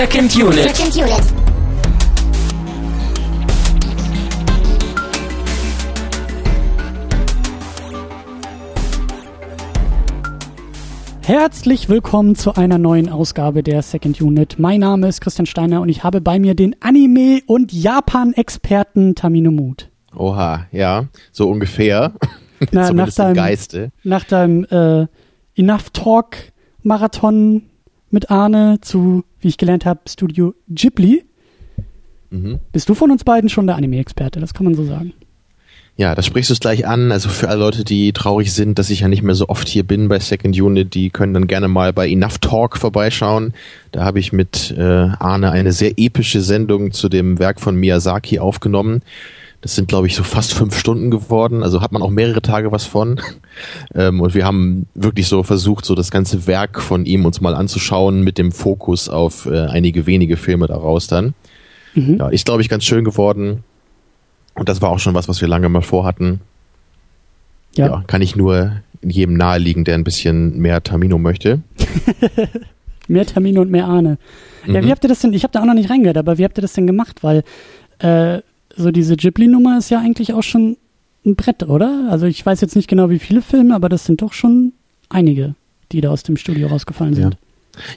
Second Unit. Second Unit. Herzlich willkommen zu einer neuen Ausgabe der Second Unit. Mein Name ist Christian Steiner und ich habe bei mir den Anime- und Japan-Experten Tamino Mut. Oha, ja, so ungefähr. Na, nach Zumindest im deinem, Geiste. nach deinem äh, Enough Talk Marathon mit Arne zu, wie ich gelernt habe, Studio Ghibli, Mhm. bist du von uns beiden schon der Anime-Experte, das kann man so sagen. Ja, da sprichst du es gleich an. Also für alle Leute, die traurig sind, dass ich ja nicht mehr so oft hier bin bei Second Unit, die können dann gerne mal bei Enough Talk vorbeischauen. Da habe ich mit äh, Arne eine sehr epische Sendung zu dem Werk von Miyazaki aufgenommen. Das sind, glaube ich, so fast fünf Stunden geworden. Also hat man auch mehrere Tage was von. ähm, und wir haben wirklich so versucht, so das ganze Werk von ihm uns mal anzuschauen mit dem Fokus auf äh, einige wenige Filme daraus dann. Mhm. Ja, ist, glaube ich, ganz schön geworden. Und das war auch schon was, was wir lange mal vorhatten. Ja. Ja, kann ich nur jedem naheliegen, der ein bisschen mehr Tamino möchte. Mehr Termine und mehr Ahne. Ja, Mhm. wie habt ihr das denn, ich habe da auch noch nicht reingehört, aber wie habt ihr das denn gemacht? Weil äh, so diese Ghibli-Nummer ist ja eigentlich auch schon ein Brett, oder? Also ich weiß jetzt nicht genau, wie viele Filme, aber das sind doch schon einige, die da aus dem Studio rausgefallen sind.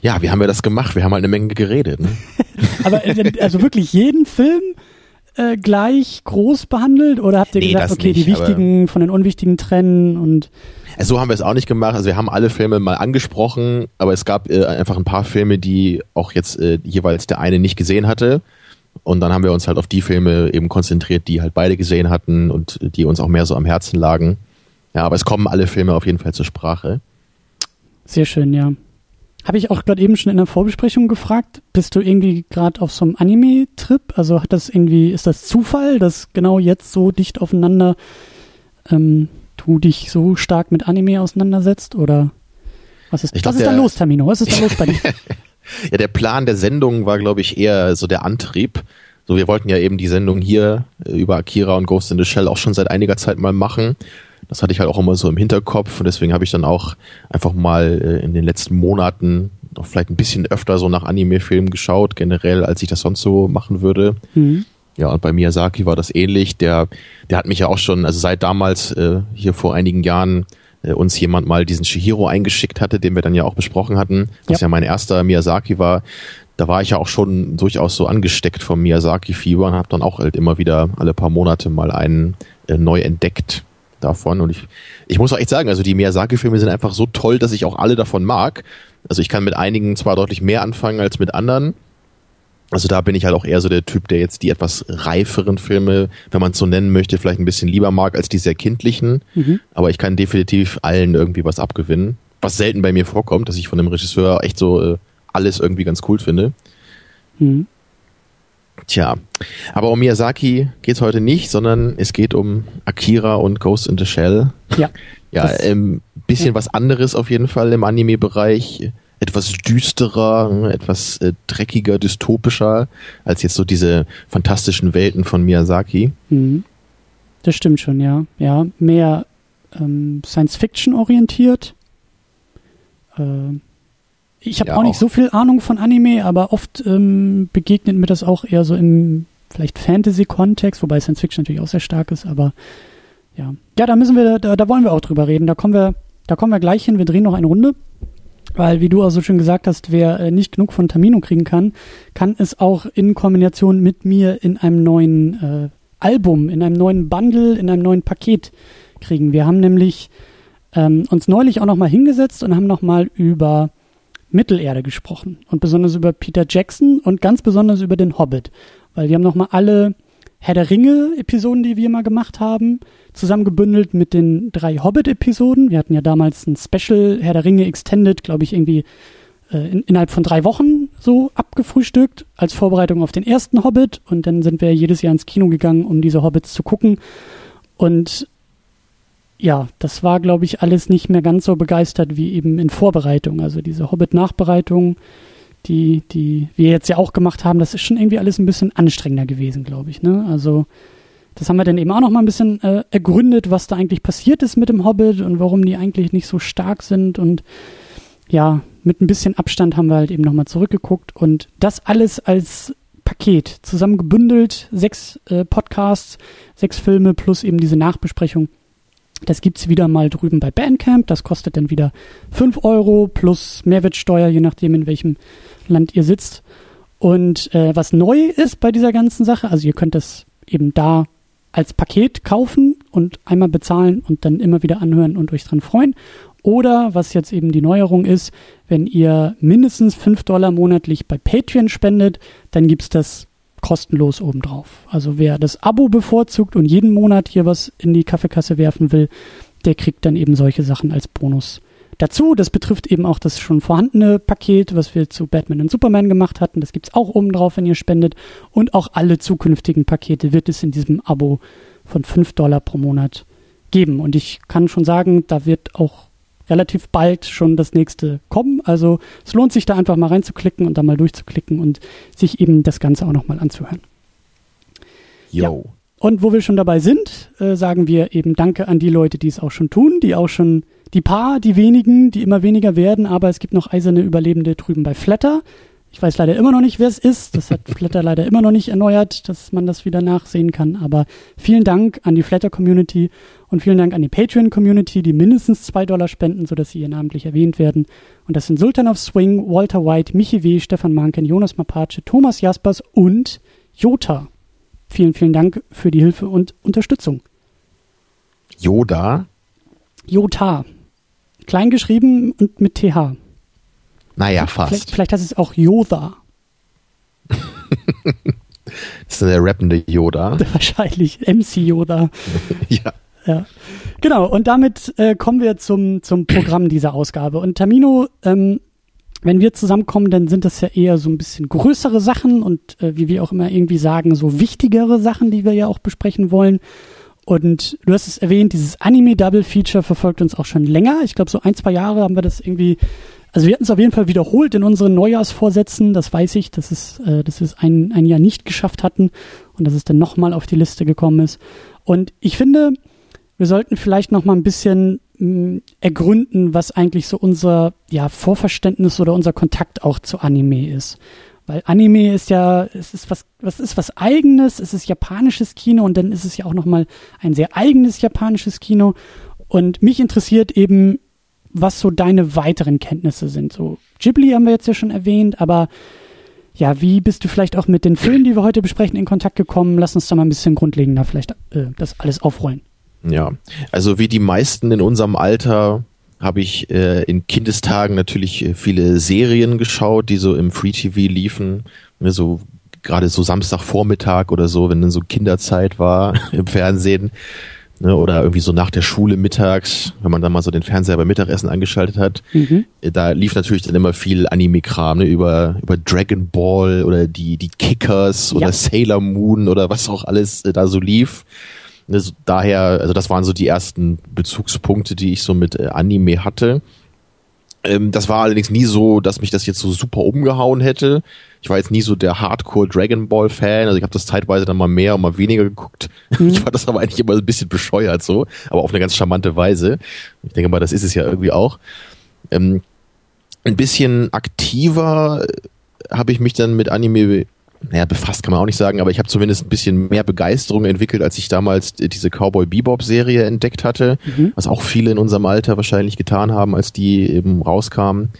Ja, wie haben wir das gemacht? Wir haben halt eine Menge geredet. Ne? Aber äh, also wirklich jeden Film äh, gleich groß behandelt oder habt ihr Nee, gesagt, okay, die nicht, aber- wichtigen von den unwichtigen trennen und Also so haben wir es auch nicht gemacht. Also wir haben alle Filme mal angesprochen, aber es gab äh, einfach ein paar Filme, die auch jetzt äh, jeweils der eine nicht gesehen hatte. Und dann haben wir uns halt auf die Filme eben konzentriert, die halt beide gesehen hatten und die uns auch mehr so am Herzen lagen. Ja, aber es kommen alle Filme auf jeden Fall zur Sprache. Sehr schön, ja. Habe ich auch gerade eben schon in der Vorbesprechung gefragt, bist du irgendwie gerade auf so einem Anime-Trip? Also hat das irgendwie, ist das Zufall, dass genau jetzt so dicht aufeinander ähm, du dich so stark mit Anime auseinandersetzt? Oder was ist, Ich glaub, was ist da los, Tamino? Was ist da los bei dir? Ja, der Plan der Sendung war, glaube ich, eher so der Antrieb. So, wir wollten ja eben die Sendung hier äh, über Akira und Ghost in the Shell auch schon seit einiger Zeit mal machen. Das hatte ich halt auch immer so im Hinterkopf und deswegen habe ich dann auch einfach mal äh, in den letzten Monaten noch vielleicht ein bisschen öfter so nach Anime-Filmen geschaut, generell, als ich das sonst so machen würde. Mhm. Ja, und bei Miyazaki war das ähnlich. Der, der hat mich ja auch schon, also seit damals, äh, hier vor einigen Jahren, äh, uns jemand mal diesen Shihiro eingeschickt hatte, den wir dann ja auch besprochen hatten, was Ja. ja, mein erster Miyazaki war. Da war ich ja auch schon durchaus so angesteckt vom Miyazaki-Fieber und habe dann auch halt immer wieder alle paar Monate mal einen äh, neu entdeckt davon. Und ich, ich muss auch echt sagen, also die Miyazaki-Filme sind einfach so toll, dass ich auch alle davon mag. Also ich kann mit einigen zwar deutlich mehr anfangen als mit anderen. Also da bin ich halt auch eher so der Typ, der jetzt die etwas reiferen Filme, wenn man es so nennen möchte, vielleicht ein bisschen lieber mag als die sehr kindlichen. Mhm. Aber ich kann definitiv allen irgendwie was abgewinnen. Was selten bei mir vorkommt, dass ich von einem Regisseur echt so äh, alles irgendwie ganz cool finde. Mhm. Tja, aber um Miyazaki geht's heute nicht, sondern es geht um Akira und Ghost in the Shell. Ja. Ja, Das- ähm, bisschen ja. was anderes auf jeden Fall im Anime-Bereich. Etwas düsterer, ne, etwas äh, dreckiger, dystopischer als jetzt so diese fantastischen Welten von Miyazaki. Mhm. Das stimmt schon, ja. Ja, mehr ähm, Science-Fiction orientiert. Äh, ich habe Ja, auch nicht auch. so viel Ahnung von Anime, aber oft ähm, begegnet mir das auch eher so im vielleicht Fantasy-Kontext, wobei Science-Fiction natürlich auch sehr stark ist, aber ja. Ja, da müssen wir, da, da wollen wir auch drüber reden. Da kommen wir, da kommen wir gleich hin. Wir drehen noch eine Runde. Weil, wie du auch so schön gesagt hast, wer äh, nicht genug von Tamino kriegen kann, kann es auch in Kombination mit mir in einem neuen äh, Album, in einem neuen Bundle, in einem neuen Paket kriegen. Wir haben nämlich ähm, uns neulich auch nochmal hingesetzt und haben nochmal über Mittelerde gesprochen. Und besonders über Peter Jackson und ganz besonders über den Hobbit. Weil wir haben nochmal alle Herr der Ringe-Episoden, die wir mal gemacht haben, zusammengebündelt mit den drei Hobbit-Episoden. Wir hatten ja damals ein Special Herr der Ringe Extended, glaube ich, irgendwie äh, in, innerhalb von drei Wochen so abgefrühstückt als Vorbereitung auf den ersten Hobbit. Und dann sind wir jedes Jahr ins Kino gegangen, um diese Hobbits zu gucken. Und ja, das war, glaube ich, alles nicht mehr ganz so begeistert wie eben in Vorbereitung. Also diese Hobbit-Nachbereitung, die, die wir jetzt ja auch gemacht haben, das ist schon irgendwie alles ein bisschen anstrengender gewesen, glaube ich. Ne? Also das haben wir dann eben auch noch mal ein bisschen äh, ergründet, was da eigentlich passiert ist mit dem Hobbit und warum die eigentlich nicht so stark sind und ja, mit ein bisschen Abstand haben wir halt eben nochmal zurückgeguckt und das alles als Paket zusammengebündelt, sechs äh, Podcasts, sechs Filme plus eben diese Nachbesprechung. Das gibt's wieder mal drüben bei Bandcamp. Das kostet dann wieder fünf Euro plus Mehrwertsteuer, je nachdem in welchem Land ihr sitzt. Und äh, was neu ist bei dieser ganzen Sache, also ihr könnt das eben da als Paket kaufen und einmal bezahlen und dann immer wieder anhören und euch dran freuen. Oder was jetzt eben die Neuerung ist, wenn ihr mindestens 5 Dollar monatlich bei Patreon spendet, dann gibt's das kostenlos obendrauf. Also wer das Abo bevorzugt und jeden Monat hier was in die Kaffeekasse werfen will, der kriegt dann eben solche Sachen als Bonus dazu. Das betrifft eben auch das schon vorhandene Paket, was wir zu Batman und Superman gemacht hatten. Das gibt's auch obendrauf, wenn ihr spendet. Und auch alle zukünftigen Pakete wird es in diesem Abo von 5 Dollar pro Monat geben. Und ich kann schon sagen, da wird auch relativ bald schon das nächste kommen. Also es lohnt sich da einfach mal reinzuklicken und da mal durchzuklicken und sich eben das Ganze auch nochmal anzuhören. Jo. Ja. Und wo wir schon dabei sind, äh, sagen wir eben Danke an die Leute, die es auch schon tun, die auch schon die paar, die wenigen, die immer weniger werden, aber es gibt noch eiserne Überlebende drüben bei Flatter. Ich weiß leider immer noch nicht, wer es ist. Das hat Flatter leider immer noch nicht erneuert, dass man das wieder nachsehen kann. Aber vielen Dank an die Flatter-Community und vielen Dank an die Patreon-Community, die mindestens zwei Dollar spenden, sodass sie hier namentlich erwähnt werden. Und das sind Sultan of Swing, Walter White, Michi W., Stefan Manken, Jonas Mapace, Thomas Jaspers und Jota. Vielen, vielen Dank für die Hilfe und Unterstützung. Yoda? Jota. Klein geschrieben und mit TH. Naja, fast. Vielleicht, vielleicht heißt es auch Yoda. das ist der rappende Yoda. Wahrscheinlich. MC Yoda. ja. Ja. Genau, und damit äh, kommen wir zum, zum Programm dieser Ausgabe. Und Tamino, ähm, wenn wir zusammenkommen, dann sind das ja eher so ein bisschen größere Sachen und äh, wie wir auch immer irgendwie sagen, so wichtigere Sachen, die wir ja auch besprechen wollen. Und du hast es erwähnt, dieses Anime-Double-Feature verfolgt uns auch schon länger. Ich glaube, so ein, zwei Jahre haben wir das irgendwie also wir hatten es auf jeden Fall wiederholt in unseren Neujahrsvorsätzen, das weiß ich, dass es, äh, dass wir es ein, ein Jahr nicht geschafft hatten und dass es dann nochmal auf die Liste gekommen ist. Und ich finde, wir sollten vielleicht noch mal ein bisschen mh, mm, ergründen, was eigentlich so unser ja, Vorverständnis oder unser Kontakt auch zu Anime ist. Weil Anime ist ja, es ist was, was ist was eigenes, es ist japanisches Kino und dann ist es ja auch nochmal ein sehr eigenes japanisches Kino. Und mich interessiert eben, was so deine weiteren Kenntnisse sind. So Ghibli haben wir jetzt ja schon erwähnt, aber ja, wie bist du vielleicht auch mit den Filmen, die wir heute besprechen, in Kontakt gekommen? Lass uns da mal ein bisschen grundlegender vielleicht äh, das alles aufrollen. Ja, also wie die meisten in unserem Alter habe ich äh, in Kindestagen natürlich äh, viele Serien geschaut, die so im Free TV liefen, ne, so gerade so Samstagvormittag oder so, wenn dann so Kinderzeit war im Fernsehen. Ne, oder irgendwie so nach der Schule mittags, wenn man dann mal so den Fernseher beim Mittagessen angeschaltet hat, mhm. Äh, da lief natürlich dann immer viel Anime-Kram, ne, über, über Dragon Ball oder die, die Kickers oder ja. Sailor Moon oder was auch alles äh, da so lief. Ne, so daher, also das waren so die ersten Bezugspunkte, die ich so mit äh, Anime hatte. Ähm, das war allerdings nie so, dass mich das jetzt so super umgehauen hätte. Ich war jetzt nie so der Hardcore Dragon Ball Fan. Also ich habe das zeitweise dann mal mehr und mal weniger geguckt. Mhm. Ich fand das aber eigentlich immer ein bisschen bescheuert so, aber auf eine ganz charmante Weise. Ich denke mal, das ist es ja irgendwie auch. Ähm, ein bisschen aktiver habe ich mich dann mit Anime naja, befasst kann man auch nicht sagen, aber ich habe zumindest ein bisschen mehr Begeisterung entwickelt, als ich damals diese Cowboy Bebop Serie entdeckt hatte, mhm. was auch viele in unserem Alter wahrscheinlich getan haben, als die eben rauskamen.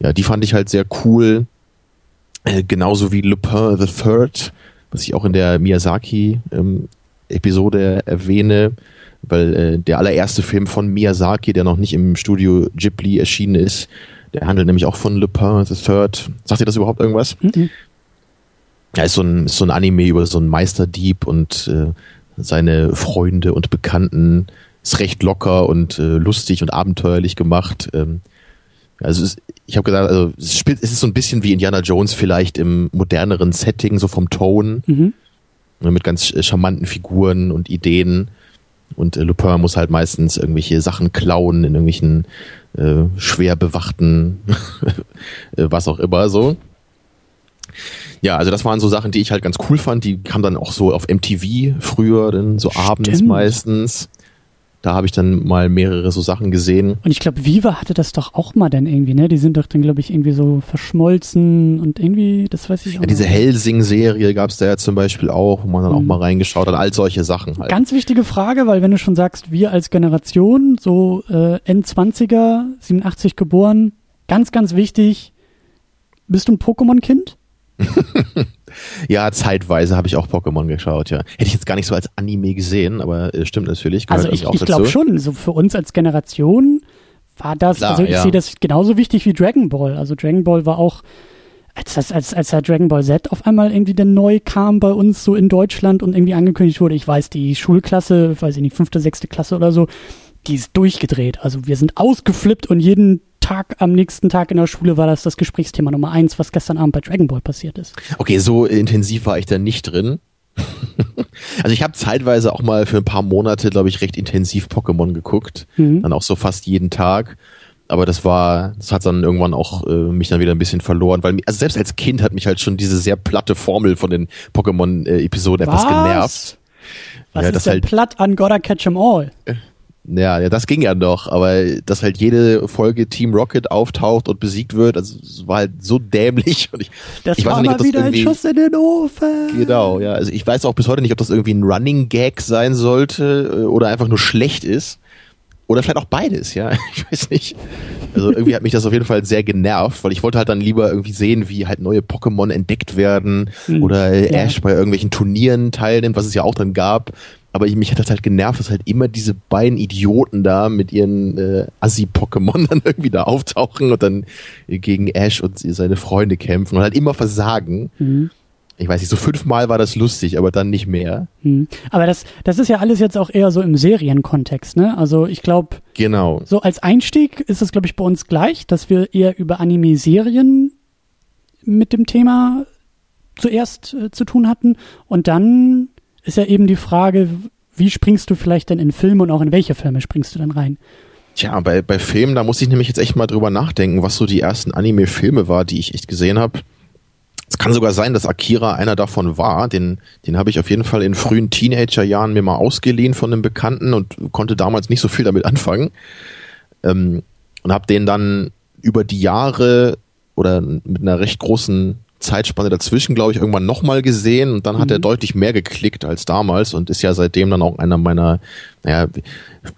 Ja, die fand ich halt sehr cool. Äh, genauso wie Lupin the Third, was ich auch in der Miyazaki ähm, erwähne, weil äh, der allererste Film von Miyazaki, der noch nicht im Studio Ghibli erschienen ist, der handelt nämlich auch von Lupin the Third. Sagt ihr das überhaupt irgendwas? Mhm. Ja, ist so ein, ist so ein Anime über so einen Meisterdieb und äh, seine Freunde und Bekannten. Ist recht locker und äh, lustig und abenteuerlich gemacht. Ähm, also es, ich habe gesagt, also es, spielt, es ist so ein bisschen wie Indiana Jones vielleicht im moderneren Setting, so vom Ton, mhm. Ne, mit ganz äh, charmanten Figuren und Ideen. Und äh, Lupin muss halt meistens irgendwelche Sachen klauen in irgendwelchen äh, schwer bewachten, äh, was auch immer so. Ja, also das waren so Sachen, die ich halt ganz cool fand. Die kamen dann auch so auf MTV früher, dann so Stimmt. abends meistens. Da habe ich dann mal mehrere so Sachen gesehen. Und ich glaube, Viva hatte das doch auch mal dann irgendwie, ne? Die sind doch dann, glaube ich, irgendwie so verschmolzen und irgendwie, das weiß ich auch Ja, diese Helsing-Serie gab es da ja zum Beispiel auch, wo man dann auch mal reingeschaut hat, all solche Sachen halt. Ganz wichtige Frage, weil wenn du schon sagst, wir als Generation, so äh, N20er, 87 geboren, ganz, ganz wichtig, bist du ein Pokémon-Kind? Ja, zeitweise habe ich auch Pokémon geschaut, ja. Hätte ich jetzt gar nicht so als Anime gesehen, aber äh, stimmt natürlich. Also ich, ich glaube schon, so für uns als Generation war das, Klar, also ich ja. sehe das genauso wichtig wie Dragon Ball. Also Dragon Ball war auch, als das, als, als der Dragon Ball Z auf einmal irgendwie dann neu kam bei uns so in Deutschland und irgendwie angekündigt wurde, ich weiß, die Schulklasse, weiß ich nicht, fünfte, sechste Klasse oder so, die ist durchgedreht. Also wir sind ausgeflippt und jeden Tag am nächsten Tag in der Schule war das das Gesprächsthema Nummer eins, was gestern Abend bei Dragon Ball passiert ist. Okay, so intensiv war ich da nicht drin. also ich habe zeitweise auch mal für ein paar Monate, glaube ich, recht intensiv Pokémon geguckt. Mhm. Dann auch so fast jeden Tag. Aber das war, das hat dann irgendwann auch äh, mich dann wieder ein bisschen verloren, weil also selbst als Kind hat mich halt schon diese sehr platte Formel von den Pokémon-Episoden etwas Was? genervt. Was Ja, ist das denn halt- platt an Gotta Catch 'em All? Ja, ja, das ging ja noch, aber dass halt jede Folge Team Rocket auftaucht und besiegt wird, also es war halt so dämlich und ich, Das ich war weiß auch nicht, mal ob das wieder ein Schuss in den Ofen. Genau, ja. Also ich weiß auch bis heute nicht, ob das irgendwie ein Running Gag sein sollte äh, oder einfach nur schlecht ist. Oder vielleicht auch beides, ja. Ich weiß nicht. Also irgendwie hat mich das auf jeden Fall sehr genervt, weil ich wollte halt dann lieber irgendwie sehen, wie halt neue Pokémon entdeckt werden Hm, oder äh, ja. Ash bei irgendwelchen Turnieren teilnimmt, was es ja auch dann gab. Aber ich, mich hat das halt genervt, dass halt immer diese beiden Idioten da mit ihren äh, Assi-Pokémon dann irgendwie da auftauchen und dann gegen Ash und seine Freunde kämpfen und halt immer versagen. Mhm. Ich weiß nicht, so fünfmal war das lustig, aber dann nicht mehr. Hm. Aber das, das ist ja alles jetzt auch eher so im Serienkontext, ne? Also ich glaube, Genau. so als Einstieg ist es, glaube ich, bei uns gleich, dass wir eher über Anime-Serien mit dem Thema zuerst äh, zu tun hatten. Und dann ist ja eben die Frage, wie springst du vielleicht denn in Filme und auch in welche Filme springst du dann rein? Tja, bei, bei Filmen, da muss ich nämlich jetzt echt mal drüber nachdenken, was so die ersten Anime-Filme war, die ich echt gesehen habe. Es kann sogar sein, dass Akira einer davon war. Den, den habe ich auf jeden Fall in frühen Teenagerjahren mir mal ausgeliehen von einem Bekannten und konnte damals nicht so viel damit anfangen. Ähm, und habe den dann über die Jahre oder mit einer recht großen Zeitspanne dazwischen, glaube ich, irgendwann nochmal gesehen und dann hat er deutlich mehr geklickt als damals und ist ja seitdem dann auch einer meiner, naja,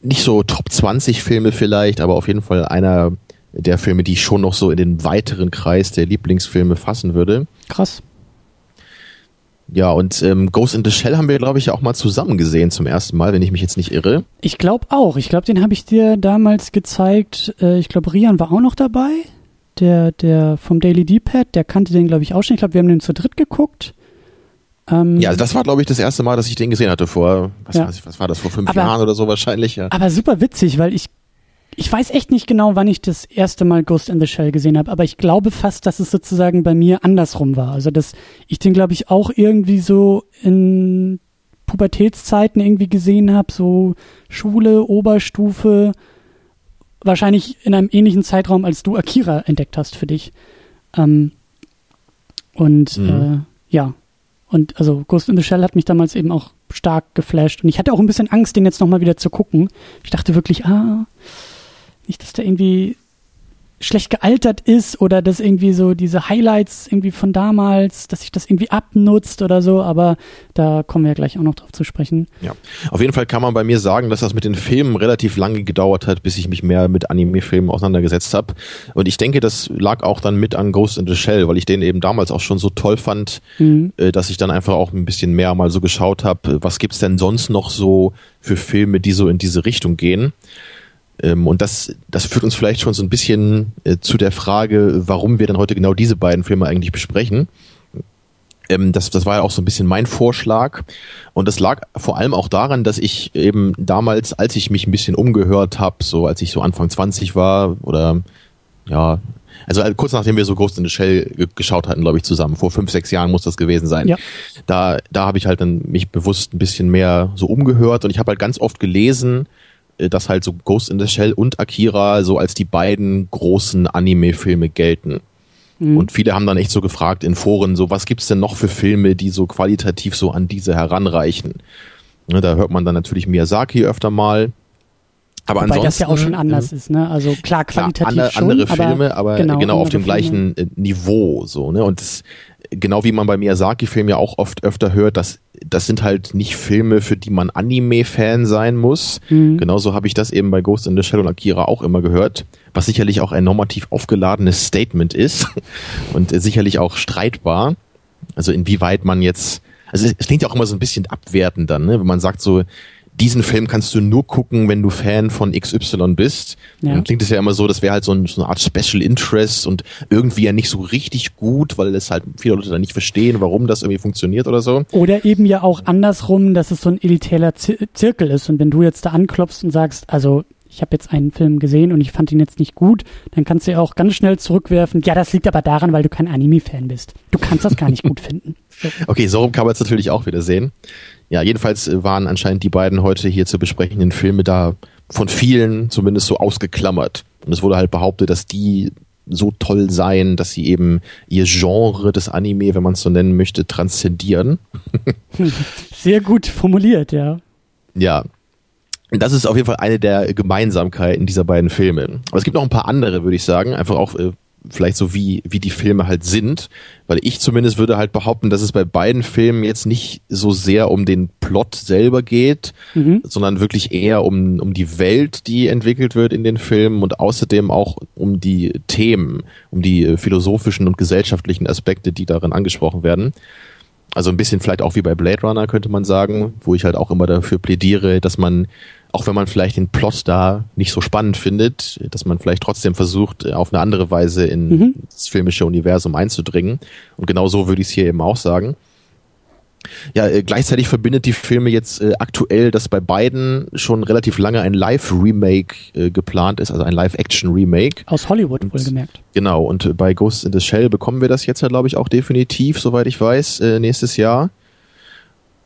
nicht so Top 20 Filme vielleicht, aber auf jeden Fall einer der Filme, die ich schon noch so in den weiteren Kreis der Lieblingsfilme fassen würde. Krass. Ja, und ähm, Ghost in the Shell haben wir, glaube ich, ja auch mal zusammen gesehen zum ersten Mal, wenn ich mich jetzt nicht irre. Ich glaube auch. Ich glaube, den habe ich dir damals gezeigt. Äh, ich glaube, Rian war auch noch dabei. Der, der vom Daily D-Pad, der kannte den, glaube ich, auch schon. Ich glaube, wir haben den zu dritt geguckt. Ähm, Ja, also das war, glaube ich, das erste Mal, dass ich den gesehen hatte vor, was, Ja. weiß ich, was war das, vor fünf Aber- Jahren oder so wahrscheinlich, ja. Aber super witzig, weil ich ich weiß echt nicht genau, wann ich das erste Mal Ghost in the Shell gesehen habe, aber ich glaube fast, dass es sozusagen bei mir andersrum war. Also dass ich den glaube ich auch irgendwie so in Pubertätszeiten irgendwie gesehen habe, so Schule, Oberstufe, wahrscheinlich in einem ähnlichen Zeitraum, als du Akira entdeckt hast für dich. Ähm, und Mhm. äh, ja, und also Ghost in the Shell hat mich damals eben auch stark geflasht. Und ich hatte auch ein bisschen Angst, den jetzt nochmal wieder zu gucken. Ich dachte wirklich, ah, nicht, dass der irgendwie schlecht gealtert ist oder dass irgendwie so diese Highlights irgendwie von damals, dass sich das irgendwie abnutzt oder so, aber da kommen wir ja gleich auch noch drauf zu sprechen. Ja, auf jeden Fall kann man bei mir sagen, dass das mit den Filmen relativ lange gedauert hat, bis ich mich mehr mit Anime-Filmen auseinandergesetzt habe. Und ich denke, das lag auch dann mit an Ghost in the Shell, weil ich den eben damals auch schon so toll fand, Mhm. äh, dass ich dann einfach auch ein bisschen mehr mal so geschaut habe, was gibt's denn sonst noch so für Filme, die so in diese Richtung gehen. Ähm, und das, das führt uns vielleicht schon so ein bisschen äh, zu der Frage, warum wir denn heute genau diese beiden Filme eigentlich besprechen. Ähm, das, das war ja auch so ein bisschen mein Vorschlag. Und das lag vor allem auch daran, dass ich eben damals, als ich mich ein bisschen umgehört habe, so als ich so Anfang 20 war oder ja, also äh, kurz nachdem wir so Ghost in the Shell ge- geschaut hatten, glaube ich, zusammen, vor fünf, sechs Jahren muss das gewesen sein. Ja. Da, da habe ich halt dann mich bewusst ein bisschen mehr so umgehört und ich habe halt ganz oft gelesen, dass halt so Ghost in the Shell und Akira so als die beiden großen Anime-Filme gelten. Mhm. Und viele haben dann echt so gefragt in Foren, so was gibt's denn noch für Filme, die so qualitativ so an diese heranreichen? Ne, da hört man dann natürlich Miyazaki öfter mal. Aber Wobei ansonsten, das ja auch schon anders ähm, ist, ne? Also klar, qualitativ andere, schon, andere Filme, aber, genau, genau, auf andere dem gleichen äh, Niveau so, ne? Und das, genau wie man bei Miyazaki-Filmen ja auch oft öfter hört, dass das sind halt nicht Filme, für die man Anime-Fan sein muss. Mhm. Genauso habe ich das eben bei Ghost in the Shell und Akira auch immer gehört, was sicherlich auch ein normativ aufgeladenes Statement ist und sicherlich auch streitbar. Also inwieweit man jetzt, also es, es klingt ja auch immer so ein bisschen abwertend dann, ne? wenn man sagt so, diesen Film kannst du nur gucken, wenn du Fan von XY bist. Ja. Dann klingt es ja immer so, das wäre halt so, ein, so eine Art Special Interest und irgendwie ja nicht so richtig gut, weil es halt viele Leute da nicht verstehen, warum das irgendwie funktioniert oder so. Oder eben ja auch andersrum, dass es so ein elitärer Zir Zirkel ist. Und wenn du jetzt da anklopfst und sagst, also ich habe jetzt einen Film gesehen und ich fand ihn jetzt nicht gut, dann kannst du ja auch ganz schnell zurückwerfen, ja, das liegt aber daran, weil du kein Anime-Fan bist. Du kannst das gar nicht gut finden. Okay, so rum kann man es natürlich auch wieder sehen. Ja, jedenfalls äh, waren anscheinend die beiden heute hier zu besprechenden Filme da von vielen zumindest so ausgeklammert. Und es wurde halt behauptet, dass die so toll seien, dass sie eben ihr Genre des Anime, wenn man es so nennen möchte, transzendieren. Sehr gut formuliert, ja. Ja. Das ist auf jeden Fall eine der Gemeinsamkeiten dieser beiden Filme. Aber es gibt noch ein paar andere, würde ich sagen. Einfach auch äh, vielleicht so wie, wie die Filme halt sind. Weil ich zumindest würde halt behaupten, dass es bei beiden Filmen jetzt nicht so sehr um den Plot selber geht, Mhm. sondern wirklich eher um, um die Welt, die entwickelt wird in den Filmen und außerdem auch um die Themen, um die äh, philosophischen und gesellschaftlichen Aspekte, die darin angesprochen werden. Also ein bisschen vielleicht auch wie bei Blade Runner könnte man sagen, wo ich halt auch immer dafür plädiere, dass man, auch wenn man vielleicht den Plot da nicht so spannend findet, dass man vielleicht trotzdem versucht, auf eine andere Weise in Mhm. das filmische Universum einzudringen. Und genau so würde ich es hier eben auch sagen. Ja, äh, gleichzeitig verbindet die Filme jetzt äh, aktuell, dass bei beiden schon relativ lange ein Live-Remake äh, geplant ist, also ein Live-Action-Remake. Aus Hollywood wohlgemerkt. Genau, und äh, bei Ghost in the Shell bekommen wir das jetzt ja, glaube ich, auch definitiv, soweit ich weiß, äh, nächstes Jahr.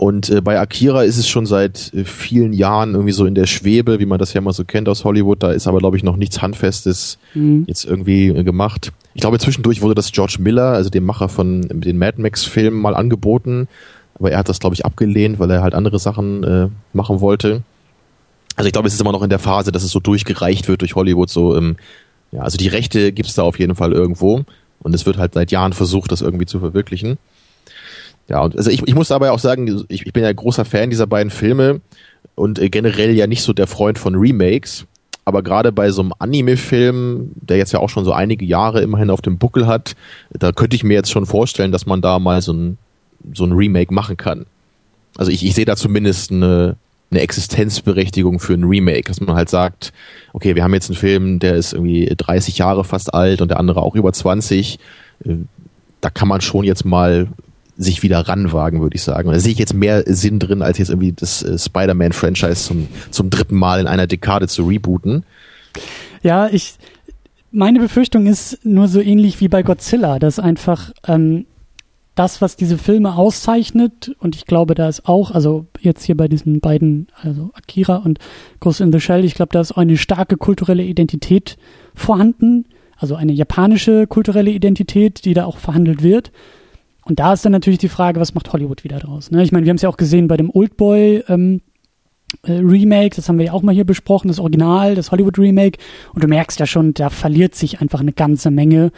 Und äh, bei Akira ist es schon seit äh, vielen Jahren irgendwie so in der Schwebe, wie man das ja mal so kennt aus Hollywood. Da ist aber, glaube ich, noch nichts Handfestes Mhm. jetzt irgendwie äh, gemacht. Ich glaube, zwischendurch wurde das George Miller, also dem Macher von den Mad Max-Filmen, mal angeboten. Aber er hat das, glaube ich, abgelehnt, weil er halt andere Sachen äh, machen wollte. Also ich glaube, es ist immer noch in der Phase, dass es so durchgereicht wird durch Hollywood. So, ähm, ja, also die Rechte gibt's da auf jeden Fall irgendwo. Und es wird halt seit Jahren versucht, das irgendwie zu verwirklichen. Ja, und also ich, ich muss dabei auch sagen, ich, ich bin ja großer Fan dieser beiden Filme und äh, generell ja nicht so der Freund von Remakes. Aber gerade bei so einem Anime-Film, der jetzt ja auch schon so einige Jahre immerhin auf dem Buckel hat, da könnte ich mir jetzt schon vorstellen, dass man da mal so ein, so ein Remake machen kann. Also ich, ich sehe da zumindest eine, eine Existenzberechtigung für ein Remake, dass man halt sagt, okay, wir haben jetzt einen Film, der ist irgendwie 30 Jahre fast alt und der andere auch über 20. Äh, Da kann man schon jetzt mal sich wieder ranwagen, würde ich sagen. Da sehe ich jetzt mehr Sinn drin, als jetzt irgendwie das äh, Spider-Man-Franchise zum, zum dritten Mal in einer Dekade zu rebooten. Ja, ich, meine Befürchtung ist nur so ähnlich wie bei Godzilla, dass einfach ähm, das, was diese Filme auszeichnet, und ich glaube, da ist auch, also jetzt hier bei diesen beiden, also Akira und Ghost in the Shell, ich glaube, da ist auch eine starke kulturelle Identität vorhanden, also eine japanische kulturelle Identität, die da auch verhandelt wird. Und da ist dann natürlich die Frage, was macht Hollywood wieder draus? Ne? Ich meine, wir haben es ja auch gesehen bei dem Oldboy ähm, äh, Remake, das haben wir ja auch mal hier besprochen, das Original, das Hollywood Remake. Und du merkst ja schon, da verliert sich einfach eine ganze Menge.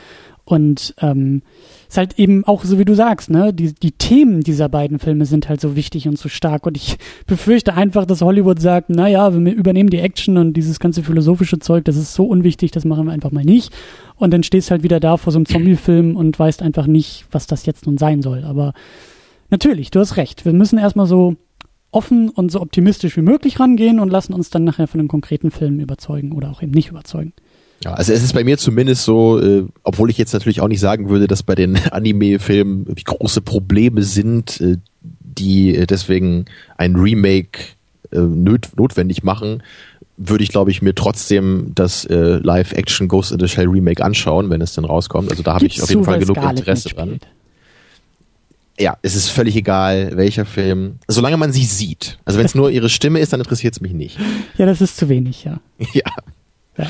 Und ähm, ist halt eben auch so, wie du sagst, ne, die, die Themen dieser beiden Filme sind halt so wichtig und so stark. Und ich befürchte einfach, dass Hollywood sagt, naja, wir übernehmen die Action und dieses ganze philosophische Zeug, das ist so unwichtig, das machen wir einfach mal nicht. Und dann stehst halt wieder da vor so einem Zombie-Film und weißt einfach nicht, was das jetzt nun sein soll. Aber natürlich, du hast recht. Wir müssen erstmal so offen und so optimistisch wie möglich rangehen und lassen uns dann nachher von einem konkreten Film überzeugen oder auch eben nicht überzeugen. Ja, also es ist bei mir zumindest so, äh, obwohl ich jetzt natürlich auch nicht sagen würde, dass bei den Anime-Filmen große Probleme sind, äh, die äh, deswegen ein Remake äh, nöt notwendig machen, würde ich, glaube ich, mir trotzdem das äh, Live-Action Ghost in the Shell Remake anschauen, wenn es denn rauskommt. Also da habe ich auf jeden Fall genug Scarlett Interesse dran. Ja, es ist völlig egal, welcher Film. Solange man sie sieht. Also wenn es nur ihre Stimme ist, dann interessiert es mich nicht. Ja, das ist zu wenig, ja. Ja. Ja.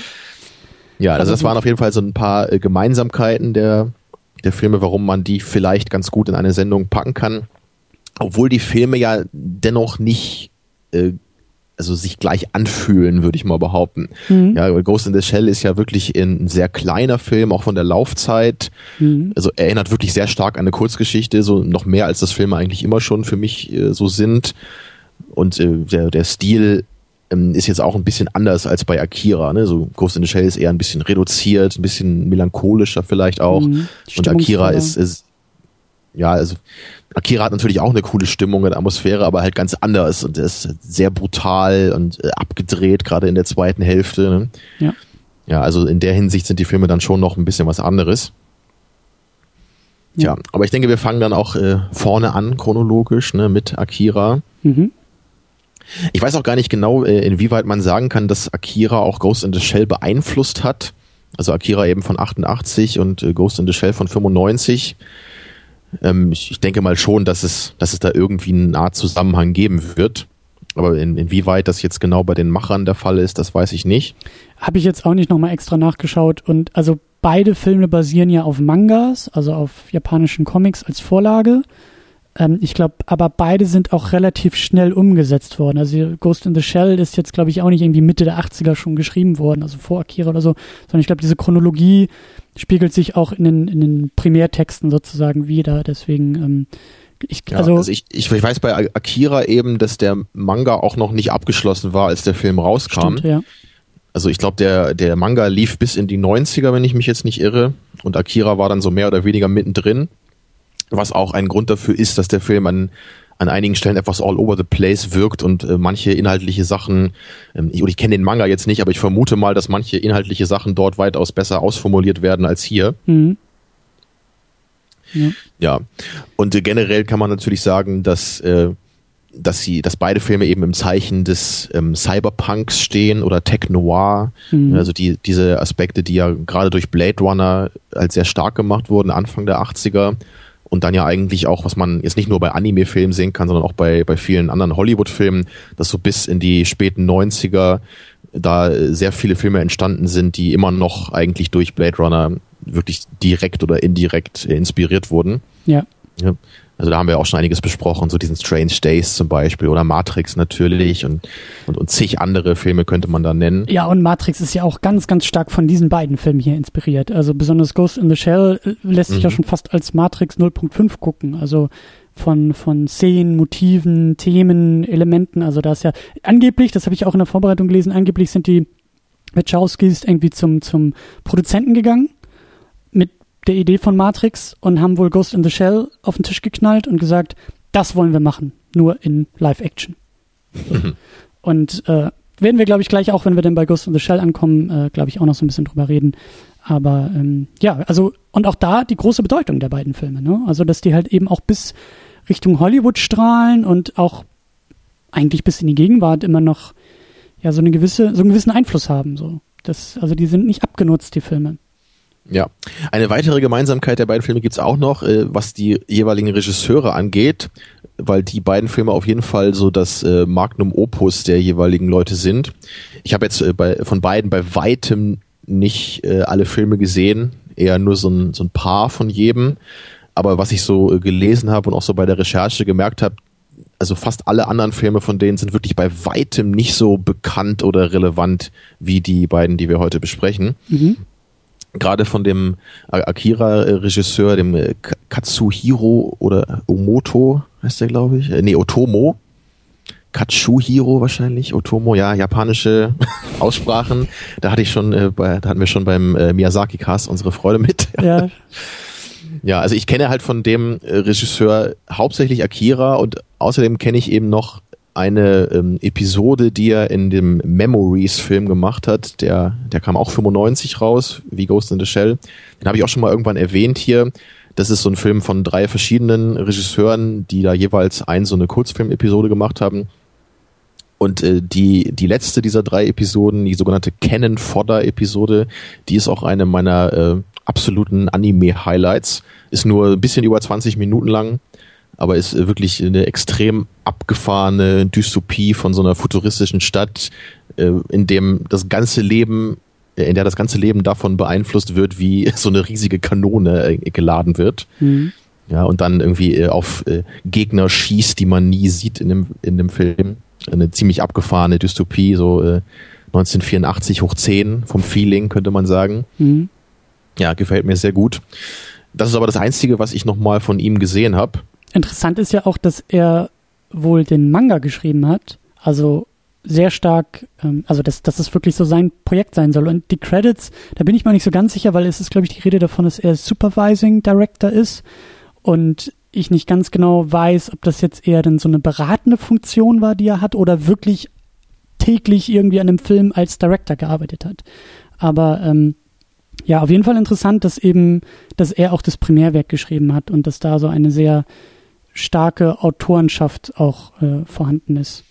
Ja, also das waren auf jeden Fall so ein paar äh, Gemeinsamkeiten der, der Filme, warum man die vielleicht ganz gut in eine Sendung packen kann. Obwohl die Filme ja dennoch nicht, äh, also sich gleich anfühlen, würde ich mal behaupten. Mhm. Ja, Ghost in the Shell ist ja wirklich ein sehr kleiner Film, auch von der Laufzeit. Mhm. Also erinnert wirklich sehr stark an eine Kurzgeschichte, so noch mehr als das Filme eigentlich immer schon für mich äh, so sind. Und äh, der, der Stil ähm, ist jetzt auch ein bisschen anders als bei Akira. Ne? So Ghost in the Shell ist eher ein bisschen reduziert, ein bisschen melancholischer vielleicht auch. Mhm. Und Akira ist, ist ja, also Akira hat natürlich auch eine coole Stimmung und Atmosphäre, aber halt ganz anders und ist sehr brutal und äh, abgedreht, gerade in der zweiten Hälfte. Ne? Ja. Ja, also in der Hinsicht sind die Filme dann schon noch ein bisschen was anderes. Ja, ja aber ich denke, wir fangen dann auch äh, vorne an, chronologisch, ne, mit Akira. Mhm. Ich weiß auch gar nicht genau, äh, inwieweit man sagen kann, dass Akira auch Ghost in the Shell beeinflusst hat. Also Akira eben von 88 und äh, Ghost in the Shell von 95. Ähm, ich, denke mal schon, dass es, dass es da irgendwie eine Art Zusammenhang geben wird. Aber in, inwieweit das jetzt genau bei den Machern der Fall ist, das weiß ich nicht. Habe ich jetzt auch nicht nochmal extra nachgeschaut. Und also beide Filme basieren ja auf Mangas, also auf japanischen Comics als Vorlage. Ähm, ich glaube, aber beide sind auch relativ schnell umgesetzt worden. Also Ghost in the Shell ist jetzt, glaube ich, auch nicht irgendwie Mitte der 80er schon geschrieben worden, also vor Akira oder so, sondern ich glaube, diese Chronologie spiegelt sich auch in den, in den Primärtexten sozusagen wieder. Deswegen, ähm, ich, ja, also, also ich, ich, ich, weiß bei Akira eben, dass der Manga auch noch nicht abgeschlossen war, als der Film rauskam. Stimmt, ja. Also ich glaube, der, der Manga lief bis in die 90er, wenn ich mich jetzt nicht irre. Und Akira war dann so mehr oder weniger mittendrin was auch ein Grund dafür ist, dass der Film an, an einigen Stellen etwas all over the place wirkt und äh, manche inhaltliche Sachen, ähm, ich, ich kenne den Manga jetzt nicht, aber ich vermute mal, dass manche inhaltliche Sachen dort weitaus besser ausformuliert werden als hier. Mhm. Ja. ja. Und äh, generell kann man natürlich sagen, dass äh, dass sie, dass beide Filme eben im Zeichen des ähm, Cyberpunks stehen oder Tech Noir, mhm. also die diese Aspekte, die ja gerade durch Blade Runner als sehr stark gemacht wurden Anfang der 80er und dann ja eigentlich auch, was man jetzt nicht nur bei Anime-Filmen sehen kann, sondern auch bei, bei vielen anderen Hollywood-Filmen, dass so bis in die späten 90er da sehr viele Filme entstanden sind, die immer noch eigentlich durch Blade Runner wirklich direkt oder indirekt inspiriert wurden. Ja. ja. Also da haben wir auch schon einiges besprochen, so diesen Strange Days zum Beispiel oder Matrix natürlich und, und, und zig andere Filme könnte man da nennen. Ja, und Matrix ist ja auch ganz, ganz stark von diesen beiden Filmen hier inspiriert. Also besonders Ghost in the Shell äh, lässt sich mhm. ja schon fast als Matrix 0.5 gucken. Also von, von Szenen, Motiven, Themen, Elementen. Also da ist ja angeblich, das habe ich auch in der Vorbereitung gelesen, angeblich sind die Wachowskis irgendwie zum, zum Produzenten gegangen der Idee von Matrix und haben wohl Ghost in the Shell auf den Tisch geknallt und gesagt, das wollen wir machen, nur in Live-Action. und äh, werden wir, glaube ich, gleich auch, wenn wir dann bei Ghost in the Shell ankommen, äh, glaube ich, auch noch so ein bisschen drüber reden. Aber ähm, ja, also und auch da die große Bedeutung der beiden Filme, ne? Also dass die halt eben auch bis Richtung Hollywood strahlen und auch eigentlich bis in die Gegenwart immer noch ja so eine gewisse so einen gewissen Einfluss haben. So, das also die sind nicht abgenutzt die Filme. Ja, eine weitere Gemeinsamkeit der beiden Filme gibt's auch noch, äh, was die jeweiligen Regisseure angeht, weil die beiden Filme auf jeden Fall so das äh, Magnum Opus der jeweiligen Leute sind. Ich habe jetzt äh, bei, von beiden bei weitem nicht äh, alle Filme gesehen, eher nur so ein, so ein paar von jedem. Aber was ich so äh, gelesen habe und auch so bei der Recherche gemerkt habe, also fast alle anderen Filme von denen sind wirklich bei weitem nicht so bekannt oder relevant wie die beiden, die wir heute besprechen. Mhm gerade von dem Akira-Regisseur, dem äh, Katsuhiro oder Omoto heißt der, glaube ich. Äh, nee, Otomo. Katsuhiro wahrscheinlich, Otomo, ja, japanische Aussprachen. Da hatte ich schon, äh, bei, da hatten wir schon beim äh, Miyazaki-Cast unsere Freude mit. Ja. ja, also ich kenne halt von dem äh, Regisseur hauptsächlich Akira und außerdem kenne ich eben noch eine ähm, Episode, die er in dem Memories-Film gemacht hat. Der, der kam auch 95 raus, wie Ghost in the Shell. Den habe ich auch schon mal irgendwann erwähnt hier. Das ist so ein Film von drei verschiedenen Regisseuren, die da jeweils ein so eine Kurzfilm-Episode gemacht haben. Und äh, die, die letzte dieser drei Episoden, die sogenannte Cannon Fodder-Episode, die ist auch eine meiner äh, absoluten Anime-Highlights. Ist nur ein bisschen über 20 Minuten lang aber ist äh, wirklich eine extrem abgefahrene Dystopie von so einer futuristischen Stadt, äh, in dem das ganze Leben äh, in der das ganze Leben davon beeinflusst wird, wie so eine riesige Kanone geladen wird. Mhm. Ja, und dann irgendwie auf Gegner schießt, die man nie sieht in dem, in dem Film. eine ziemlich abgefahrene Dystopie, so äh, 1984 hoch 10 vom Feeling, könnte man sagen. Mhm. Ja, gefällt mir sehr gut. Das ist aber das Einzige, was ich nochmal von ihm gesehen habe. Interessant ist ja auch, dass er wohl den Manga geschrieben hat. Also sehr stark, ähm, also dass, dass es wirklich so sein Projekt sein soll. Und die Credits, da bin ich mir nicht so ganz sicher, weil es ist, glaube ich, die Rede davon, dass er Supervising Director ist und ich nicht ganz genau weiß, ob das jetzt eher dann so eine beratende Funktion war, die er hat, oder wirklich täglich irgendwie an dem Film als Director gearbeitet hat. Aber ähm, ja, auf jeden Fall interessant, dass eben, dass er auch das Primärwerk geschrieben hat und dass da so eine sehr starke Autorenschaft auch äh, vorhanden ist.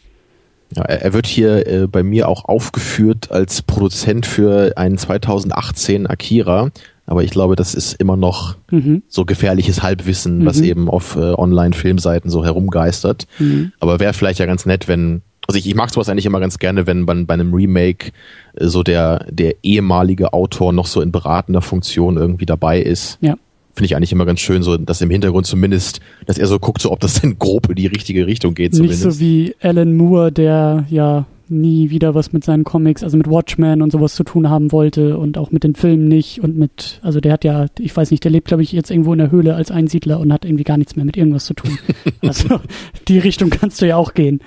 Ja, er wird hier äh, bei mir auch aufgeführt als Produzent für einen 2018 Akira, aber ich glaube, das ist immer noch mhm. so gefährliches Halbwissen, mhm. was eben auf äh, Online-Filmseiten so herumgeistert. Mhm. Aber wäre vielleicht ja ganz nett, wenn, also ich, ich mag sowas eigentlich immer ganz gerne, wenn man bei einem Remake äh, so der, der ehemalige Autor noch so in beratender Funktion irgendwie dabei ist. Ja finde ich eigentlich immer ganz schön, so dass im Hintergrund zumindest, dass er so guckt, so ob das denn grob in die richtige Richtung geht. Zumindest. Nicht so wie Alan Moore, der ja nie wieder was mit seinen Comics, also mit Watchmen und sowas zu tun haben wollte und auch mit den Filmen nicht und mit, also der hat ja, ich weiß nicht, der lebt glaube ich jetzt irgendwo in der Höhle als Einsiedler und hat irgendwie gar nichts mehr mit irgendwas zu tun. also die Richtung kannst du ja auch gehen.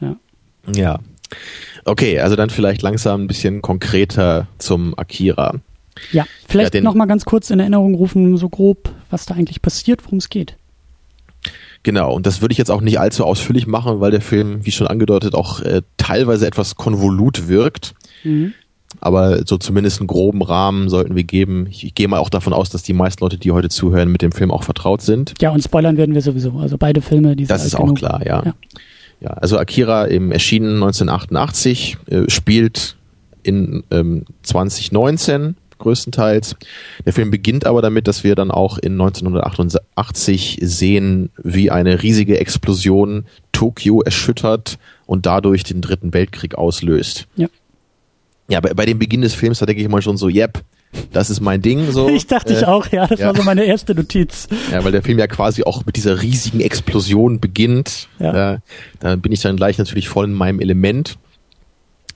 Ja. Ja. Okay, also dann vielleicht langsam ein bisschen konkreter zum Akira. Ja, vielleicht ja, noch mal ganz kurz in Erinnerung rufen, so grob, was da eigentlich passiert, worum es geht. Genau, und das würde ich jetzt auch nicht allzu ausführlich machen, weil der Film, wie schon angedeutet, auch äh, teilweise etwas konvolut wirkt. Mhm. Aber so zumindest einen groben Rahmen sollten wir geben. Ich, ich gehe mal auch davon aus, dass die meisten Leute, die heute zuhören, mit dem Film auch vertraut sind. Ja, und spoilern werden wir sowieso. Also beide Filme, die sind Das ist auch genug. klar, ja. ja. ja. also Akira im erschienen 1988 äh, spielt in ähm, 2019 größtenteils. Der Film beginnt aber damit, dass wir dann auch in 1988 sehen, wie eine riesige Explosion Tokio erschüttert und dadurch den Dritten Weltkrieg auslöst. Ja. Ja, bei, bei dem Beginn des Films, da denke ich mal schon so, yep, das ist mein Ding. So. Ich dachte äh, ich auch, ja, das ja. war so meine erste Notiz. Ja, weil der Film ja quasi auch mit dieser riesigen Explosion beginnt. Ja. Äh, da bin ich dann gleich natürlich voll in meinem Element.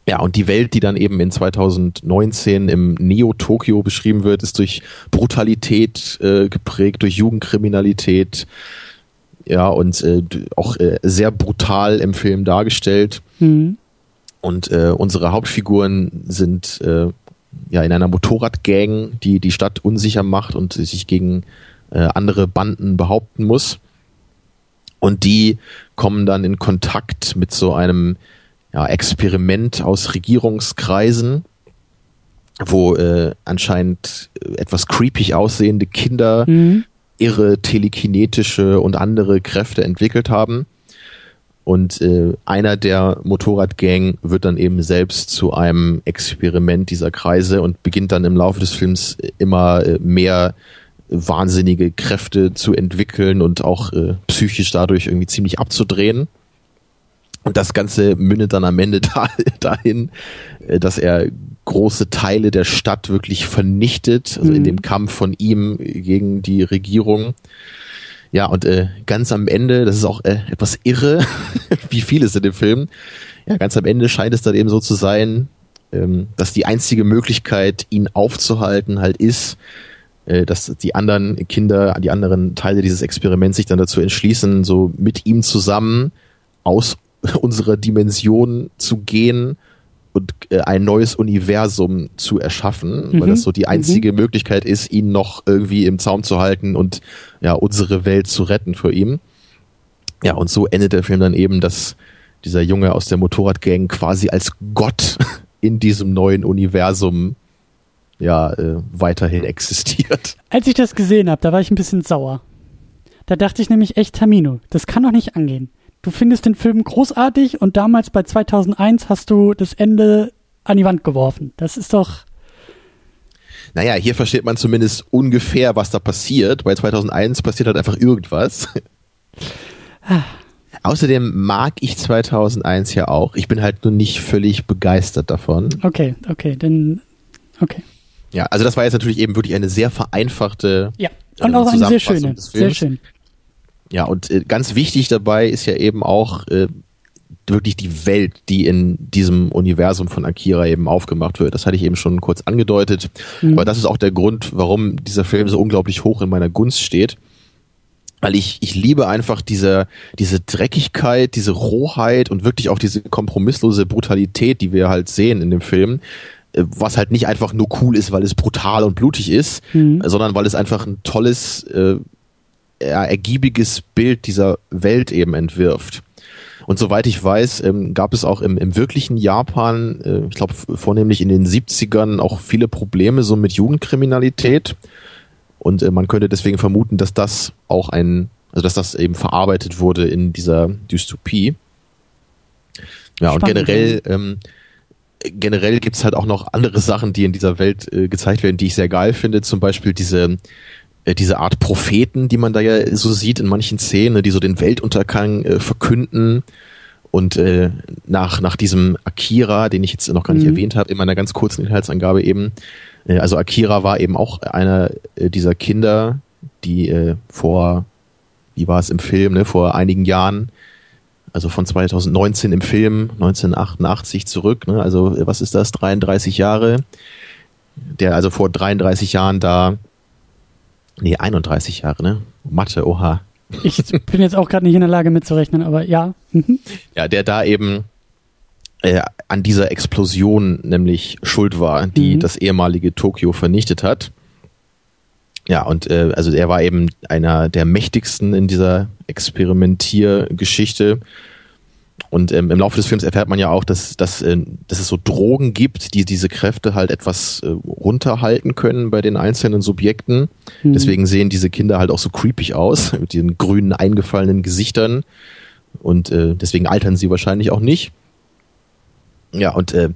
Ja, und die Welt, die dann eben in 2019 im Neo-Tokio beschrieben wird, ist durch Brutalität äh, geprägt, durch Jugendkriminalität, ja, und äh, auch äh, sehr brutal im Film dargestellt. Mhm. Und äh, unsere Hauptfiguren sind äh, ja in einer Motorradgang, die die Stadt unsicher macht und sich gegen äh, andere Banden behaupten muss. Und die kommen dann in Kontakt mit so einem ja, Experiment aus Regierungskreisen, wo äh, anscheinend etwas creepy aussehende Kinder mhm. irre telekinetische und andere Kräfte entwickelt haben. Und äh, einer der Motorradgang wird dann eben selbst zu einem Experiment dieser Kreise und beginnt dann im Laufe des Films immer äh, mehr wahnsinnige Kräfte zu entwickeln und auch äh, psychisch dadurch irgendwie ziemlich abzudrehen. Und das Ganze mündet dann am Ende da, dahin, äh, dass er große Teile der Stadt wirklich vernichtet, also mhm. in dem Kampf von ihm gegen die Regierung. Ja, und äh, ganz am Ende, das ist auch äh, etwas irre, wie vieles in dem Film, ja, ganz am Ende scheint es dann eben so zu sein, ähm, dass die einzige Möglichkeit, ihn aufzuhalten, halt ist, äh, dass die anderen Kinder, die anderen Teile dieses Experiments sich dann dazu entschließen, so mit ihm zusammen aus unserer Dimension zu gehen und äh, ein neues Universum zu erschaffen, mhm. weil das so die einzige mhm. Möglichkeit ist, ihn noch irgendwie im Zaum zu halten und ja, unsere Welt zu retten für ihn. Ja, und so endet der Film dann eben, dass dieser Junge aus der Motorradgang quasi als Gott in diesem neuen Universum ja äh, weiterhin existiert. Als ich das gesehen habe, da war ich ein bisschen sauer. Da dachte ich nämlich echt, Tamino, das kann doch nicht angehen du findest den Film großartig und damals bei 2001 hast du das Ende an die Wand geworfen. Das ist doch. Naja, hier versteht man zumindest ungefähr, was da passiert. Bei 2001 passiert halt einfach irgendwas. Ah. Außerdem mag ich 2001 ja auch. Ich bin halt nur nicht völlig begeistert davon. Okay, okay, dann okay. Ja, also das war jetzt natürlich eben wirklich eine sehr vereinfachte. Ja, und auch eine sehr schöne, sehr schön. Ja, und äh, ganz wichtig dabei ist ja eben auch, äh, wirklich die Welt, die in diesem Universum von Akira eben aufgemacht wird. Das hatte ich eben schon kurz angedeutet. Mhm. Aber das ist auch der Grund, warum dieser Film so unglaublich hoch in meiner Gunst steht. Weil ich, ich liebe einfach diese, diese Dreckigkeit, diese Rohheit und wirklich auch diese kompromisslose Brutalität, die wir halt sehen in dem Film äh, was halt nicht einfach nur cool ist, weil es brutal und blutig ist, mhm. sondern weil es einfach ein tolles, äh, ergiebiges Bild dieser Welt eben entwirft. Und soweit ich weiß, ähm, gab es auch im, im wirklichen Japan, äh, ich glaube vornehmlich in den 70ern, auch viele Probleme so mit Jugendkriminalität. Und äh, man könnte deswegen vermuten, dass das auch ein, also dass das eben verarbeitet wurde in dieser Dystopie. Ja, Spannend. und generell, ähm, generell gibt's halt auch noch andere Sachen, die in dieser Welt äh, gezeigt werden, die ich sehr geil finde. Zum Beispiel diese diese Art Propheten, die man da ja so sieht in manchen Szenen, die so den Weltuntergang äh, verkünden. Und äh, nach, nach diesem Akira, den ich jetzt noch gar nicht mhm. erwähnt habe, in meiner ganz kurzen Inhaltsangabe eben, äh, also Akira war eben auch einer äh, dieser Kinder, die äh, vor, wie war es im Film, ne, vor einigen Jahren, also von 2019 im Film, 1988 zurück, ne, also äh, was ist das, 33 Jahre, der also vor 33 Jahren da Nee, 31 Jahre, ne? Mathe, oha. Ich bin jetzt auch gerade nicht in der Lage mitzurechnen, aber ja. Mhm. Ja, der da eben äh, an dieser Explosion nämlich schuld war, die mhm. das ehemalige Tokio vernichtet hat. Ja, und äh, also er war eben einer der mächtigsten in dieser Experimentiergeschichte und ähm, im Laufe des Films erfährt man ja auch, dass, dass, äh, dass es so Drogen gibt, die diese Kräfte halt etwas äh, runterhalten können bei den einzelnen Subjekten. Mhm. Deswegen sehen diese Kinder halt auch so creepig aus, mit ihren grünen, eingefallenen Gesichtern. Und äh, deswegen altern sie wahrscheinlich auch nicht. Ja, und äh,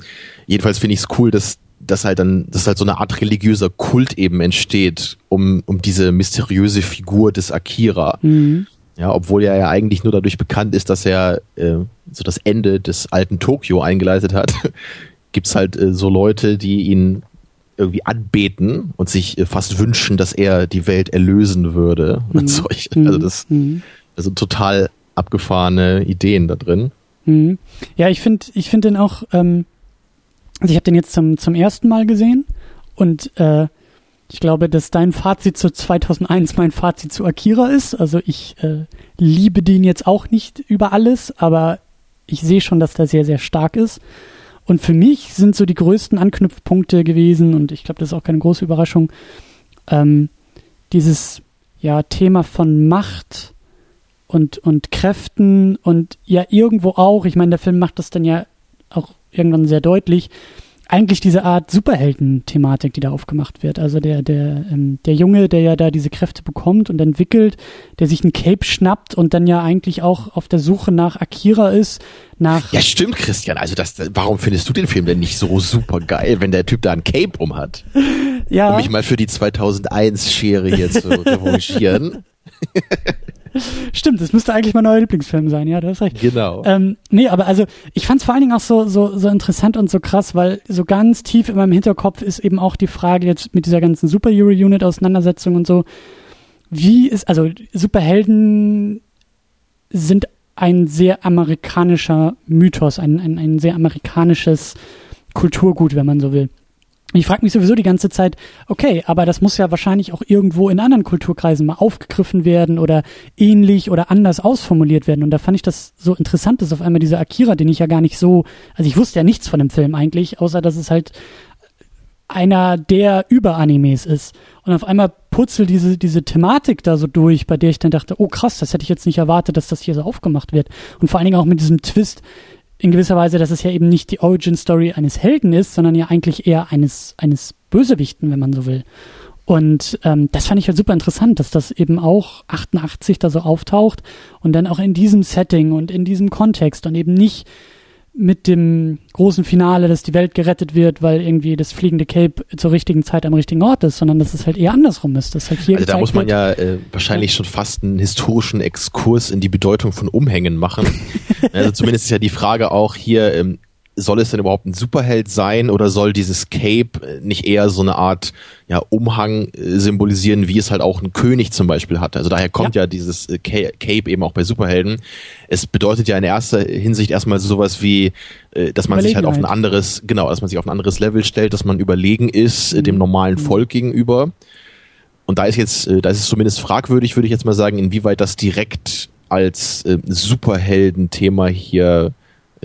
jedenfalls finde ich es cool, dass, dass halt dann, dass halt so eine Art religiöser Kult eben entsteht, um, um diese mysteriöse Figur des Akira. Mhm. Ja, obwohl er ja eigentlich nur dadurch bekannt ist, dass er äh, so das Ende des alten Tokio eingeleitet hat, gibt's halt äh, so Leute, die ihn irgendwie anbeten und sich äh, fast wünschen, dass er die Welt erlösen würde. Mhm. Also das mhm. also total abgefahrene Ideen da drin. Mhm. Ja, ich finde ich finde den auch, ähm, also ich habe den jetzt zum, zum ersten Mal gesehen und äh, ich glaube, dass dein Fazit zu 2001 mein Fazit zu Akira ist. Also ich äh, liebe den jetzt auch nicht über alles, aber ich sehe schon, dass der sehr, sehr stark ist. Und für mich sind so die größten Anknüpfpunkte gewesen, und ich glaube, das ist auch keine große Überraschung, ähm, dieses ja, Thema von Macht und, und Kräften und ja irgendwo auch, ich meine, der Film macht das dann ja auch irgendwann sehr deutlich, eigentlich diese Art Superhelden-Thematik, die da aufgemacht wird. Also der, der, ähm, der Junge, der ja da diese Kräfte bekommt und entwickelt, der sich ein Cape schnappt und dann ja eigentlich auch auf der Suche nach Akira ist. Nach ja, stimmt, Christian. Also das, warum findest du den Film denn nicht so super geil, wenn der Typ da ein Cape um hat? Ja. Um mich mal für die 2001-Schere hier zu revanchieren. Stimmt, das müsste eigentlich mein neuer Lieblingsfilm sein, ja, du hast recht. Genau. Ähm, nee, aber also ich fand es vor allen Dingen auch so, so, so interessant und so krass, weil so ganz tief in meinem Hinterkopf ist eben auch die Frage jetzt mit dieser ganzen Superhero-Unit-Auseinandersetzung und so, wie ist, also Superhelden sind ein sehr amerikanischer Mythos, ein, ein, ein sehr amerikanisches Kulturgut, wenn man so will. Ich frage mich sowieso die ganze Zeit, okay, aber das muss ja wahrscheinlich auch irgendwo in anderen Kulturkreisen mal aufgegriffen werden oder ähnlich oder anders ausformuliert werden. Und da fand ich das so interessant, dass auf einmal dieser Akira, den ich ja gar nicht so, also ich wusste ja nichts von dem Film eigentlich, außer dass es halt einer der Überanimes ist. Und auf einmal putzelt diese, diese Thematik da so durch, bei der ich dann dachte, oh krass, das hätte ich jetzt nicht erwartet, dass das hier so aufgemacht wird. Und vor allen Dingen auch mit diesem Twist, in gewisser Weise, dass es ja eben nicht die Origin Story eines Helden ist, sondern ja eigentlich eher eines, eines Bösewichten, wenn man so will. Und ähm, das fand ich halt super interessant, dass das eben auch 88 da so auftaucht und dann auch in diesem Setting und in diesem Kontext und eben nicht mit dem großen Finale, dass die Welt gerettet wird, weil irgendwie das fliegende Cape zur richtigen Zeit am richtigen Ort ist, sondern dass es halt eher andersrum ist. Dass halt hier also da muss man ja äh, wahrscheinlich ja. schon fast einen historischen Exkurs in die Bedeutung von Umhängen machen. also zumindest ist ja die Frage auch hier, ähm, soll es denn überhaupt ein Superheld sein oder soll dieses Cape nicht eher so eine Art ja, Umhang äh, symbolisieren, wie es halt auch ein König zum Beispiel hat? Also daher kommt ja, ja dieses äh, Cape eben auch bei Superhelden. Es bedeutet ja in erster Hinsicht erstmal sowas wie, äh, dass man sich halt auf ein anderes, genau, dass man sich auf ein anderes Level stellt, dass man überlegen ist mhm. dem normalen mhm. Volk gegenüber. Und da ist jetzt, da ist es zumindest fragwürdig, würde ich jetzt mal sagen, inwieweit das direkt als äh, Superhelden-Thema hier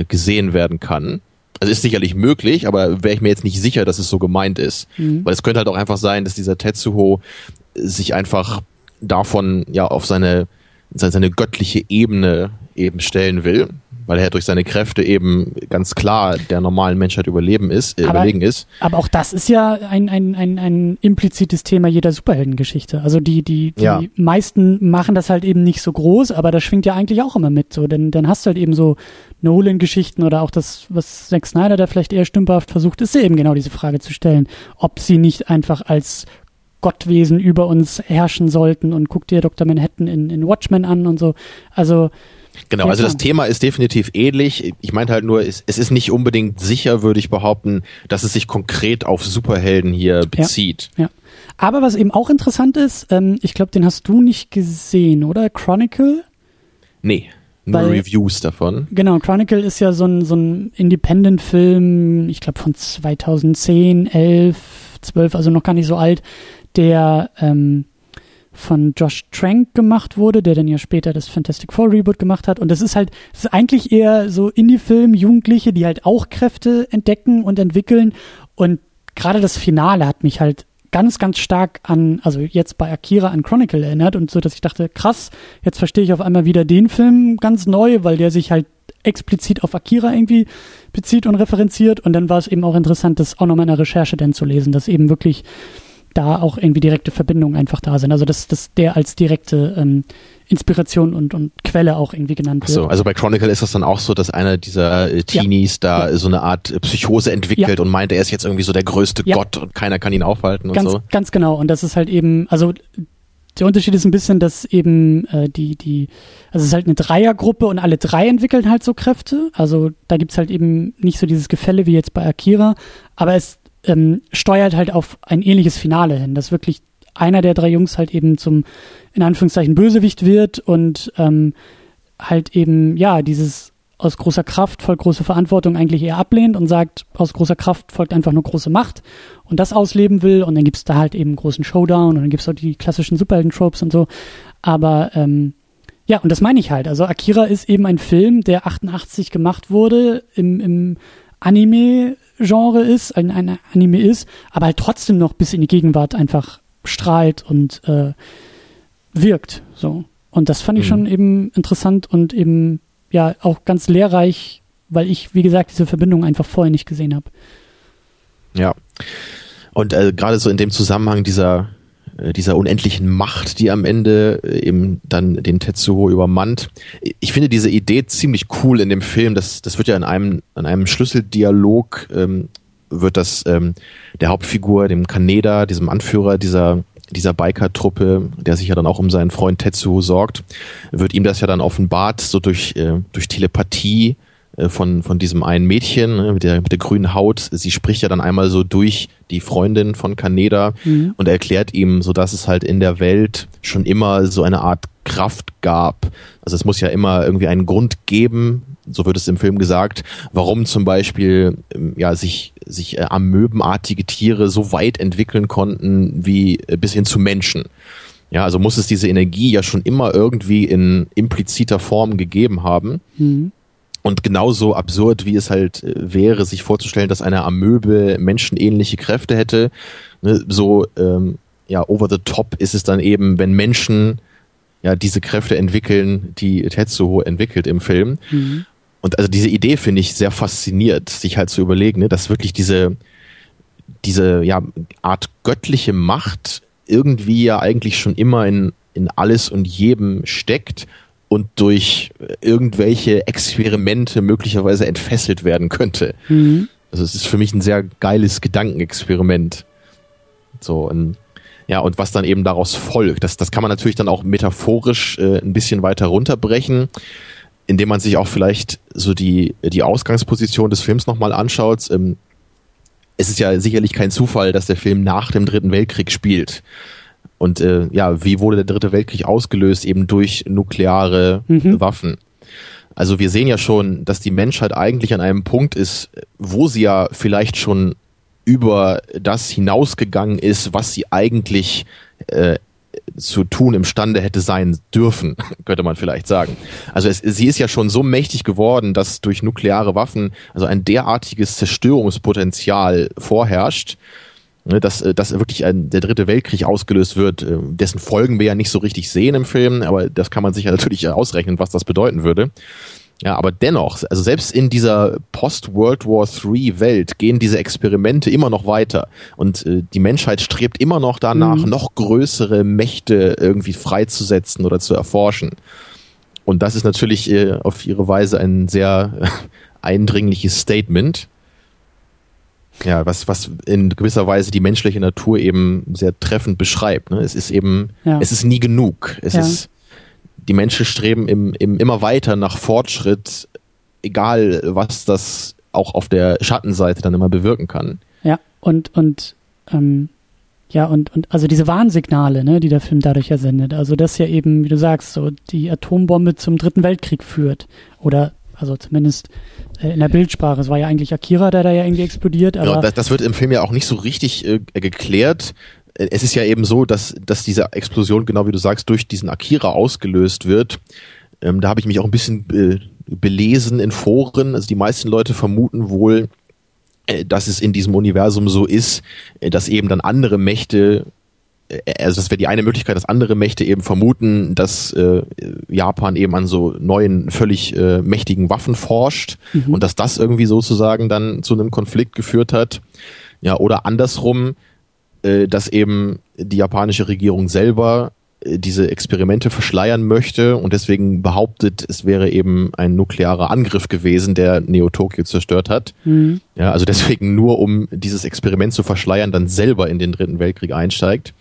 gesehen werden kann. Also ist sicherlich möglich, aber wäre ich mir jetzt nicht sicher, dass es so gemeint ist. Mhm. Weil es könnte halt auch einfach sein, dass dieser Tetsuho sich einfach davon ja auf seine, seine göttliche Ebene eben stellen will weil er durch seine Kräfte eben ganz klar der normalen Menschheit überleben ist, äh, aber, überlegen ist. Aber auch das ist ja ein, ein, ein, ein implizites Thema jeder Superheldengeschichte. Also die, die, die ja. meisten machen das halt eben nicht so groß, aber das schwingt ja eigentlich auch immer mit. So, denn dann hast du halt eben so Nolan-Geschichten oder auch das, was Zack Snyder da vielleicht eher stümperhaft versucht, ist eben genau diese Frage zu stellen, ob sie nicht einfach als Gottwesen über uns herrschen sollten und guck dir Dr. Manhattan in, in Watchmen an und so. Also Genau, also das Thema ist definitiv ähnlich. Ich meinte halt nur, es, es, ist nicht unbedingt sicher, würde ich behaupten, dass es sich konkret auf Superhelden hier bezieht. Ja. ja. Aber was eben auch interessant ist, ähm, ich glaube, den hast du nicht gesehen, oder? Chronicle? Nee. Nur Weil, Reviews davon. Genau, Chronicle ist ja so ein, so ein Independent-Film, ich glaube von 2010, 11, 12, also noch gar nicht so alt, der ähm, von Josh Trank gemacht wurde, der dann ja später das Fantastic Four Reboot gemacht hat. Und das ist halt, das ist eigentlich eher so Indie-Film, Jugendliche, die halt auch Kräfte entdecken und entwickeln. Und gerade das Finale hat mich halt ganz, ganz stark an, also jetzt bei Akira an Chronicle erinnert und so, dass ich dachte, krass, jetzt verstehe ich auf einmal wieder den Film ganz neu, weil der sich halt explizit auf Akira irgendwie bezieht und referenziert. Und dann war es eben auch interessant, das auch nochmal in der Recherche dann zu lesen, dass eben wirklich da auch irgendwie direkte Verbindungen einfach da sind. Also dass, dass der als direkte ähm, Inspiration und, und Quelle auch irgendwie genannt wird. So, also bei Chronicle ist das dann auch so, dass einer dieser äh, Teenies ja. da ja. so eine Art äh, Psychose entwickelt ja. und meint, er ist jetzt irgendwie so der größte Gott und keiner kann ihn aufhalten ganz, und so. Ganz genau. Und das ist halt eben, also der Unterschied ist ein bisschen, dass eben äh, die, die, also es ist halt eine Dreiergruppe und alle drei entwickeln halt so Kräfte. Also da gibt's halt eben nicht so dieses Gefälle wie jetzt bei Akira, aber es ähm, steuert halt auf ein ähnliches Finale hin, dass wirklich einer der drei Jungs halt eben zum, in Anführungszeichen, Bösewicht wird und ähm, halt eben, ja, dieses aus großer Kraft folgt große Verantwortung eigentlich eher ablehnt und sagt, aus großer Kraft folgt einfach nur große Macht und das ausleben will und dann gibt's da halt eben großen Showdown und dann gibt's auch die klassischen Superhelden-Tropes und so. Aber ähm, ja, und das meine ich halt. Also Akira ist eben ein Film, der 88 gemacht wurde im, im Anime Genre ist, ein, ein Anime ist, aber halt trotzdem noch bis in die Gegenwart einfach strahlt und äh, wirkt. So. Und das fand ich mhm. schon eben interessant und eben ja auch ganz lehrreich, weil ich, wie gesagt, diese Verbindung einfach vorher nicht gesehen habe. Ja. Und äh, gerade so in dem Zusammenhang dieser dieser unendlichen Macht, die am Ende äh, eben dann den Tetsuo übermannt. Ich finde diese Idee ziemlich cool in dem Film. Das, das wird ja in einem, in einem Schlüsseldialog ähm, wird das ähm, der Hauptfigur, dem Kaneda, diesem Anführer dieser dieser Biker-Truppe, der sich ja dann auch um seinen Freund Tetsuo sorgt, wird ihm das ja dann offenbart, so durch, äh, durch Telepathie, äh, von, von diesem einen Mädchen ne, mit, der, mit der grünen Haut. Sie spricht ja dann einmal so durch die Freundin von Kaneda mhm. und erklärt ihm, so dass es halt in der Welt schon immer so eine Art Kraft gab. Also es muss ja immer irgendwie einen Grund geben, so wird es im Film gesagt, warum zum Beispiel ähm, ja sich sich äh, amöbenartige Tiere so weit entwickeln konnten wie äh, bis hin zu Menschen. Ja, also muss es diese Energie ja schon immer irgendwie in impliziter Form gegeben haben. Mhm. Und genauso absurd, wie es halt äh, wäre, sich vorzustellen, dass eine Amöbe menschenähnliche Kräfte hätte, ne, so ähm, ja over the top ist es dann eben, wenn Menschen ja diese Kräfte entwickeln, die Tetsuo entwickelt im Film. Mhm. Und also diese Idee finde ich sehr fasziniert, sich halt zu überlegen, ne, dass wirklich diese diese ja Art göttliche Macht irgendwie ja eigentlich schon immer in in alles und jedem steckt und durch irgendwelche Experimente möglicherweise entfesselt werden könnte. Mhm. Also es ist für mich ein sehr geiles Gedankenexperiment. So und ja, und was dann eben daraus folgt, das, das kann man natürlich dann auch metaphorisch äh, ein bisschen weiter runterbrechen. indem man sich auch vielleicht so die, die Ausgangsposition des Films nochmal anschaut. Ähm, es ist ja sicherlich kein Zufall, dass der Film nach dem Dritten Weltkrieg spielt. Und äh, ja, wie wurde der Dritte Weltkrieg ausgelöst? Eben durch nukleare mhm. Waffen. Also wir sehen ja schon, dass die Menschheit eigentlich an einem Punkt ist, wo sie ja vielleicht schon über das hinausgegangen ist, was sie eigentlich äh, zu tun imstande hätte sein dürfen, könnte man vielleicht sagen. Also es, sie ist ja schon so mächtig geworden, dass durch nukleare Waffen also ein derartiges Zerstörungspotenzial vorherrscht, dass, äh, dass wirklich ein, der dritte Weltkrieg ausgelöst wird, äh, dessen Folgen wir ja nicht so richtig sehen im Film, aber das kann man sich ja natürlich ausrechnen, was das bedeuten würde. Ja, aber dennoch, also selbst in dieser Post-World War III Welt gehen diese Experimente immer noch weiter und äh, die Menschheit strebt immer noch danach, mhm. noch größere Mächte irgendwie freizusetzen oder zu erforschen. Und das ist natürlich äh, auf ihre Weise ein sehr äh, eindringliches Statement. Ja, was, was in gewisser Weise die menschliche Natur eben sehr treffend beschreibt. Ne? Es ist eben, ja. es ist nie genug. Es ja. ist die Menschen streben im, im immer weiter nach Fortschritt, egal was das auch auf der Schattenseite dann immer bewirken kann. Ja, und, und ähm, ja, und, und also diese Warnsignale, ne, die der Film dadurch ja sendet, also dass ja eben, wie du sagst, so die Atombombe zum Dritten Weltkrieg führt. Oder also zumindest äh, in der Bildsprache. Es war ja eigentlich Akira, der da ja irgendwie explodiert. Aber ja, das, das wird im Film ja auch nicht so richtig äh, geklärt es ist ja eben so, dass, dass diese Explosion, genau wie du sagst, durch diesen Akira ausgelöst wird. Ähm, da habe ich mich auch ein bisschen äh, belesen in Foren. Also die meisten Leute vermuten wohl, äh, dass es in diesem Universum so ist, äh, dass eben dann andere Mächte äh, also das wäre die eine Möglichkeit, dass andere Mächte eben vermuten, dass äh, Japan eben an so neuen, völlig äh, mächtigen Waffen forscht mhm. und dass das irgendwie sozusagen dann zu einem Konflikt geführt hat. Ja, oder andersrum, äh, dass eben die japanische Regierung selber äh, diese Experimente verschleiern möchte und deswegen behauptet, es wäre eben ein nuklearer Angriff gewesen, der Neo-Tokio zerstört hat. Mhm. Ja, also deswegen nur, um dieses Experiment zu verschleiern, dann selber in den Dritten Weltkrieg einsteigt.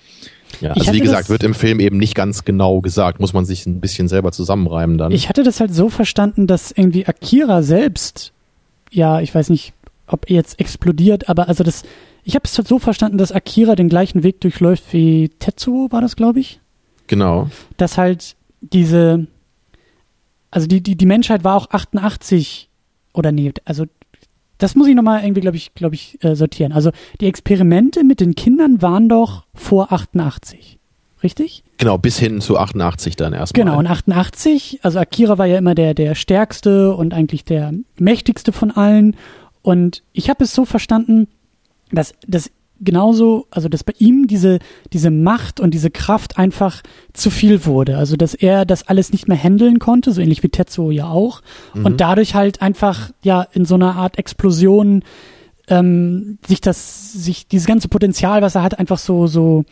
Ja, also wie gesagt, wird im Film eben nicht ganz genau gesagt, muss man sich ein bisschen selber zusammenreimen dann. Ich hatte das halt so verstanden, dass irgendwie Akira selbst, ja, ich weiß nicht, ob er jetzt explodiert, aber also das ich habe es halt so verstanden, dass Akira den gleichen Weg durchläuft wie Tetsuo, war das, glaube ich? Genau. Dass halt diese, also die, die, die Menschheit war auch 88 oder nee, also das muss ich nochmal irgendwie, glaube ich, glaube ich, äh, sortieren. Also die Experimente mit den Kindern waren doch vor 88. Richtig? Genau, bis hin zu 88 dann erstmal. Genau, und 88, also Akira war ja immer der, der stärkste und eigentlich der mächtigste von allen. Und ich habe es so verstanden, dass das genauso, also dass bei ihm diese, diese Macht und diese Kraft einfach zu viel wurde. Also dass er das alles nicht mehr handeln konnte, so ähnlich wie Tetsuo ja auch. Mhm. Und dadurch halt einfach ja in so einer Art Explosion ähm, sich das, sich dieses ganze Potenzial, was er hat, einfach so, so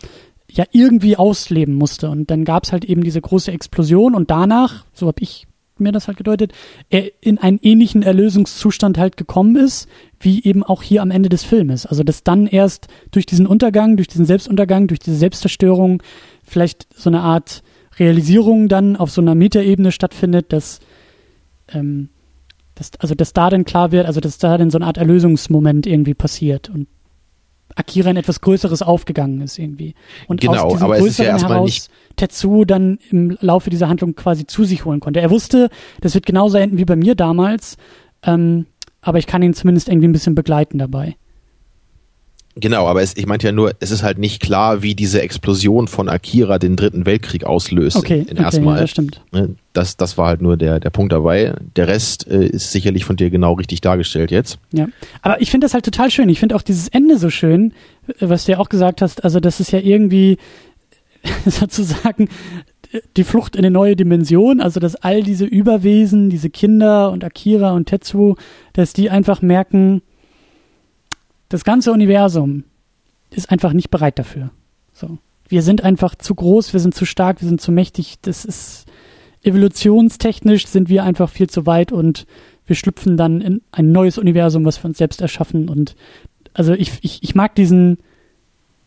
ja irgendwie ausleben musste. Und dann gab's halt eben diese große Explosion und danach, so habe ich mir das halt gedeutet, er in einen ähnlichen Erlösungszustand halt gekommen ist, wie eben auch hier am Ende des Filmes. Also dass dann erst durch diesen Untergang, durch diesen Selbstuntergang, durch diese Selbstzerstörung vielleicht so eine Art Realisierung dann auf so einer Metaebene stattfindet, dass, ähm, dass also dass da dann klar wird, also dass da dann so eine Art Erlösungsmoment irgendwie passiert und Akira in etwas Größeres aufgegangen ist irgendwie. Und genau, aus diesem aber Größeren es ist ja heraus nicht Tetsu dann im Laufe dieser Handlung quasi zu sich holen konnte. Er wusste, das wird genauso enden wie bei mir damals, ähm, aber ich kann ihn zumindest irgendwie ein bisschen begleiten dabei. Genau, aber es, ich meinte ja nur, es ist halt nicht klar, wie diese Explosion von Akira den dritten Weltkrieg auslöst. Okay, in, in okay erstmal. Ja, das stimmt. Ne, das, das war halt nur der, der Punkt dabei. Der Rest äh, ist sicherlich von dir genau richtig dargestellt jetzt. Ja, aber ich finde das halt total schön. Ich finde auch dieses Ende so schön, was du ja auch gesagt hast. Also das ist ja irgendwie sozusagen die Flucht in eine neue Dimension, also dass all diese Überwesen, diese Kinder und Akira und Tetsuo, dass die einfach merken, das ganze Universum ist einfach nicht bereit dafür. So. Wir sind einfach zu groß, wir sind zu stark, wir sind zu mächtig. Das ist evolutionstechnisch sind wir einfach viel zu weit und wir schlüpfen dann in ein neues Universum, was wir uns selbst erschaffen. Und also ich, ich, ich mag diesen,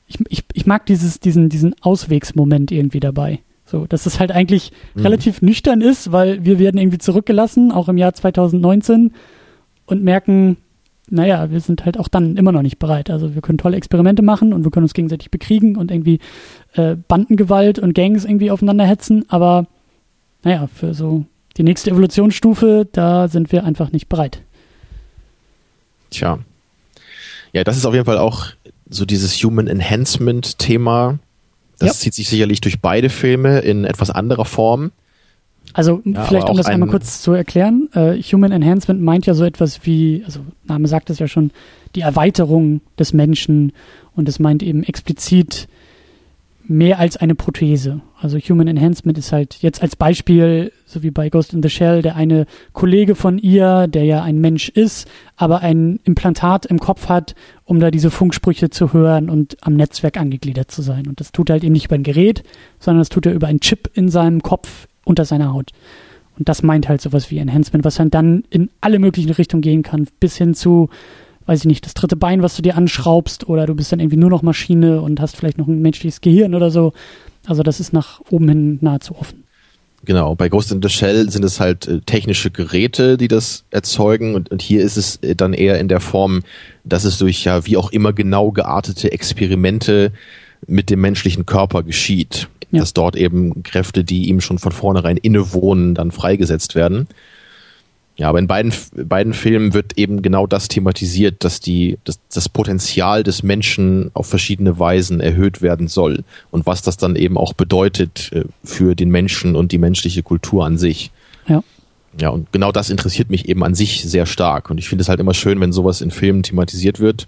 ich, ich, ich mag dieses, diesen, diesen Auswegsmoment irgendwie dabei. So, dass es halt eigentlich Mhm. relativ nüchtern ist, weil wir werden irgendwie zurückgelassen, auch im Jahr 2019 und merken, naja, wir sind halt auch dann immer noch nicht bereit. Also wir können tolle Experimente machen und wir können uns gegenseitig bekriegen und irgendwie äh, Bandengewalt und Gangs irgendwie aufeinander hetzen, aber naja, für so die nächste Evolutionsstufe, da sind wir einfach nicht bereit. Tja. Ja, das ist auf jeden Fall auch so dieses Human Enhancement Thema. Das Ja. zieht sich sicherlich durch beide Filme in etwas anderer Form. Also Ja, vielleicht um das einmal ein- kurz zu erklären, äh, Human Enhancement meint ja so etwas wie, also Name sagt es ja schon, die Erweiterung des Menschen und es meint eben explizit mehr als eine Prothese. Also Human Enhancement ist halt jetzt als Beispiel, so wie bei Ghost in the Shell, der eine Kollege von ihr, der ja ein Mensch ist, aber ein Implantat im Kopf hat, um da diese Funksprüche zu hören und am Netzwerk angegliedert zu sein. Und das tut er halt eben nicht über ein Gerät, sondern das tut er über einen Chip in seinem Kopf unter seiner Haut. Und das meint halt sowas wie Enhancement, was halt dann in alle möglichen Richtungen gehen kann, bis hin zu, weiß ich nicht, das dritte Bein, was du dir anschraubst, oder du bist dann irgendwie nur noch Maschine und hast vielleicht noch ein menschliches Gehirn oder so. Also das ist nach oben hin nahezu offen. Genau, bei Ghost in the Shell sind es halt äh, technische Geräte, die das erzeugen und, und hier ist es äh, dann eher in der Form, dass es durch ja wie auch immer genau geartete Experimente mit dem menschlichen Körper geschieht. Ja. Dass dort eben Kräfte, die ihm schon von vornherein innewohnen, dann freigesetzt werden. Ja, aber in beiden, beiden Filmen wird eben genau das thematisiert, dass die, dass das Potenzial des Menschen auf verschiedene Weisen erhöht werden soll und was das dann eben auch bedeutet äh, für den Menschen und die menschliche Kultur an sich. Ja. Ja, und genau das interessiert mich eben an sich sehr stark. Und ich finde es halt immer schön, wenn sowas in Filmen thematisiert wird.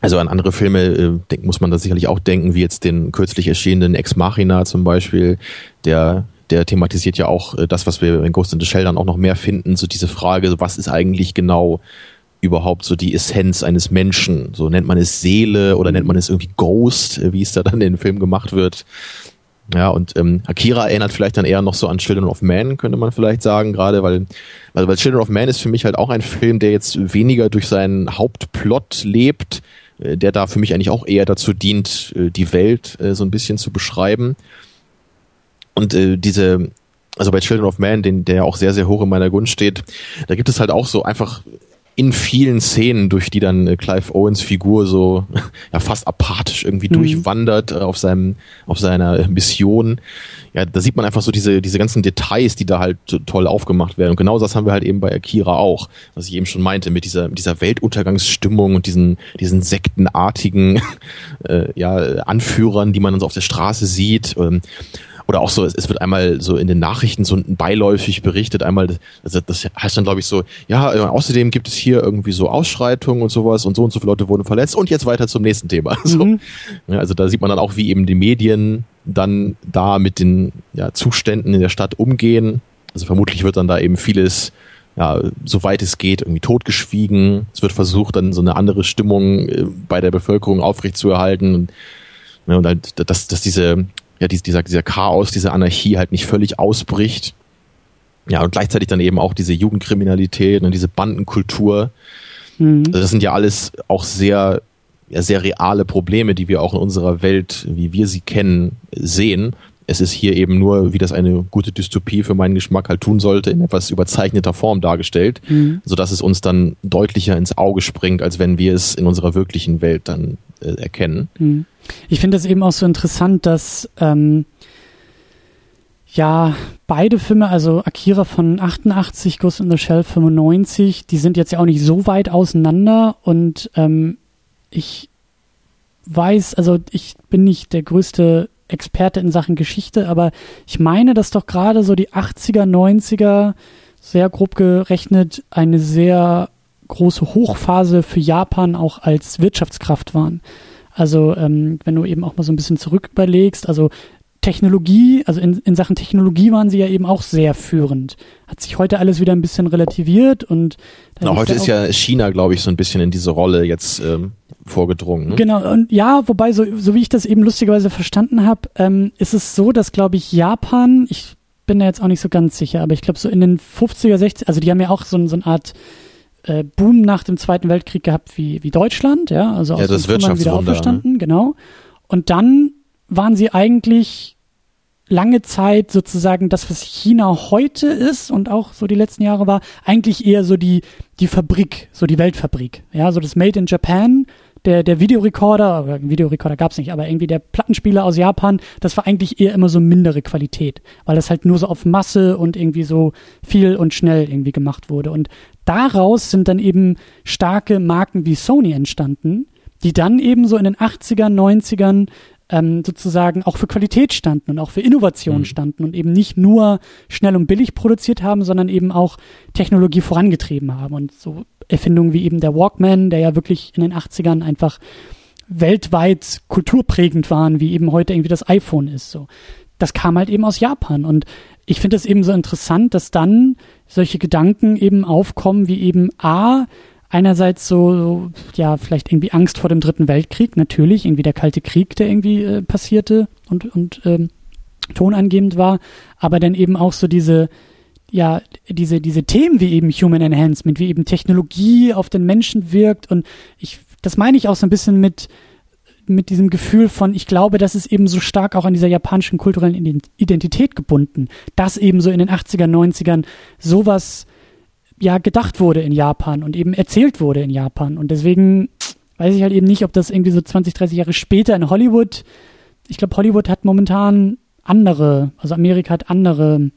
Also an andere Filme äh, denk, muss man da sicherlich auch denken, wie jetzt den kürzlich erschienenen Ex Machina zum Beispiel, der der thematisiert ja auch äh, das, was wir in Ghost in the Shell dann auch noch mehr finden, so diese Frage, was ist eigentlich genau überhaupt so die Essenz eines Menschen? So nennt man es Seele oder nennt man es irgendwie Ghost, äh, wie es da dann in dem Film gemacht wird. Ja, und ähm, Akira erinnert vielleicht dann eher noch so an Children of Man, könnte man vielleicht sagen, gerade weil, weil, weil Children of Man ist für mich halt auch ein Film, der jetzt weniger durch seinen Hauptplot lebt, äh, der da für mich eigentlich auch eher dazu dient, äh, die Welt äh, so ein bisschen zu beschreiben. Und äh, diese, also bei Children of Man, den, der ja auch sehr, sehr hoch in meiner Gunst steht, da gibt es halt auch so einfach in vielen Szenen, durch die dann äh, Clive Owens Figur so ja fast apathisch irgendwie Mhm. durchwandert äh, auf seinem auf seiner Mission. Ja, da sieht man einfach so diese diese ganzen Details, die da halt toll aufgemacht werden. Und genau das haben wir halt eben bei Akira auch, was ich eben schon meinte mit dieser mit dieser Weltuntergangsstimmung und diesen diesen sektenartigen äh, ja Anführern, die man dann so auf der Straße sieht. Ähm, oder auch so, es, es wird einmal so in den Nachrichten so beiläufig berichtet, einmal, also das heißt dann glaube ich so, ja, äh, außerdem gibt es hier irgendwie so Ausschreitungen und sowas und so und so viele Leute wurden verletzt und jetzt weiter zum nächsten Thema. So. Mhm. Ja, also da sieht man dann auch, wie eben die Medien dann da mit den ja, Zuständen in der Stadt umgehen. Also vermutlich wird dann da eben vieles, ja, soweit es geht, irgendwie totgeschwiegen. Es wird versucht, dann so eine andere Stimmung äh, bei der Bevölkerung aufrechtzuerhalten. Und, ja, und halt, dass, dass diese, ja, dies- dieser, dieser Chaos, diese Anarchie halt nicht völlig ausbricht. Ja, und gleichzeitig dann eben auch diese Jugendkriminalität und diese Bandenkultur. Mhm. Also das sind ja alles auch sehr, ja, sehr reale Probleme, die wir auch in unserer Welt, wie wir sie kennen, sehen. Es ist hier eben nur, wie das eine gute Dystopie für meinen Geschmack halt tun sollte, in etwas überzeichneter Form dargestellt, Mhm. sodass es uns dann deutlicher ins Auge springt, als wenn wir es in unserer wirklichen Welt dann äh, erkennen. Hm. Ich finde es eben auch so interessant, dass ähm, ja beide Filme, also Akira von 88, Ghost in the Shell 95, die sind jetzt ja auch nicht so weit auseinander und ähm, ich weiß, also ich bin nicht der größte Experte in Sachen Geschichte, aber ich meine, dass doch gerade so die 80er, 90er sehr grob gerechnet eine sehr große Hochphase für Japan auch als Wirtschaftskraft waren. Also ähm, wenn du eben auch mal so ein bisschen zurück überlegst, also Technologie, also in, in Sachen Technologie waren sie ja eben auch sehr führend. Hat sich heute alles wieder ein bisschen relativiert und Na, heute ist ja China, glaube ich, so ein bisschen in diese Rolle jetzt ähm, vorgedrungen. Ne? Genau, und ja, wobei, so, so wie ich das eben lustigerweise verstanden habe, ähm, ist es so, dass, glaube ich, Japan, ich bin da jetzt auch nicht so ganz sicher, aber ich glaube, so in den 50er, 60er, also die haben ja auch so, so eine Art äh, Boom nach dem Zweiten Weltkrieg gehabt wie, wie Deutschland, ja, also aus Ja, das den wieder Wirtschaftswunder, auferstanden, genau. Und dann waren sie eigentlich lange Zeit sozusagen das, was China heute ist und auch so die letzten Jahre war, eigentlich eher so die, die Fabrik, so die Weltfabrik. Ja, so das Made in Japan, der, der Videorekorder, oder Videorekorder gab's nicht, aber irgendwie der Plattenspieler aus Japan, das war eigentlich eher immer so mindere Qualität, weil das halt nur so auf Masse und irgendwie so viel und schnell irgendwie gemacht wurde. Und daraus sind dann eben starke Marken wie Sony entstanden, die dann eben so in den 80ern, 90ern ähm, sozusagen auch für Qualität standen und auch für Innovation mhm. standen und eben nicht nur schnell und billig produziert haben, sondern eben auch Technologie vorangetrieben haben. Und so Erfindungen wie eben der Walkman, der ja wirklich in den 80ern einfach weltweit kulturprägend waren, wie eben heute irgendwie das iPhone ist. So. Das kam halt eben aus Japan. Und ich finde es eben so interessant, dass dann solche Gedanken eben aufkommen, wie eben A, einerseits so, ja, vielleicht irgendwie Angst vor dem Dritten Weltkrieg, natürlich, irgendwie der Kalte Krieg, der irgendwie äh, passierte und, und ähm, tonangebend war, aber dann eben auch so diese, ja, diese, diese Themen wie eben Human Enhancement, wie eben Technologie auf den Menschen wirkt und ich, das meine ich auch so ein bisschen mit, mit diesem Gefühl von, ich glaube, das ist eben so stark auch an dieser japanischen kulturellen Identität gebunden, dass eben so in den 80er, 90ern sowas ja gedacht wurde in Japan und eben erzählt wurde in Japan. Und deswegen weiß ich halt eben nicht, ob das irgendwie so 20, 30 Jahre später in Hollywood, ich glaube, Hollywood hat momentan andere, also Amerika hat andere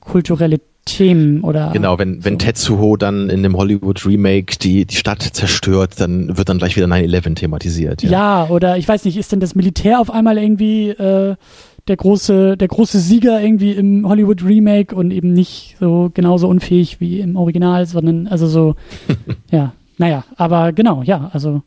kulturelle Themen oder. Genau, wenn, so. wenn Tetsuho dann in dem Hollywood Remake die, die Stadt zerstört, dann wird dann gleich wieder 9-11 thematisiert. Ja. ja, oder ich weiß nicht, ist denn das Militär auf einmal irgendwie äh, der große, der große Sieger irgendwie im Hollywood Remake und eben nicht so genauso unfähig wie im Original, sondern also so, ja, naja, aber genau, ja, also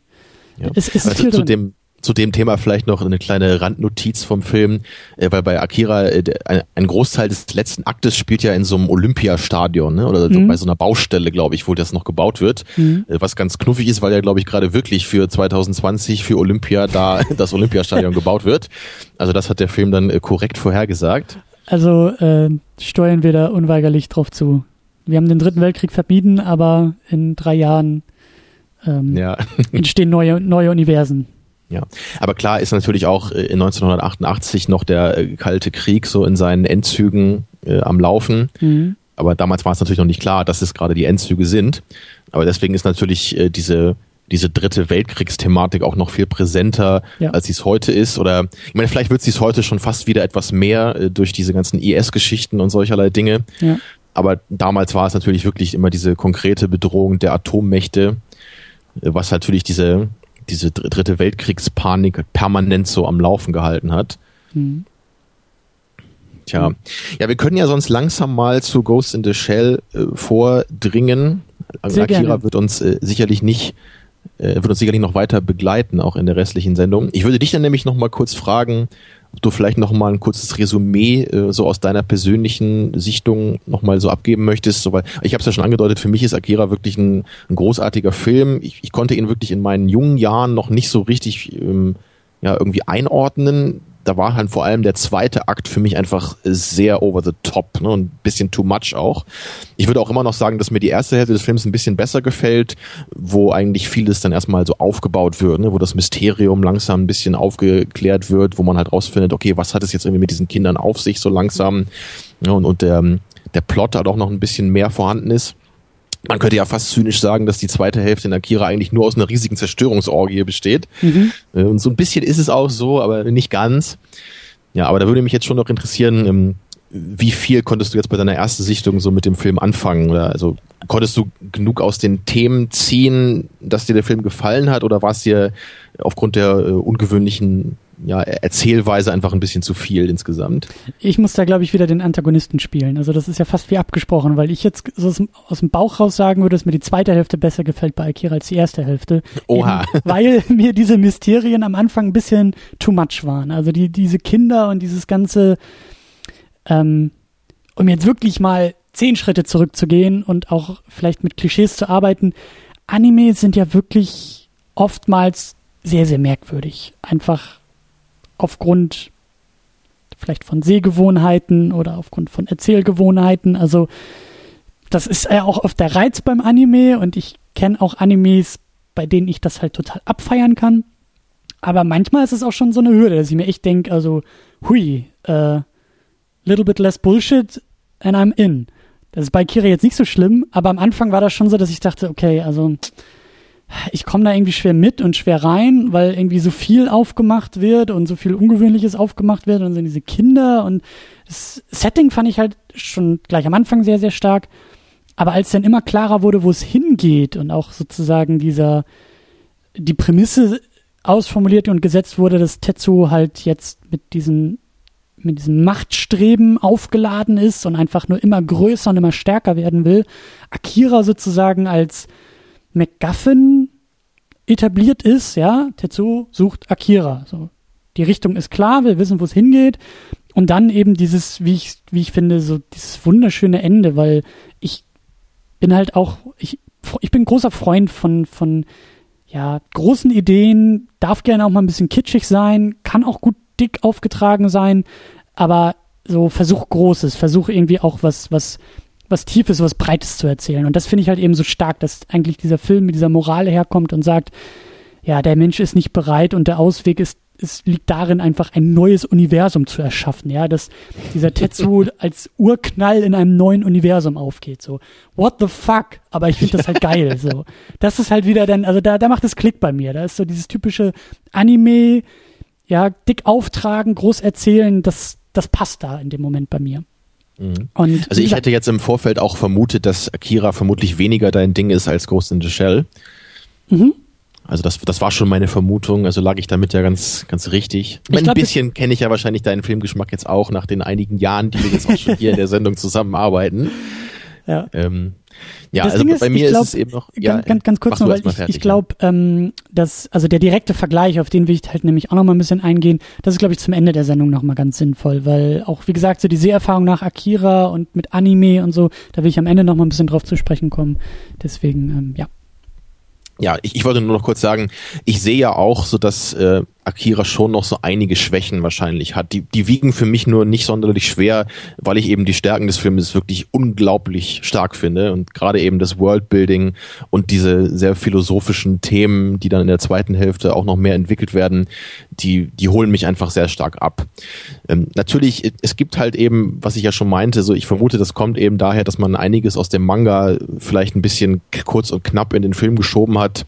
ja. es ist also viel zu drin. dem zu dem Thema vielleicht noch eine kleine Randnotiz vom Film, äh, weil bei Akira äh, ein, ein, Großteil des letzten Aktes spielt ja in so einem Olympiastadion ne? oder mhm. bei so einer Baustelle, glaube ich, wo das noch gebaut wird, mhm. äh, was ganz knuffig ist, weil ja, glaube ich, gerade wirklich für 2020 für Olympia da das Olympiastadion gebaut wird. Also das hat der Film dann äh, korrekt vorhergesagt. Also äh, steuern wir da unweigerlich drauf zu. Wir haben den Dritten Weltkrieg vermieden, aber in drei Jahren ähm, ja. entstehen neue, neue Universen. Ja, aber klar ist natürlich auch äh, in 1988 noch der äh, Kalte Krieg so in seinen Endzügen äh, am Laufen. Mhm. Aber damals war es natürlich noch nicht klar, dass es gerade die Endzüge sind. Aber deswegen ist natürlich äh, diese diese dritte Weltkriegsthematik auch noch viel präsenter, ja. als sie es heute ist. Oder ich meine, vielleicht wird sie es heute schon fast wieder etwas mehr äh, durch diese ganzen IS-Geschichten und solcherlei Dinge. Ja. Aber damals war es natürlich wirklich immer diese konkrete Bedrohung der Atommächte, äh, was natürlich diese diese dritte Weltkriegspanik permanent so am Laufen gehalten hat. Mhm. Tja, ja, wir können ja sonst langsam mal zu Ghost in the Shell äh, vordringen. Sehr Akira gerne. wird uns äh, sicherlich nicht äh, wird uns sicherlich noch weiter begleiten, auch in der restlichen Sendung. Ich würde dich dann nämlich noch mal kurz fragen, ob du vielleicht noch mal ein kurzes Resümee äh, so aus deiner persönlichen Sichtung noch mal so abgeben möchtest. So, weil ich habe es ja schon angedeutet, für mich ist Akira wirklich ein, ein großartiger Film. Ich, ich, konnte ihn wirklich in meinen jungen Jahren noch nicht so richtig ähm, ja irgendwie einordnen da war halt vor allem der zweite Akt für mich einfach sehr over the top ne, und ein bisschen too much auch. Ich würde auch immer noch sagen, dass mir die erste Hälfte des Films ein bisschen besser gefällt, wo eigentlich vieles dann erstmal so aufgebaut wird, ne, wo das Mysterium langsam ein bisschen aufgeklärt wird, wo man halt rausfindet, okay, was hat es jetzt irgendwie mit diesen Kindern auf sich so langsam ja, und, und der, der Plot halt auch noch ein bisschen mehr vorhanden ist. Man könnte ja fast zynisch sagen, dass die zweite Hälfte in Akira eigentlich nur aus einer riesigen Zerstörungsorgie besteht. Mhm. Äh, und so ein bisschen ist es auch so, aber nicht ganz. Ja, aber da würde mich jetzt schon noch interessieren, ähm, wie viel konntest du jetzt bei deiner ersten Sichtung so mit dem Film anfangen? Oder also konntest du genug aus den Themen ziehen, dass dir der Film gefallen hat, oder war es dir aufgrund der äh, ungewöhnlichen ja, Erzählweise einfach ein bisschen zu viel insgesamt. Ich muss da, glaube ich, wieder den Antagonisten spielen. Also das ist ja fast wie abgesprochen, weil ich jetzt so aus, dem Bauch raus sagen würde, dass mir die zweite Hälfte besser gefällt bei Akira als die erste Hälfte. Oha. Eben, weil mir diese Mysterien am Anfang ein bisschen too much waren. Also die, diese Kinder und dieses ganze, ähm, um jetzt wirklich mal zehn Schritte zurückzugehen und auch vielleicht mit Klischees zu arbeiten, Anime sind ja wirklich oftmals sehr, sehr merkwürdig. Einfach aufgrund vielleicht von Sehgewohnheiten oder aufgrund von Erzählgewohnheiten. Also das ist ja auch oft der Reiz beim Anime und ich kenne auch Animes, bei denen ich das halt total abfeiern kann. Aber manchmal ist es auch schon so eine Hürde, dass ich mir echt denke, also hui, äh, little bit less bullshit and I'm in. Das ist bei Kira jetzt nicht so schlimm, aber am Anfang war das schon so, dass ich dachte, okay, also ich komme da irgendwie schwer mit und schwer rein, weil irgendwie so viel aufgemacht wird und so viel Ungewöhnliches aufgemacht wird und sind diese Kinder und das Setting fand ich halt schon gleich am Anfang sehr, sehr stark. Aber als dann immer klarer wurde, wo es hingeht und auch sozusagen dieser, die Prämisse ausformuliert und gesetzt wurde, dass Tetsu halt jetzt mit diesen mit diesem Machtstreben aufgeladen ist und einfach nur immer größer und immer stärker werden will. Akira sozusagen als MacGuffin etabliert ist, ja, Tetsu sucht Akira. So, die Richtung ist klar, wir wissen, wo es hingeht. Und dann eben dieses, wie ich, wie ich finde, so dieses wunderschöne Ende, weil ich bin halt auch, ich, ich bin großer Freund von, von, ja, großen Ideen, darf gerne auch mal ein bisschen kitschig sein, kann auch gut dick aufgetragen sein, aber so versuch Großes, versuch irgendwie auch was, was, was Tiefes, was Breites zu erzählen. Und das finde ich halt eben so stark, dass eigentlich dieser Film mit dieser Moral herkommt und sagt, ja, der Mensch ist nicht bereit und der Ausweg ist, es liegt darin, einfach ein neues Universum zu erschaffen, ja, dass dieser Tetsu als Urknall in einem neuen Universum aufgeht, so, what the fuck? Aber ich finde das halt geil, so. Das ist halt wieder dann, also da, da macht es Klick bei mir, da ist so dieses typische Anime, ja, dick auftragen, groß erzählen, das, das passt da in dem Moment bei mir. Mhm. Und also ich hätte jetzt im Vorfeld auch vermutet, dass Akira vermutlich weniger dein Ding ist als Ghost in the Shell. Mhm. Also das, das war schon meine Vermutung, also lag ich damit ja ganz, ganz richtig. Ich ein glaub, bisschen kenne ich ja wahrscheinlich deinen Filmgeschmack jetzt auch nach den einigen Jahren, die wir jetzt auch schon hier in der Sendung zusammenarbeiten. Ja. Ähm, ja, das also Ding bei mir glaub, ist es eben noch. Ja, ganz, ganz kurz noch, weil ich, fertig, ich glaube, ja. ähm, dass also der direkte Vergleich, auf den will ich halt nämlich auch noch mal ein bisschen eingehen. Das ist glaube ich zum Ende der Sendung noch mal ganz sinnvoll, weil auch wie gesagt so die Seherfahrung nach Akira und mit Anime und so, da will ich am Ende noch mal ein bisschen drauf zu sprechen kommen. Deswegen ähm, ja. Ja, ich, ich wollte nur noch kurz sagen, ich sehe ja auch so, dass äh, Akira schon noch so einige Schwächen wahrscheinlich hat. Die, die wiegen für mich nur nicht sonderlich schwer, weil ich eben die Stärken des Films wirklich unglaublich stark finde und gerade eben das Worldbuilding und diese sehr philosophischen Themen, die dann in der zweiten Hälfte auch noch mehr entwickelt werden, die, die holen mich einfach sehr stark ab. Ähm, natürlich, es gibt halt eben, was ich ja schon meinte, so ich vermute, das kommt eben daher, dass man einiges aus dem Manga vielleicht ein bisschen kurz und knapp in den Film geschoben hat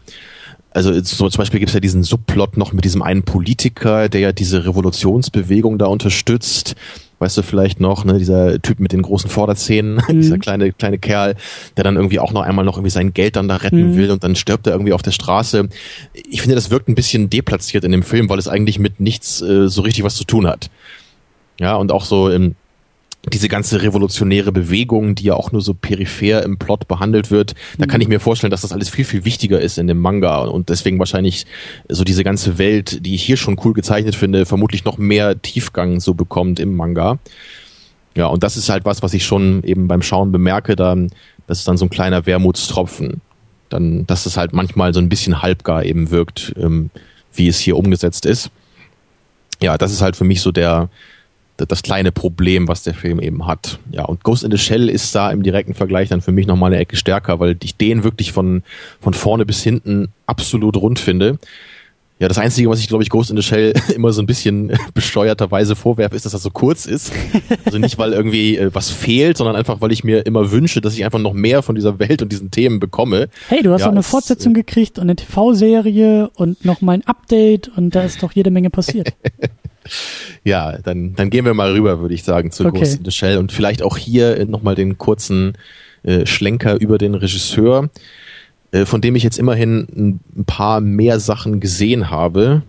also so zum Beispiel gibt es ja diesen Subplot noch mit diesem einen Politiker, der ja diese Revolutionsbewegung da unterstützt. Weißt du vielleicht noch, ne, dieser Typ mit den großen Vorderzähnen, mhm. dieser kleine, kleine Kerl, der dann irgendwie auch noch einmal noch irgendwie sein Geld dann da retten mhm. will und dann stirbt er irgendwie auf der Straße. Ich finde, das wirkt ein bisschen deplatziert in dem Film, weil es eigentlich mit nichts äh, so richtig was zu tun hat. Ja, und auch so im, diese ganze revolutionäre Bewegung, die ja auch nur so peripher im Plot behandelt wird, da kann mhm. ich mir vorstellen, dass das alles viel, viel wichtiger ist in dem Manga und deswegen wahrscheinlich so diese ganze Welt, die ich hier schon cool gezeichnet finde, vermutlich noch mehr Tiefgang so bekommt im Manga. Ja, und das ist halt was, was ich schon eben beim Schauen bemerke, dann, das ist dann so ein kleiner Wermutstropfen. Dann, dass es halt manchmal so ein bisschen halbgar eben wirkt, ähm, wie es hier umgesetzt ist. Ja, das ist halt für mich so der, das kleine Problem, was der Film eben hat. Ja, und Ghost in the Shell ist da im direkten Vergleich dann für mich nochmal eine Ecke stärker, weil ich den wirklich von, von vorne bis hinten absolut rund finde. Ja, das Einzige, was ich, glaube ich, Ghost in the Shell immer so ein bisschen besteuerterweise vorwerfe, ist, dass das so kurz ist. Also nicht, weil irgendwie äh, was fehlt, sondern einfach, weil ich mir immer wünsche, dass ich einfach noch mehr von dieser Welt und diesen Themen bekomme. Hey, du hast ja, doch eine Fortsetzung äh, gekriegt und eine TV-Serie und noch mal ein Update und da ist doch jede Menge passiert. ja, dann, dann gehen wir mal rüber, würde ich sagen, zu okay. Ghost in the Shell und vielleicht auch hier nochmal den kurzen äh, Schlenker über den Regisseur, äh, von dem ich jetzt immerhin ein paar mehr Sachen gesehen habe.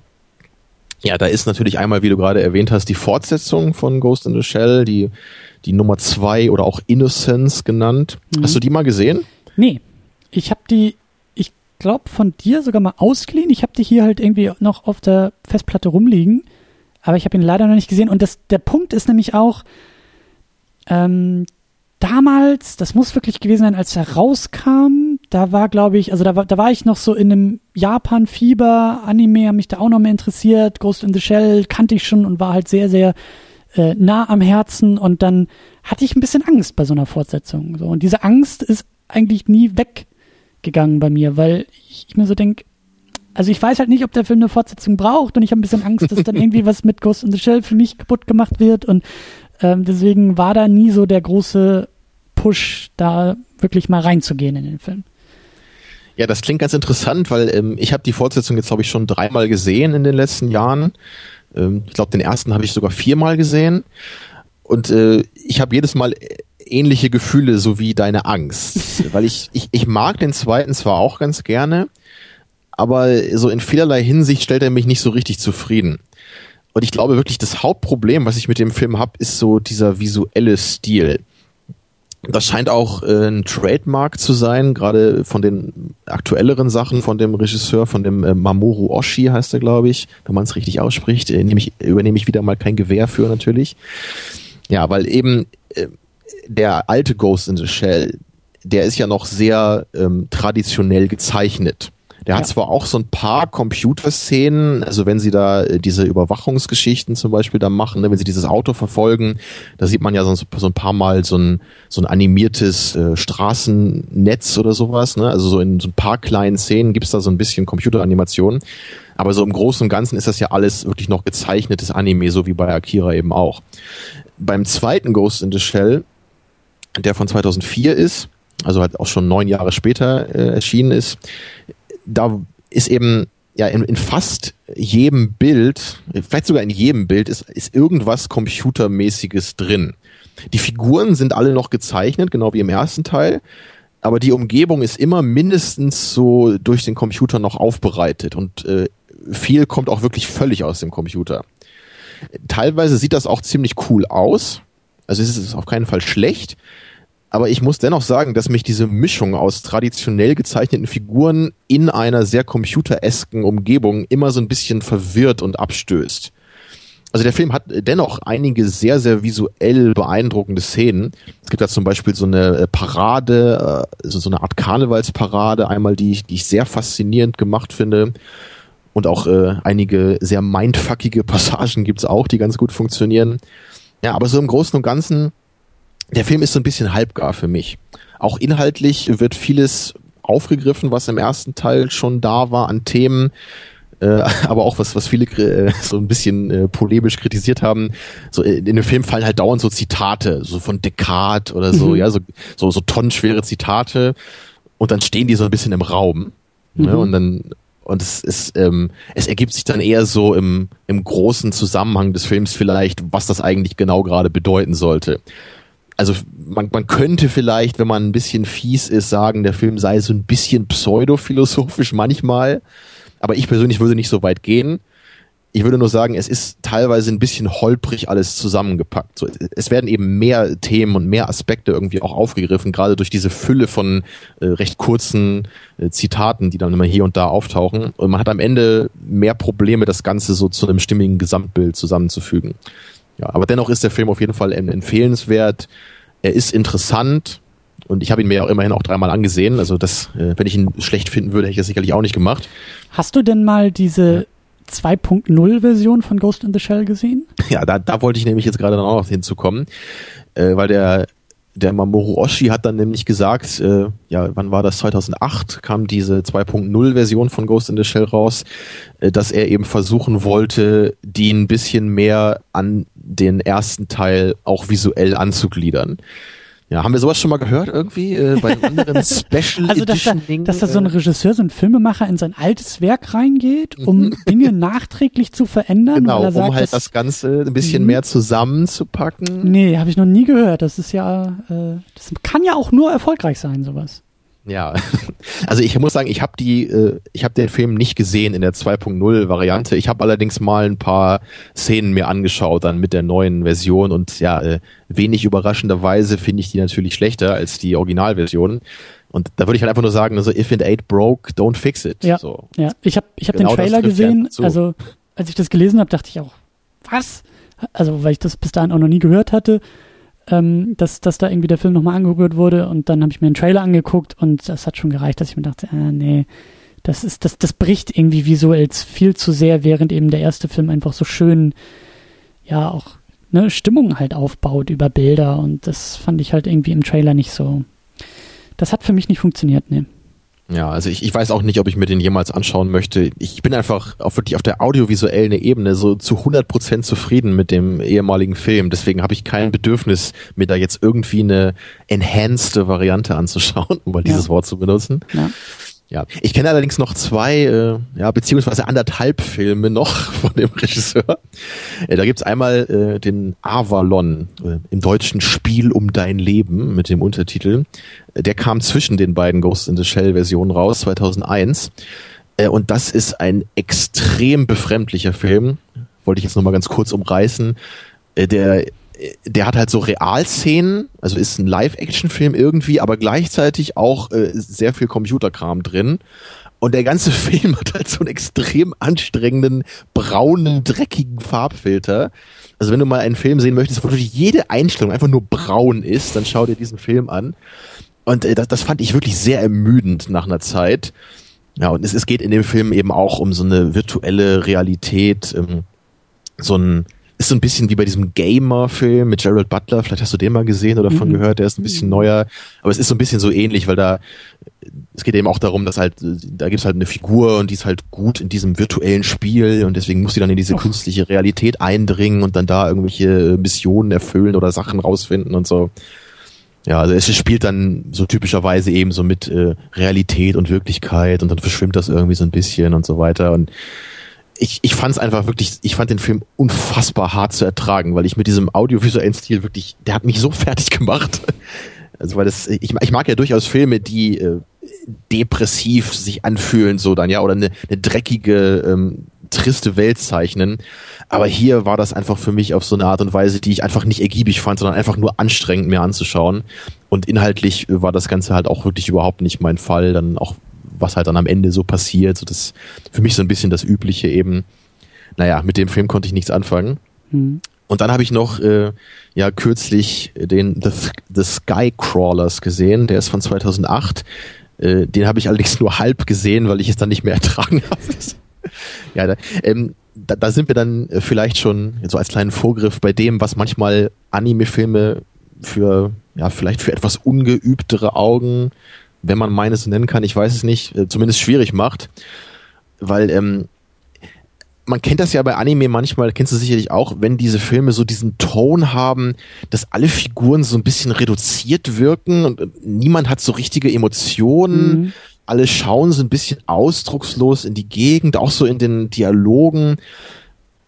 Ja, da ist natürlich einmal, wie du gerade erwähnt hast, die Fortsetzung von Ghost in the Shell, die, die Nummer zwei oder auch Innocence genannt. Mhm. Hast du die mal gesehen? Nee. Ich habe die, ich glaube, von dir sogar mal ausgeliehen. Ich habe die hier halt irgendwie noch auf der Festplatte rumliegen aber ich habe ihn leider noch nicht gesehen. Und das, der Punkt ist nämlich auch, ähm, damals, das muss wirklich gewesen sein, als er rauskam, da war, glaube ich, also da war, da war ich noch so in einem Japan-Fieber, Anime hat mich da auch noch mehr interessiert, Ghost in the Shell kannte ich schon und war halt sehr, sehr äh, nah am Herzen und dann hatte ich ein bisschen Angst bei so einer Fortsetzung. So. Und diese Angst ist eigentlich nie weggegangen bei mir, weil ich, ich mir so denke, also ich weiß halt nicht, ob der Film eine Fortsetzung braucht und ich habe ein bisschen Angst, dass dann irgendwie was mit Ghost in the Shell für mich kaputt gemacht wird und Ähm, deswegen war da nie so der große Push, da wirklich mal reinzugehen in den Film. Ja, das klingt ganz interessant, weil ähm, ich habe die Fortsetzung jetzt, glaube ich, schon dreimal gesehen in den letzten Jahren. Ähm, ich glaube, den ersten habe ich sogar viermal gesehen. Und äh, ich habe jedes Mal ähnliche Gefühle, so wie deine Angst. weil ich, ich, ich mag den zweiten zwar auch ganz gerne, aber so in vielerlei Hinsicht stellt er mich nicht so richtig zufrieden. Und ich glaube wirklich, das Hauptproblem, was ich mit dem Film habe, ist so dieser visuelle Stil. Das scheint auch äh, ein Trademark zu sein, gerade von den aktuelleren Sachen von dem Regisseur, von dem äh, Mamoru Oshii heißt er, glaube ich, wenn man es richtig ausspricht. Äh, ich, übernehme ich wieder mal kein Gewehr für natürlich. Ja, weil eben der alte Ghost in the Shell, der ist ja noch sehr ähm, traditionell gezeichnet. Der hat ja. zwar auch so ein paar Computerszenen, also wenn sie da äh, diese Überwachungsgeschichten zum Beispiel da machen, ne, wenn sie dieses Auto verfolgen, da sieht man ja so, so ein paar Mal so ein, so ein animiertes äh, Straßennetz oder sowas. Ne? Also so in so ein paar kleinen Szenen gibt's da so ein bisschen Computeranimation. Aber so im Großen und Ganzen ist das ja alles wirklich noch gezeichnetes Anime, so wie bei Akira eben auch. Beim zweiten Ghost in the Shell, der von 2004 ist, also halt auch schon neun Jahre später äh, erschienen ist, da ist eben ja in, in fast jedem Bild, vielleicht sogar in jedem Bild ist, ist irgendwas computermäßiges drin. Die Figuren sind alle noch gezeichnet, genau wie im ersten Teil, aber die Umgebung ist immer mindestens so durch den Computer noch aufbereitet und äh, viel kommt auch wirklich völlig aus dem Computer. Teilweise sieht das auch ziemlich cool aus, also es ist auf keinen Fall schlecht, aber ich muss dennoch sagen, dass mich diese Mischung aus traditionell gezeichneten Figuren in einer sehr computeresken Umgebung immer so ein bisschen verwirrt und abstößt. Also der Film hat dennoch einige sehr, sehr visuell beeindruckende Szenen. Es gibt da zum Beispiel so eine äh, Parade, also so eine Art Karnevalsparade, einmal die ich, die ich sehr faszinierend gemacht finde. Und auch äh, einige sehr mindfuckige Passagen gibt's auch, die ganz gut funktionieren. Ja, aber so im Großen und Ganzen der Film ist so ein bisschen halbgar für mich. Auch inhaltlich wird vieles aufgegriffen, was im ersten Teil schon da war an Themen, äh, aber auch was, was viele äh, so ein bisschen äh, polemisch kritisiert haben. So in, in dem Film fallen halt dauernd so Zitate, so von Descartes oder so, mhm. ja, so, so, so tonnenschwere Zitate und dann stehen die so ein bisschen im Raum. Ne, mhm. Ne, und dann und es ist, ähm, es ergibt sich dann eher so im, im großen Zusammenhang des Films vielleicht, was das eigentlich genau gerade bedeuten sollte also man, man könnte vielleicht, wenn man ein bisschen fies ist, sagen, der Film sei so ein bisschen pseudophilosophisch manchmal. Aber ich persönlich würde nicht so weit gehen. Ich würde nur sagen, es ist teilweise ein bisschen holprig alles zusammengepackt. So, es werden eben mehr Themen und mehr Aspekte irgendwie auch aufgegriffen, gerade durch diese Fülle von äh, recht kurzen äh, Zitaten, die dann immer hier und da auftauchen. Und man hat am Ende mehr Probleme, das Ganze so zu einem stimmigen Gesamtbild zusammenzufügen. Ja, aber dennoch ist der Film auf jeden Fall empfehlenswert. Er ist interessant und ich habe ihn mir auch immerhin auch dreimal angesehen. Also das, äh, wenn ich ihn schlecht finden würde, hätte ich das sicherlich auch nicht gemacht. Hast du denn mal diese 2.0 Version von Ghost in the Shell gesehen? Ja, da, da wollte ich nämlich jetzt gerade dann auch noch hinzukommen, äh, weil der der Mamoru Oshii hat dann nämlich gesagt, äh, ja, wann war das? 2008 kam diese 2.0 Version von Ghost in the Shell raus, äh, dass er eben versuchen wollte, die ein bisschen mehr an den ersten Teil auch visuell anzugliedern. Ja, haben wir sowas schon mal gehört irgendwie äh, bei anderen Special Also dass da, dass da so ein Regisseur, so ein Filmemacher in sein altes Werk reingeht, um mhm. Dinge nachträglich zu verändern, genau, er sagt, um halt das, das Ganze ein bisschen mhm. mehr zusammenzupacken. Nee, habe ich noch nie gehört. Das ist ja, äh, das kann ja auch nur erfolgreich sein, sowas. Ja, also ich muss sagen, ich habe die, äh, ich habe den Film nicht gesehen in der 2.0 Variante. Ich habe allerdings mal ein paar Szenen mir angeschaut dann mit der neuen Version und ja, äh, wenig überraschenderweise finde ich die natürlich schlechter als die Originalversion. Und da würde ich halt einfach nur sagen, also if it ain't broke, don't fix it. Ja, so. ja. ich habe ich hab genau den Trailer gesehen, also als ich das gelesen habe, dachte ich auch, was? Also weil ich das bis dahin auch noch nie gehört hatte ähm, dass, dass da irgendwie der Film nochmal angerührt wurde und dann habe ich mir einen Trailer angeguckt und das hat schon gereicht, dass ich mir dachte, äh, nee, das ist, das, das bricht irgendwie visuell viel zu sehr, während eben der erste Film einfach so schön, ja, auch ne, Stimmung halt aufbaut über Bilder und das fand ich halt irgendwie im Trailer nicht so. Das hat für mich nicht funktioniert, ne. Ja, also ich, ich weiß auch nicht, ob ich mir den jemals anschauen möchte. Ich bin einfach auf wirklich auf der audiovisuellen Ebene so zu 100 Prozent zufrieden mit dem ehemaligen Film. Deswegen habe ich kein Bedürfnis, mir da jetzt irgendwie eine enhanced Variante anzuschauen, um mal dieses Wort zu benutzen. Ja. Ja, ich kenne allerdings noch zwei, äh, ja, beziehungsweise anderthalb Filme noch von dem Regisseur. Äh, da gibt's einmal äh, den Avalon, äh, im deutschen Spiel um dein Leben mit dem Untertitel. Äh, der kam zwischen den beiden Ghost in the Shell Versionen raus, 2001. Äh, und das ist ein extrem befremdlicher Film. Wollte ich jetzt nochmal ganz kurz umreißen. Äh, der der hat halt so Realszenen, also ist ein Live-Action-Film irgendwie, aber gleichzeitig auch äh, sehr viel Computerkram drin. Und der ganze Film hat halt so einen extrem anstrengenden, braunen, dreckigen Farbfilter. Also wenn du mal einen Film sehen möchtest, wo wirklich jede Einstellung einfach nur braun ist, dann schau dir diesen Film an. Und äh, das, das fand ich wirklich sehr ermüdend nach einer Zeit. Ja, und es, es geht in dem Film eben auch um so eine virtuelle Realität, ähm, so ein ist so ein bisschen wie bei diesem Gamer-Film mit Gerald Butler. Vielleicht hast du den mal gesehen oder von mhm. gehört. Der ist ein bisschen neuer. Aber es ist so ein bisschen so ähnlich, weil da, es geht eben auch darum, dass halt, da gibt's halt eine Figur und die ist halt gut in diesem virtuellen Spiel und deswegen muss die dann in diese Och. künstliche Realität eindringen und dann da irgendwelche Missionen erfüllen oder Sachen rausfinden und so. Ja, also es spielt dann so typischerweise eben so mit äh, Realität und Wirklichkeit und dann verschwimmt das irgendwie so ein bisschen und so weiter und ich, ich fand es einfach wirklich, ich fand den Film unfassbar hart zu ertragen, weil ich mit diesem audiovisuellen Stil wirklich, der hat mich so fertig gemacht. Also weil das, ich, ich mag ja durchaus Filme, die äh, depressiv sich anfühlen, so dann, ja, oder eine, eine dreckige, ähm, triste Welt zeichnen. Aber hier war das einfach für mich auf so eine Art und Weise, die ich einfach nicht ergiebig fand, sondern einfach nur anstrengend mir anzuschauen. Und inhaltlich war das Ganze halt auch wirklich überhaupt nicht mein Fall. Dann auch was halt dann am Ende so passiert. So das für mich so ein bisschen das Übliche eben. Naja, mit dem Film konnte ich nichts anfangen. Mhm. Und dann habe ich noch äh, ja kürzlich den The, The Skycrawlers gesehen. Der ist von 2008. Äh, den habe ich allerdings nur halb gesehen, weil ich es dann nicht mehr ertragen habe. ja, da, ähm, da, da sind wir dann vielleicht schon so als kleinen Vorgriff bei dem, was manchmal Anime-Filme für ja vielleicht für etwas ungeübtere Augen wenn man meines nennen kann, ich weiß es nicht, äh, zumindest schwierig macht. Weil ähm, man kennt das ja bei Anime manchmal, kennst du sicherlich auch, wenn diese Filme so diesen Ton haben, dass alle Figuren so ein bisschen reduziert wirken und äh, niemand hat so richtige Emotionen. Mhm. Alle schauen so ein bisschen ausdruckslos in die Gegend, auch so in den Dialogen.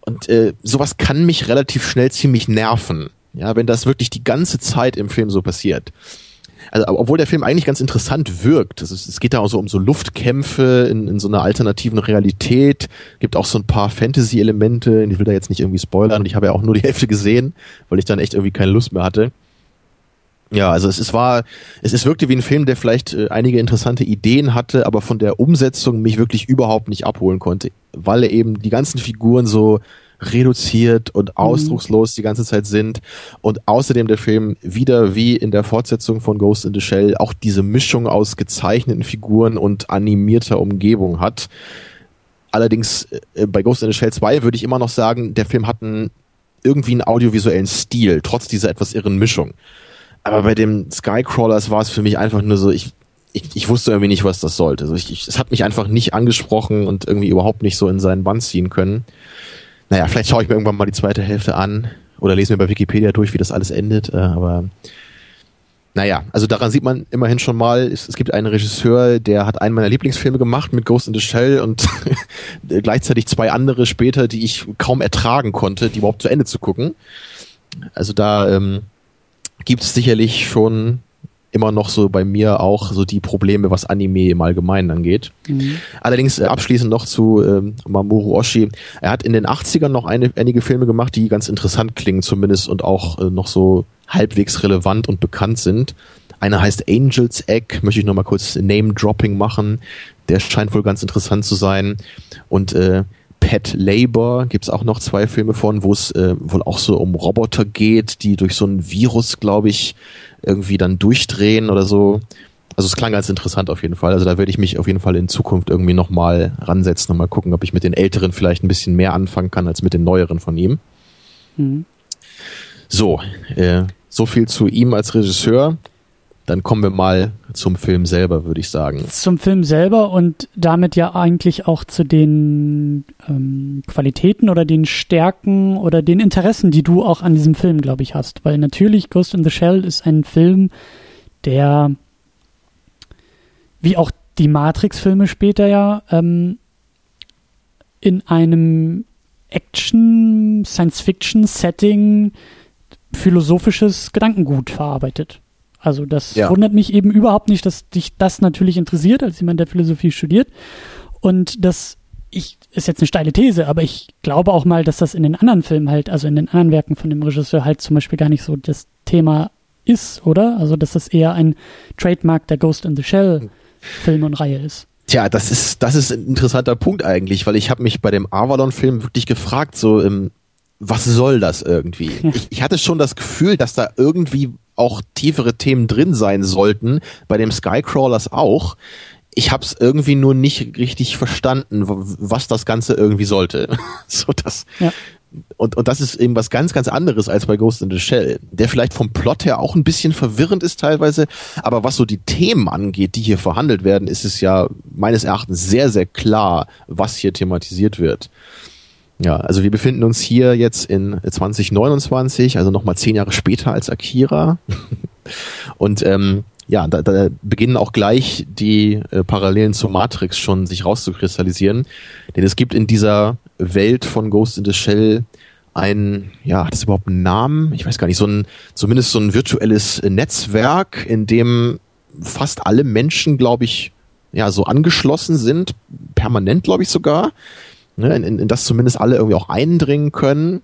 Und äh, sowas kann mich relativ schnell ziemlich nerven. Ja, wenn das wirklich die ganze Zeit im Film so passiert also obwohl der Film eigentlich ganz interessant wirkt. Es, ist, es geht da auch so um so Luftkämpfe in, in so einer alternativen Realität. Gibt auch so ein paar Fantasy-Elemente. Ich will da jetzt nicht irgendwie spoilern. Ich habe ja auch nur die Hälfte gesehen, weil ich dann echt irgendwie keine Lust mehr hatte. Ja, also es, es war, es, es wirkte wie ein Film, der vielleicht äh, einige interessante Ideen hatte, aber von der Umsetzung mich wirklich überhaupt nicht abholen konnte, weil er eben die ganzen Figuren so reduziert und mhm. ausdruckslos die ganze Zeit sind. Und außerdem der Film wieder wie in der Fortsetzung von Ghost in the Shell auch diese Mischung aus gezeichneten Figuren und animierter Umgebung hat. Allerdings äh, bei Ghost in the Shell 2 würde ich immer noch sagen, der Film hat einen, irgendwie einen audiovisuellen Stil, trotz dieser etwas irren Mischung. Aber bei dem Skycrawlers war es für mich einfach nur so, ich, ich, ich wusste irgendwie nicht, was das sollte. Also ich, ich, es hat mich einfach nicht angesprochen und irgendwie überhaupt nicht so in seinen Bann ziehen können. Naja, vielleicht schaue ich mir irgendwann mal die zweite Hälfte an oder lese mir bei Wikipedia durch, wie das alles endet. Äh, aber naja, also daran sieht man immerhin schon mal, es, es, gibt einen Regisseur, der hat einen meiner Lieblingsfilme gemacht mit Ghost in the Shell und gleichzeitig zwei andere später, die ich kaum ertragen konnte, die überhaupt zu Ende zu gucken. Also da ähm, gibt es sicherlich schon immer noch so bei mir auch so die Probleme, was Anime im Allgemeinen angeht. Mhm. Allerdings äh, abschließend noch zu ähm, Mamoru Oshii. Er hat in den 80ern noch eine, einige Filme gemacht, die ganz interessant klingen zumindest und auch äh, noch so halbwegs relevant und bekannt sind. Einer heißt Angel's Egg, möchte ich noch mal kurz Name-Dropping machen. Der scheint wohl ganz interessant zu sein. Und äh, Pet Labor gibt's auch noch zwei Filme von, wo es äh, wohl auch so um Roboter geht, die durch so ein Virus, glaube ich, irgendwie dann durchdrehen oder so. Also es klang ganz interessant auf jeden Fall. Also da werde ich mich auf jeden Fall in Zukunft irgendwie nochmal ransetzen und mal gucken, ob ich mit den älteren vielleicht ein bisschen mehr anfangen kann als mit den neueren von ihm. Mhm. So, äh, so viel zu ihm als Regisseur. Dann kommen wir mal zum Film selber, würde ich sagen. Zum Film selber und damit ja eigentlich auch zu den ähm, Qualitäten oder den Stärken oder den Interessen, die du auch an diesem Film, glaube ich, hast. Weil natürlich Ghost in the Shell ist ein Film, der, wie auch die Matrix-Filme später ja, ähm, in einem Action, Science-Fiction-Setting philosophisches Gedankengut verarbeitet. Also das ja. wundert mich eben überhaupt nicht, dass dich das natürlich interessiert, als jemand, der Philosophie studiert. Und das ich, ist jetzt eine steile These, aber ich glaube auch mal, dass das in den anderen Filmen halt, also in den anderen Werken von dem Regisseur halt zum Beispiel gar nicht so das Thema ist, oder? Also, dass das eher ein Trademark der Ghost in the Shell Film und Reihe ist. Tja, das ist, das ist ein interessanter Punkt eigentlich, weil ich habe mich bei dem Avalon-Film wirklich gefragt, so, ähm, was soll das irgendwie? Ja. Ich, ich hatte schon das Gefühl, dass da irgendwie auch tiefere Themen drin sein sollten, bei dem Skycrawlers auch. Ich habe es irgendwie nur nicht richtig verstanden, was das Ganze irgendwie sollte. so das, ja. und, und das ist eben was ganz, ganz anderes als bei Ghost in the Shell, der vielleicht vom Plot her auch ein bisschen verwirrend ist teilweise, aber was so die Themen angeht, die hier verhandelt werden, ist es ja meines Erachtens sehr, sehr klar, was hier thematisiert wird. Ja, also wir befinden uns hier jetzt in 2029, also nochmal zehn Jahre später als Akira. Und ähm, ja, da, da beginnen auch gleich die äh, Parallelen zur Matrix schon sich rauszukristallisieren. Denn es gibt in dieser Welt von Ghost in the Shell ein, ja, hat es überhaupt einen Namen? Ich weiß gar nicht, so ein, zumindest so ein virtuelles Netzwerk, in dem fast alle Menschen, glaube ich, ja, so angeschlossen sind, permanent, glaube ich sogar ne, in, in das zumindest alle irgendwie auch eindringen können.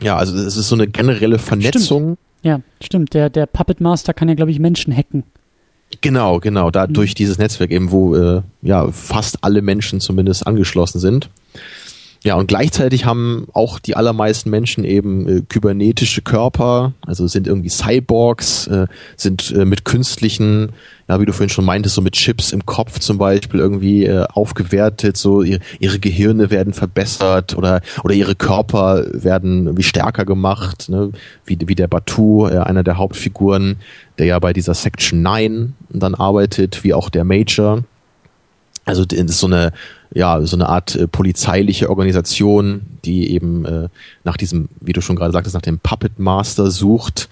Ja, also es ist so eine generelle Vernetzung. Stimmt. Ja, stimmt. Der, der Puppet Master kann ja, glaube ich, Menschen hacken. Genau, genau, da mhm. durch dieses Netzwerk eben, wo äh, ja fast alle Menschen zumindest angeschlossen sind. Ja, und gleichzeitig haben auch die allermeisten Menschen eben äh, kybernetische Körper, also sind irgendwie Cyborgs, äh, sind äh, mit künstlichen, ja, wie du vorhin schon meintest, so mit Chips im Kopf zum Beispiel irgendwie äh, aufgewertet, so ihre, ihre Gehirne werden verbessert oder oder ihre Körper werden wie stärker gemacht, ne? wie, wie der Batu, äh, einer der Hauptfiguren, der ja bei dieser Section 9 dann arbeitet, wie auch der Major. Also das ist so eine ja so eine Art äh, polizeiliche Organisation, die eben äh, nach diesem, wie du schon gerade sagtest, nach dem Puppet Master sucht,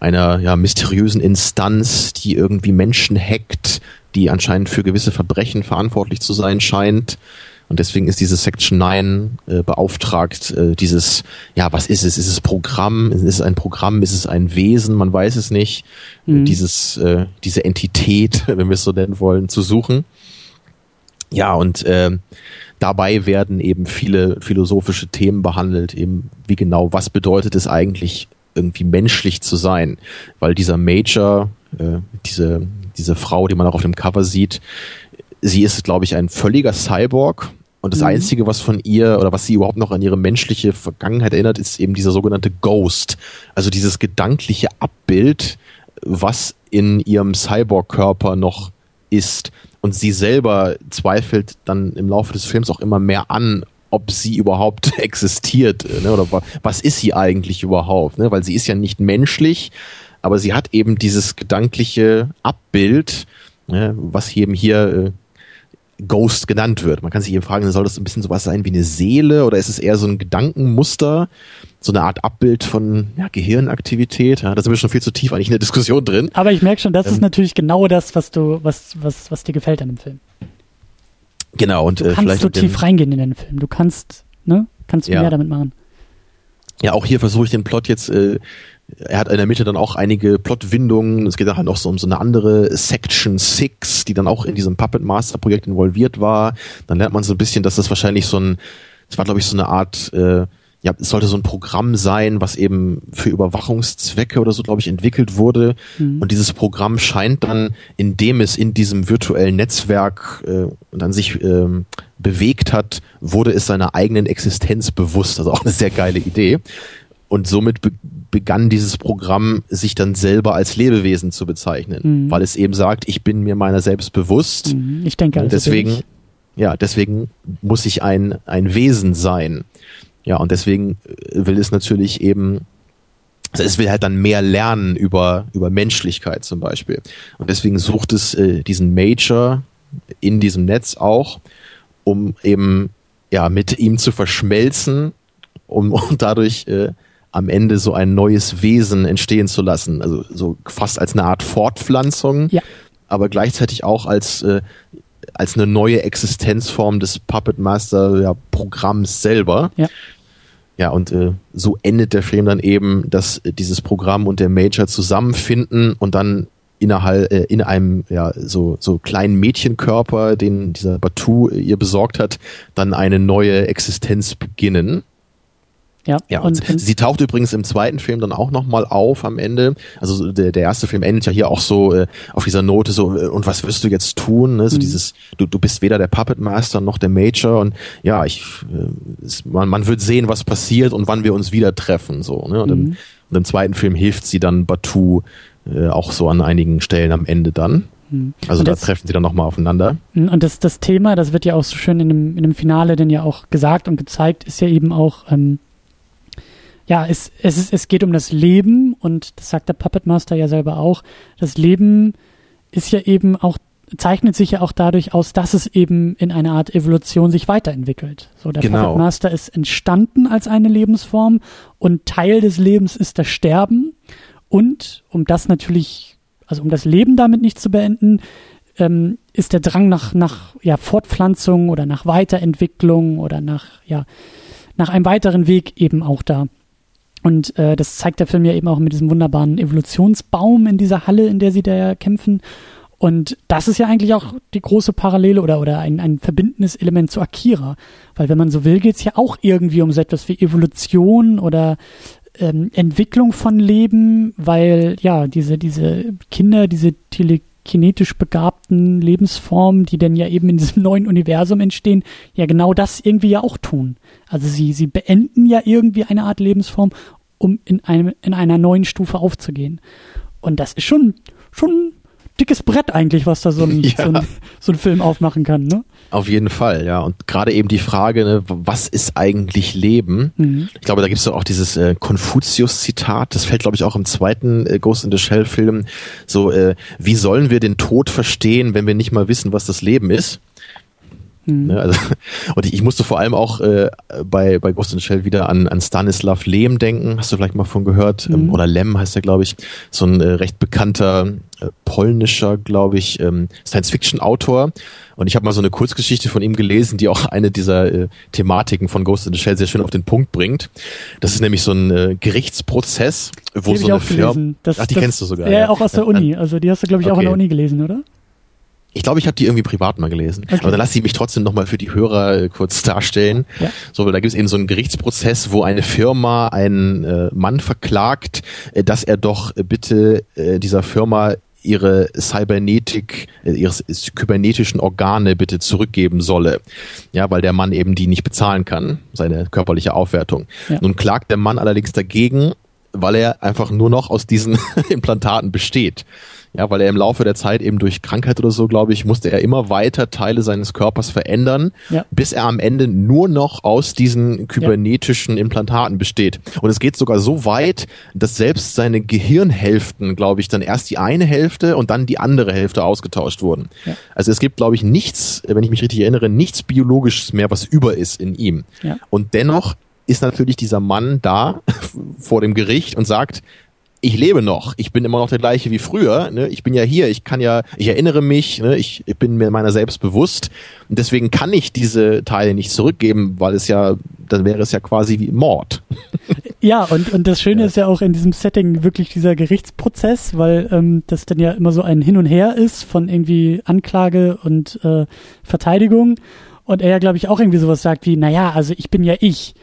einer ja mysteriösen Instanz, die irgendwie Menschen hackt, die anscheinend für gewisse Verbrechen verantwortlich zu sein scheint. Und deswegen ist diese Section 9 äh, beauftragt, äh, dieses, ja, was ist es? Ist es Programm? Ist es ein Programm? Ist es ein Wesen? Man weiß es nicht. Mhm. Dieses, äh, diese Entität, wenn wir es so nennen wollen, zu suchen. Ja, und äh, dabei werden eben viele philosophische Themen behandelt, eben wie genau, was bedeutet es eigentlich, irgendwie menschlich zu sein? Weil dieser Major, äh, diese, diese Frau, die man auch auf dem Cover sieht, sie ist, glaube ich, ein völliger Cyborg. Und das mhm. Einzige, was von ihr oder was sie überhaupt noch an ihre menschliche Vergangenheit erinnert, ist eben dieser sogenannte Ghost. Also dieses gedankliche Abbild, was in ihrem Cyborg-Körper noch ist. Und sie selber zweifelt dann im Laufe des Films auch immer mehr an, ob sie überhaupt existiert. Ne? Oder was ist sie eigentlich überhaupt? Ne? Weil sie ist ja nicht menschlich, aber sie hat eben dieses gedankliche Abbild, ne? was eben hier äh, Ghost genannt wird. Man kann sich eben fragen, soll das ein bisschen sowas sein wie eine Seele oder ist es eher so ein Gedankenmuster? So eine Art Abbild von ja, Gehirnaktivität. Ja, da sind wir schon viel zu tief eigentlich in der Diskussion drin. Aber ich merke schon, das ähm, ist natürlich genau das, was du, was, was, was dir gefällt an dem Film. Genau und du äh, kannst so tief reingehen in den Film. Du kannst, ne, kannst ja. mehr damit machen. Ja, auch hier versuche ich den Plot jetzt. Äh, er hat in der Mitte dann auch einige Plotwindungen. Es geht dann halt auch so um so eine andere Section 6, die dann auch in diesem Puppet Master Projekt involviert war. Dann lernt man so ein bisschen, dass das wahrscheinlich so ein, das war glaube ich so eine Art äh, ja, es sollte so ein Programm sein, was eben für Überwachungszwecke oder so, glaube ich, entwickelt wurde. Mhm. Und dieses Programm scheint dann, indem es in diesem virtuellen Netzwerk äh, dann sich ähm, bewegt hat, wurde es seiner eigenen Existenz bewusst. Also auch eine sehr geile Idee. Und somit be begann dieses Programm, sich dann selber als Lebewesen zu bezeichnen, mhm. weil es eben sagt, ich bin mir meiner selbst bewusst. Mhm. Ich denke also deswegen, ja, deswegen muss ich ein, ein Wesen sein. Ja, und deswegen äh, will es natürlich eben Also es will halt dann mehr lernen über, über Menschlichkeit zum Beispiel. Und deswegen sucht es äh, diesen Major in diesem Netz auch, um eben ja mit ihm zu verschmelzen, um, um dadurch äh, am Ende so ein neues Wesen entstehen zu lassen. Also so fast als eine Art Fortpflanzung, Ja. aber gleichzeitig auch als, äh, als eine neue Existenzform des Puppet Master ja, Programms selber. Ja. Ja, und äh, so endet der Film dann eben, dass äh, dieses Programm und der Major zusammenfinden und dann innerhalb äh, in einem ja so so kleinen Mädchenkörper, den dieser Batu äh, ihr besorgt hat, dann eine neue Existenz beginnen. Ja, Ja, und, und, sie taucht übrigens im zweiten Film dann auch nochmal auf am Ende. Also so der, der erste Film endet ja hier auch so äh, auf dieser Note so, äh, und was wirst du jetzt tun? Ne? So Mhm. dieses, du, du bist weder der Puppet Master noch der Major und ja, ich äh, es, man, man wird sehen, was passiert und wann wir uns wieder treffen. So, ne? und, im, Mhm. und im zweiten Film hilft sie dann Batu äh, auch so an einigen Stellen am Ende dann. Mhm. Also Und da das- treffen sie dann nochmal aufeinander. Und das, das Thema, das wird ja auch so schön in dem, in dem Finale denn ja auch gesagt und gezeigt, ist ja eben auch, ähm, ja, es, es, ist, es geht um das Leben und das sagt der Puppet Master ja selber auch. Das Leben ist ja eben auch, zeichnet sich ja auch dadurch aus, dass es eben in einer Art Evolution sich weiterentwickelt. So, der Genau. Puppet Master ist entstanden als eine Lebensform und Teil des Lebens ist das Sterben. Und um das natürlich, also um das Leben damit nicht zu beenden, ähm, ist der Drang nach, nach ja, Fortpflanzung oder nach Weiterentwicklung oder nach, ja, nach einem weiteren Weg eben auch da. Und äh, das zeigt der Film ja eben auch mit diesem wunderbaren Evolutionsbaum in dieser Halle, in der sie da ja kämpfen. Und das ist ja eigentlich auch die große Parallele oder, oder ein, ein verbindendes Element zu Akira. Weil wenn man so will, geht es ja auch irgendwie um so etwas wie Evolution oder ähm, Entwicklung von Leben, weil ja, diese, diese Kinder, diese telekinetisch begabten Lebensformen, die dann ja eben in diesem neuen Universum entstehen, ja genau das irgendwie ja auch tun. Also sie, sie beenden ja irgendwie eine Art Lebensform, um in, einem, in einer neuen Stufe aufzugehen. Und das ist schon, schon dickes Brett eigentlich, was da so ein, Ja. so ein, so ein Film aufmachen kann, ne? Auf jeden Fall, ja. Und gerade eben die Frage, ne, was ist eigentlich Leben? Mhm. Ich glaube, da gibt es auch dieses äh, Konfuzius-Zitat, das fällt, glaube ich, auch im zweiten äh, Ghost in the Shell-Film. So, äh, wie sollen wir den Tod verstehen, wenn wir nicht mal wissen, was das Leben ist? Mhm. Ne, also, und ich, ich musste vor allem auch äh, bei, bei Ghost in the Shell wieder an, an Stanislav Lem denken. Hast du vielleicht mal von gehört? Ähm, Mhm. oder Lem heißt er, glaube ich. So ein äh, recht bekannter äh, polnischer, glaube ich, ähm, Science-Fiction-Autor. Und ich habe mal so eine Kurzgeschichte von ihm gelesen, die auch eine dieser äh, Thematiken von Ghost in the Shell sehr schön auf den Punkt bringt. Das ist nämlich so ein äh, Gerichtsprozess, wo so eine auch Firma. Das, Ach, die das, kennst du sogar. Ja, ja, auch aus der Uni. Also die hast du, glaube ich, auch Okay. an der Uni gelesen, oder? Ich glaube, ich habe die irgendwie privat mal gelesen. Okay. Aber dann lass sie mich trotzdem nochmal für die Hörer äh, kurz darstellen. Ja. So, da gibt es eben so einen Gerichtsprozess, wo eine Firma einen äh, Mann verklagt, äh, dass er doch äh, bitte äh, dieser Firma ihre Cybernetik, äh, ihre kybernetischen Organe bitte zurückgeben solle. Ja, weil der Mann eben die nicht bezahlen kann, seine körperliche Aufwertung. Ja. Nun klagt der Mann allerdings dagegen, weil er einfach nur noch aus diesen Implantaten besteht. Ja, weil er im Laufe der Zeit eben durch Krankheit oder so, glaube ich, musste er immer weiter Teile seines Körpers verändern, Ja. bis er am Ende nur noch aus diesen kybernetischen Implantaten besteht. Und es geht sogar so weit, dass selbst seine Gehirnhälften, glaube ich, dann erst die eine Hälfte und dann die andere Hälfte ausgetauscht wurden. Ja. Also es gibt, glaube ich, nichts, wenn ich mich richtig erinnere, nichts Biologisches mehr, was über ist in ihm. Und dennoch ist natürlich dieser Mann da vor dem Gericht und sagt, ich lebe noch, ich bin immer noch der gleiche wie früher, ne? ich bin ja hier, ich kann ja, ich erinnere mich, ne? ich, ich bin mir meiner selbst bewusst und deswegen kann ich diese Teile nicht zurückgeben, weil es ja, dann wäre es ja quasi wie Mord. Ja, und, und das Schöne ist ja auch in diesem Setting wirklich dieser Gerichtsprozess, weil ähm, das dann ja immer so ein Hin und Her ist von irgendwie Anklage und äh, Verteidigung. Und er ja, glaube ich, auch irgendwie sowas sagt wie, naja, also ich bin ja ich.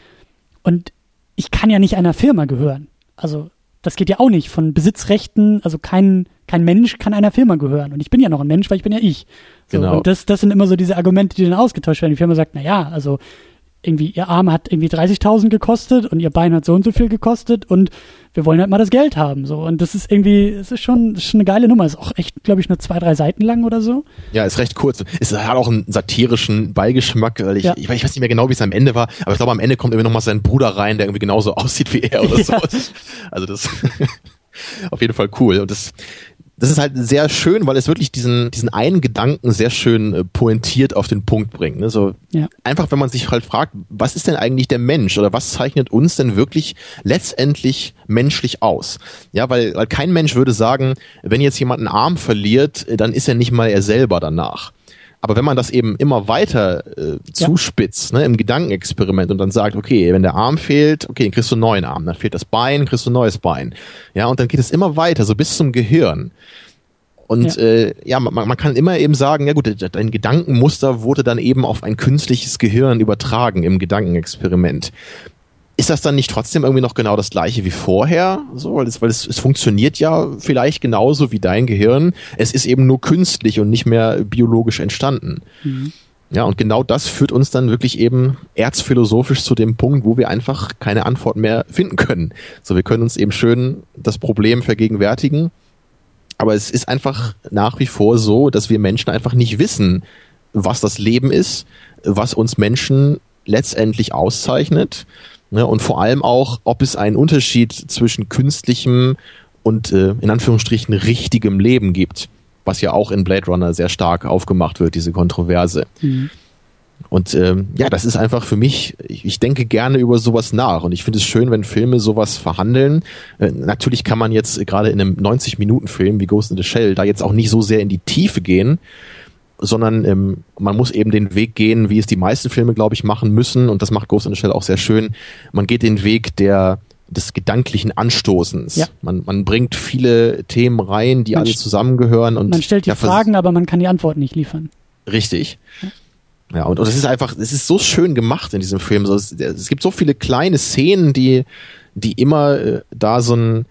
Und ich kann ja nicht einer Firma gehören. Also das geht ja auch nicht von Besitzrechten, also kein, kein Mensch kann einer Firma gehören. Und ich bin ja noch ein Mensch, weil ich bin ja ich. So, Genau. Und das, das sind immer so diese Argumente, die dann ausgetauscht werden. Die Firma sagt, na ja, also irgendwie, ihr Arm hat irgendwie 30.000 gekostet und ihr Bein hat so und so viel gekostet und wir wollen halt mal das Geld haben, so. Und das ist irgendwie, es ist schon, ist schon eine geile Nummer. Ist auch echt, glaube ich, nur zwei, drei Seiten lang oder so. Ja, ist recht kurz. Es hat auch einen satirischen Beigeschmack, weil ich, ja. ich, weiß nicht mehr genau, wie es am Ende war, aber ich glaube, am Ende kommt irgendwie nochmal sein Bruder rein, der irgendwie genauso aussieht wie er oder so. Also das, auf jeden Fall cool. Und das, das ist halt sehr schön, weil es wirklich diesen, diesen einen Gedanken sehr schön äh, pointiert auf den Punkt bringt. Ne? So ja. einfach, wenn man sich halt fragt, was ist denn eigentlich der Mensch oder was zeichnet uns denn wirklich letztendlich menschlich aus? Ja, weil, weil kein Mensch würde sagen, wenn jetzt jemand einen Arm verliert, äh, dann ist er nicht mal er selber danach. Aber wenn man das eben immer weiter äh, zuspitzt, ja. ne, im Gedankenexperiment und dann sagt, okay, wenn der Arm fehlt, okay, dann kriegst du einen neuen Arm, dann fehlt das Bein, kriegst du ein neues Bein. Ja, und dann geht es immer weiter, so bis zum Gehirn. Und ja, äh, ja man, man kann immer eben sagen, ja gut, dein Gedankenmuster wurde dann eben auf ein künstliches Gehirn übertragen im Gedankenexperiment ist das dann nicht trotzdem irgendwie noch genau das gleiche wie vorher? So, weil es, weil es, es funktioniert ja vielleicht genauso wie dein Gehirn. Es ist eben nur künstlich und nicht mehr biologisch entstanden. Mhm. Ja, und genau das führt uns dann wirklich eben erzphilosophisch zu dem Punkt, wo wir einfach keine Antwort mehr finden können. So, wir können uns eben schön das Problem vergegenwärtigen. Aber es ist einfach nach wie vor so, dass wir Menschen einfach nicht wissen, was das Leben ist, was uns Menschen letztendlich auszeichnet Ne? Und vor allem auch, ob es einen Unterschied zwischen künstlichem und äh, in Anführungsstrichen richtigem Leben gibt, was ja auch in Blade Runner sehr stark aufgemacht wird, diese Kontroverse. Mhm. Und ähm, ja, das ist einfach für mich, ich, ich denke gerne über sowas nach und ich finde es schön, wenn Filme sowas verhandeln. Äh, natürlich kann man jetzt gerade in einem 90-Minuten-Film wie Ghost in the Shell da jetzt auch nicht so sehr in die Tiefe gehen, sondern ähm, man muss eben den Weg gehen, wie es die meisten Filme, glaube ich, machen müssen. Und das macht Ghost in the Shell auch sehr schön. Man geht den Weg der des gedanklichen Anstoßens. Ja. Man, man bringt viele Themen rein, die man alle zusammengehören. Und man stellt die Fragen, aber man kann die Antworten nicht liefern. Richtig. Ja. Ja, und, und es ist einfach, es ist so schön gemacht in diesem Film. So, es, es gibt so viele kleine Szenen, die, die immer äh, da so ein,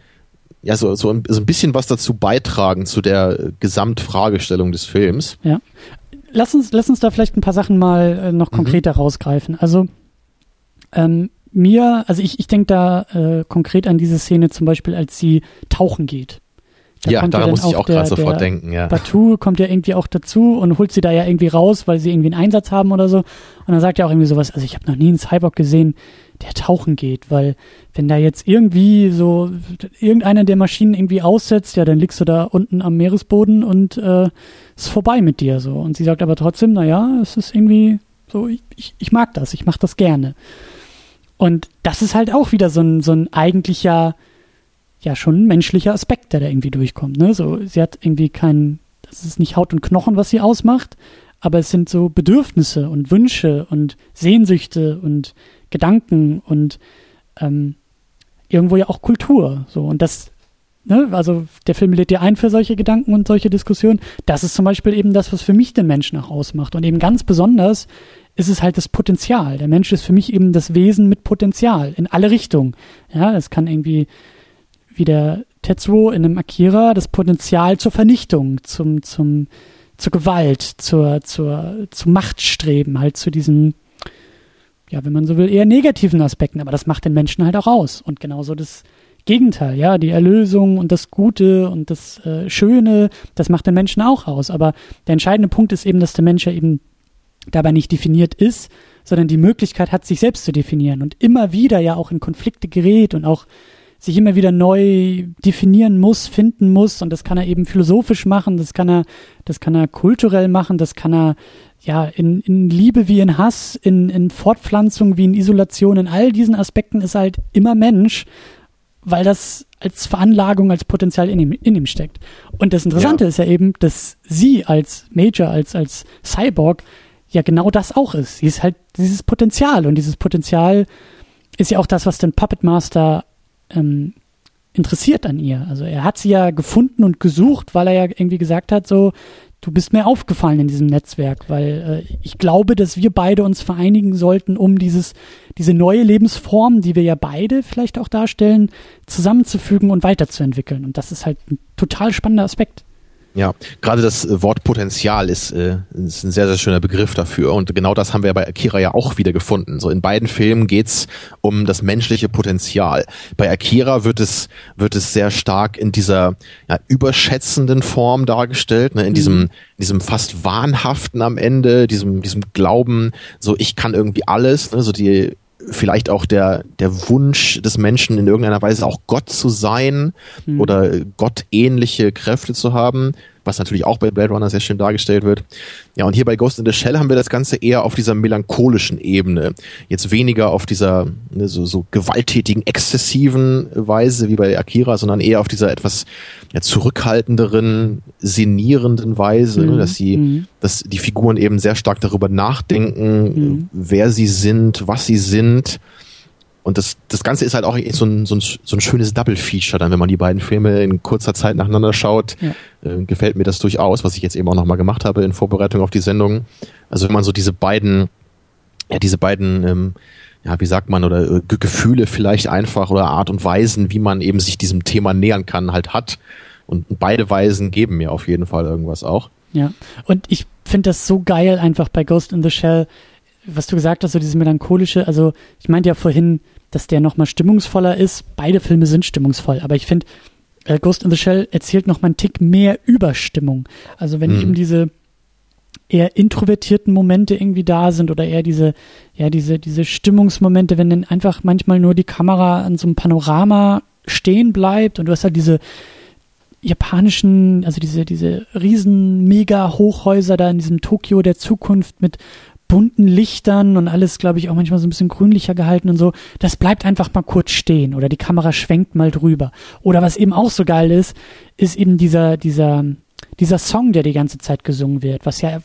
ja, so, so, ein, so ein bisschen was dazu beitragen zu der Gesamtfragestellung des Films. Ja. Lass uns, lass uns da vielleicht ein paar Sachen mal äh, noch mhm. konkreter mhm. rausgreifen. Also ähm, mir, also ich, ich denke da äh, konkret an diese Szene zum Beispiel, als sie tauchen geht. Da ja, daran ja muss ich auch gerade sofort denken, ja. Batu kommt ja irgendwie auch dazu und holt sie da ja irgendwie raus, weil sie irgendwie einen Einsatz haben oder so. Und dann sagt er auch irgendwie sowas, also ich habe noch nie einen Cyborg gesehen, der tauchen geht, weil wenn da jetzt irgendwie so irgendeiner der Maschinen irgendwie aussetzt, ja, dann liegst du da unten am Meeresboden und äh, ist vorbei mit dir so. Und sie sagt aber trotzdem, naja, es ist irgendwie so, ich, ich, mag das, ich mach das gerne. Und das ist halt auch wieder so ein, so ein eigentlicher, ja, schon menschlicher Aspekt, der da irgendwie durchkommt. Ne? So, sie hat irgendwie keinen, das ist nicht Haut und Knochen, was sie ausmacht, aber es sind so Bedürfnisse und Wünsche und Sehnsüchte und Gedanken und ähm, irgendwo ja auch Kultur. So und das, ne, also der Film lädt dir ein für solche Gedanken und solche Diskussionen. Das ist zum Beispiel eben das, was für mich den Menschen auch ausmacht und eben ganz besonders ist es halt das Potenzial. Der Mensch ist für mich eben das Wesen mit Potenzial in alle Richtungen. Ja, es kann irgendwie wie der Tetsuo in einem Akira das Potenzial zur Vernichtung, zum, zum, zur Gewalt, zur, zur, zum Machtstreben, halt zu diesem ja, wenn man so will, eher negativen Aspekten, aber das macht den Menschen halt auch aus. Und genauso das Gegenteil, ja, die Erlösung und das Gute und das äh, Schöne, das macht den Menschen auch aus. Aber der entscheidende Punkt ist eben, dass der Mensch ja eben dabei nicht definiert ist, sondern die Möglichkeit hat, sich selbst zu definieren und immer wieder ja auch in Konflikte gerät und auch sich immer wieder neu definieren muss, finden muss und das kann er eben philosophisch machen, das kann er, das kann er kulturell machen, das kann er ja, in, in Liebe wie in Hass, in, in Fortpflanzung wie in Isolation, in all diesen Aspekten ist halt immer Mensch, weil das als Veranlagung, als Potenzial in ihm, in ihm steckt. Und das Interessante ja. ist ja eben, dass sie als Major, als, als Cyborg ja genau das auch ist. Sie ist halt dieses Potenzial und dieses Potenzial ist ja auch das, was den Puppet Master ähm, interessiert an ihr. Also er hat sie ja gefunden und gesucht, weil er ja irgendwie gesagt hat, so, du bist mir aufgefallen in diesem Netzwerk, weil äh, ich glaube, dass wir beide uns vereinigen sollten, um dieses, diese neue Lebensform, die wir ja beide vielleicht auch darstellen, zusammenzufügen und weiterzuentwickeln. Und das ist halt ein total spannender Aspekt. Ja, gerade das äh, Wort Potenzial ist, äh, ist ein sehr, sehr schöner Begriff dafür. Und genau das haben wir bei Akira ja auch wieder gefunden. So in beiden Filmen geht's um das menschliche Potenzial. Bei Akira wird es, wird es sehr stark in dieser ja, überschätzenden Form dargestellt, ne, in mhm. diesem, in diesem fast wahnhaften am Ende, diesem, diesem Glauben, so ich kann irgendwie alles, ne, so die vielleicht auch der, der Wunsch des Menschen in irgendeiner Weise auch Gott zu sein mhm. oder gottähnliche Kräfte zu haben, was natürlich auch bei Blade Runner sehr schön dargestellt wird. Ja, und hier bei Ghost in the Shell haben wir das Ganze eher auf dieser melancholischen Ebene. Jetzt weniger auf dieser ne, so, so gewalttätigen, exzessiven Weise wie bei Akira, sondern eher auf dieser etwas ja, zurückhaltenderen, sinnierenden Weise, ne, mhm. ne, dass sie, mhm. dass die Figuren eben sehr stark darüber nachdenken, mhm. wer sie sind, was sie sind und das, das Ganze ist halt auch so ein, so ein, so ein schönes Double-Feature dann, wenn man die beiden Filme in kurzer Zeit nacheinander schaut. Ja. Äh, gefällt mir das durchaus, was ich jetzt eben auch nochmal gemacht habe in Vorbereitung auf die Sendung. Also wenn man so diese beiden, ja, diese beiden, ähm, ja, wie sagt man, oder äh, Gefühle vielleicht einfach oder Art und Weisen, wie man eben sich diesem Thema nähern kann, halt hat. Und beide Weisen geben mir auf jeden Fall irgendwas auch. Ja, und ich finde das so geil einfach bei Ghost in the Shell, was du gesagt hast, so dieses melancholische, also ich meinte ja vorhin, dass der nochmal stimmungsvoller ist. Beide Filme sind stimmungsvoll, aber ich finde, äh, Ghost in the Shell erzählt noch mal einen Tick mehr über Stimmung. Also wenn mhm. eben diese eher introvertierten Momente irgendwie da sind oder eher diese, ja, diese, diese Stimmungsmomente, wenn dann einfach manchmal nur die Kamera an so einem Panorama stehen bleibt und du hast halt diese japanischen, also diese, diese riesen Mega-Hochhäuser da in diesem Tokio der Zukunft mit bunten Lichtern und alles, glaube ich, auch manchmal so ein bisschen grünlicher gehalten und so. Das bleibt einfach mal kurz stehen oder die Kamera schwenkt mal drüber. Oder was eben auch so geil ist, ist eben dieser, dieser, dieser Song, der die ganze Zeit gesungen wird, was ja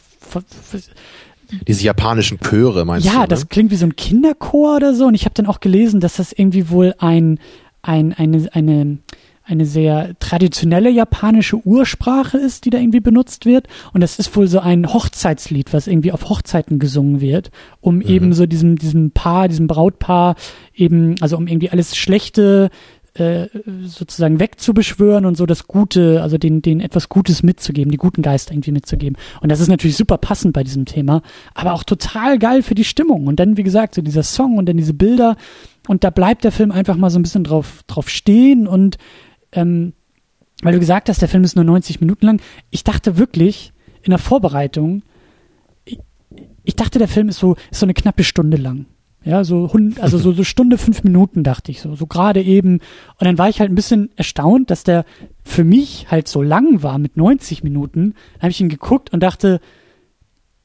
diese japanischen Chöre, meinst ja, du? Ja, das klingt wie so ein Kinderchor oder so. Und ich habe dann auch gelesen, dass das irgendwie wohl ein, ein, eine, eine, eine sehr traditionelle japanische Ursprache ist, die da irgendwie benutzt wird. Und das ist wohl so ein Hochzeitslied, was irgendwie auf Hochzeiten gesungen wird, um mhm. eben so diesem, diesem Paar, diesem Brautpaar eben, also um irgendwie alles Schlechte äh, sozusagen wegzubeschwören und so das Gute, also den, den etwas Gutes mitzugeben, die guten Geister irgendwie mitzugeben. Und das ist natürlich super passend bei diesem Thema, aber auch total geil für die Stimmung. Und dann, wie gesagt, so dieser Song und dann diese Bilder. Und da bleibt der Film einfach mal so ein bisschen drauf, drauf stehen und ähm, weil du gesagt hast, der Film ist nur 90 Minuten lang. Ich dachte wirklich in der Vorbereitung, ich, ich dachte, der Film ist so, ist so eine knappe Stunde lang. Ja, so, also so, so Stunde, fünf Minuten dachte ich so, so gerade eben. Und dann war ich halt ein bisschen erstaunt, dass der für mich halt so lang war mit 90 Minuten. Dann habe ich ihn geguckt und dachte,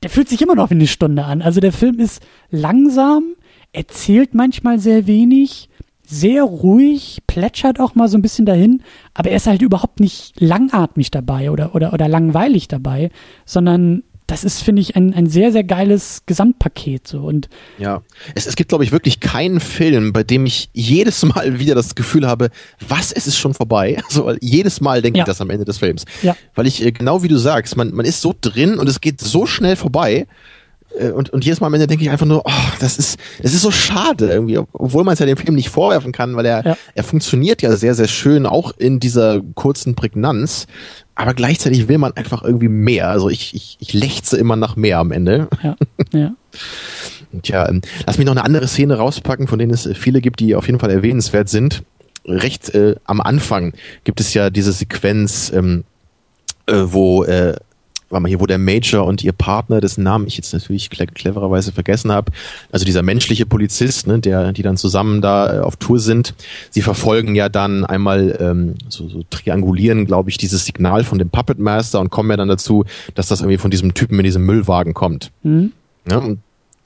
der fühlt sich immer noch wie eine Stunde an. Also der Film ist langsam, erzählt manchmal sehr wenig, sehr ruhig, plätschert auch mal so ein bisschen dahin, aber er ist halt überhaupt nicht langatmig dabei oder, oder, oder langweilig dabei, sondern das ist, finde ich, ein, ein sehr, sehr geiles Gesamtpaket. So. Und ja, es, es gibt, glaube ich, wirklich keinen Film, bei dem ich jedes Mal wieder das Gefühl habe, was, es ist schon vorbei. Also jedes Mal denke ja. ich das am Ende des Films. Ja. Weil ich, äh, genau wie du sagst, man, man ist so drin und es geht so schnell vorbei. Äh, und, und jedes Mal am Ende denke ich einfach nur, oh, das ist, das ist so schade irgendwie, obwohl man es ja dem Film nicht vorwerfen kann, weil er, ja. er funktioniert ja sehr, sehr schön, auch in dieser kurzen Prägnanz. Aber gleichzeitig will man einfach irgendwie mehr. Also ich, ich, ich lechze immer nach mehr am Ende. Ja, ja. Tja, ähm, lass mich noch eine andere Szene rauspacken, von denen es viele gibt, die auf jeden Fall erwähnenswert sind. Recht äh, am Anfang gibt es ja diese Sequenz, ähm, äh, wo äh, war mal hier, wo der Major und ihr Partner, dessen Namen ich jetzt natürlich clevererweise vergessen habe, also dieser menschliche Polizist, ne, der, die dann zusammen da äh, auf Tour sind, sie verfolgen ja dann einmal ähm, so, so triangulieren, glaube ich, dieses Signal von dem Puppet Master und kommen ja dann dazu, dass das irgendwie von diesem Typen in diesem Müllwagen kommt. Mhm. Ja, und,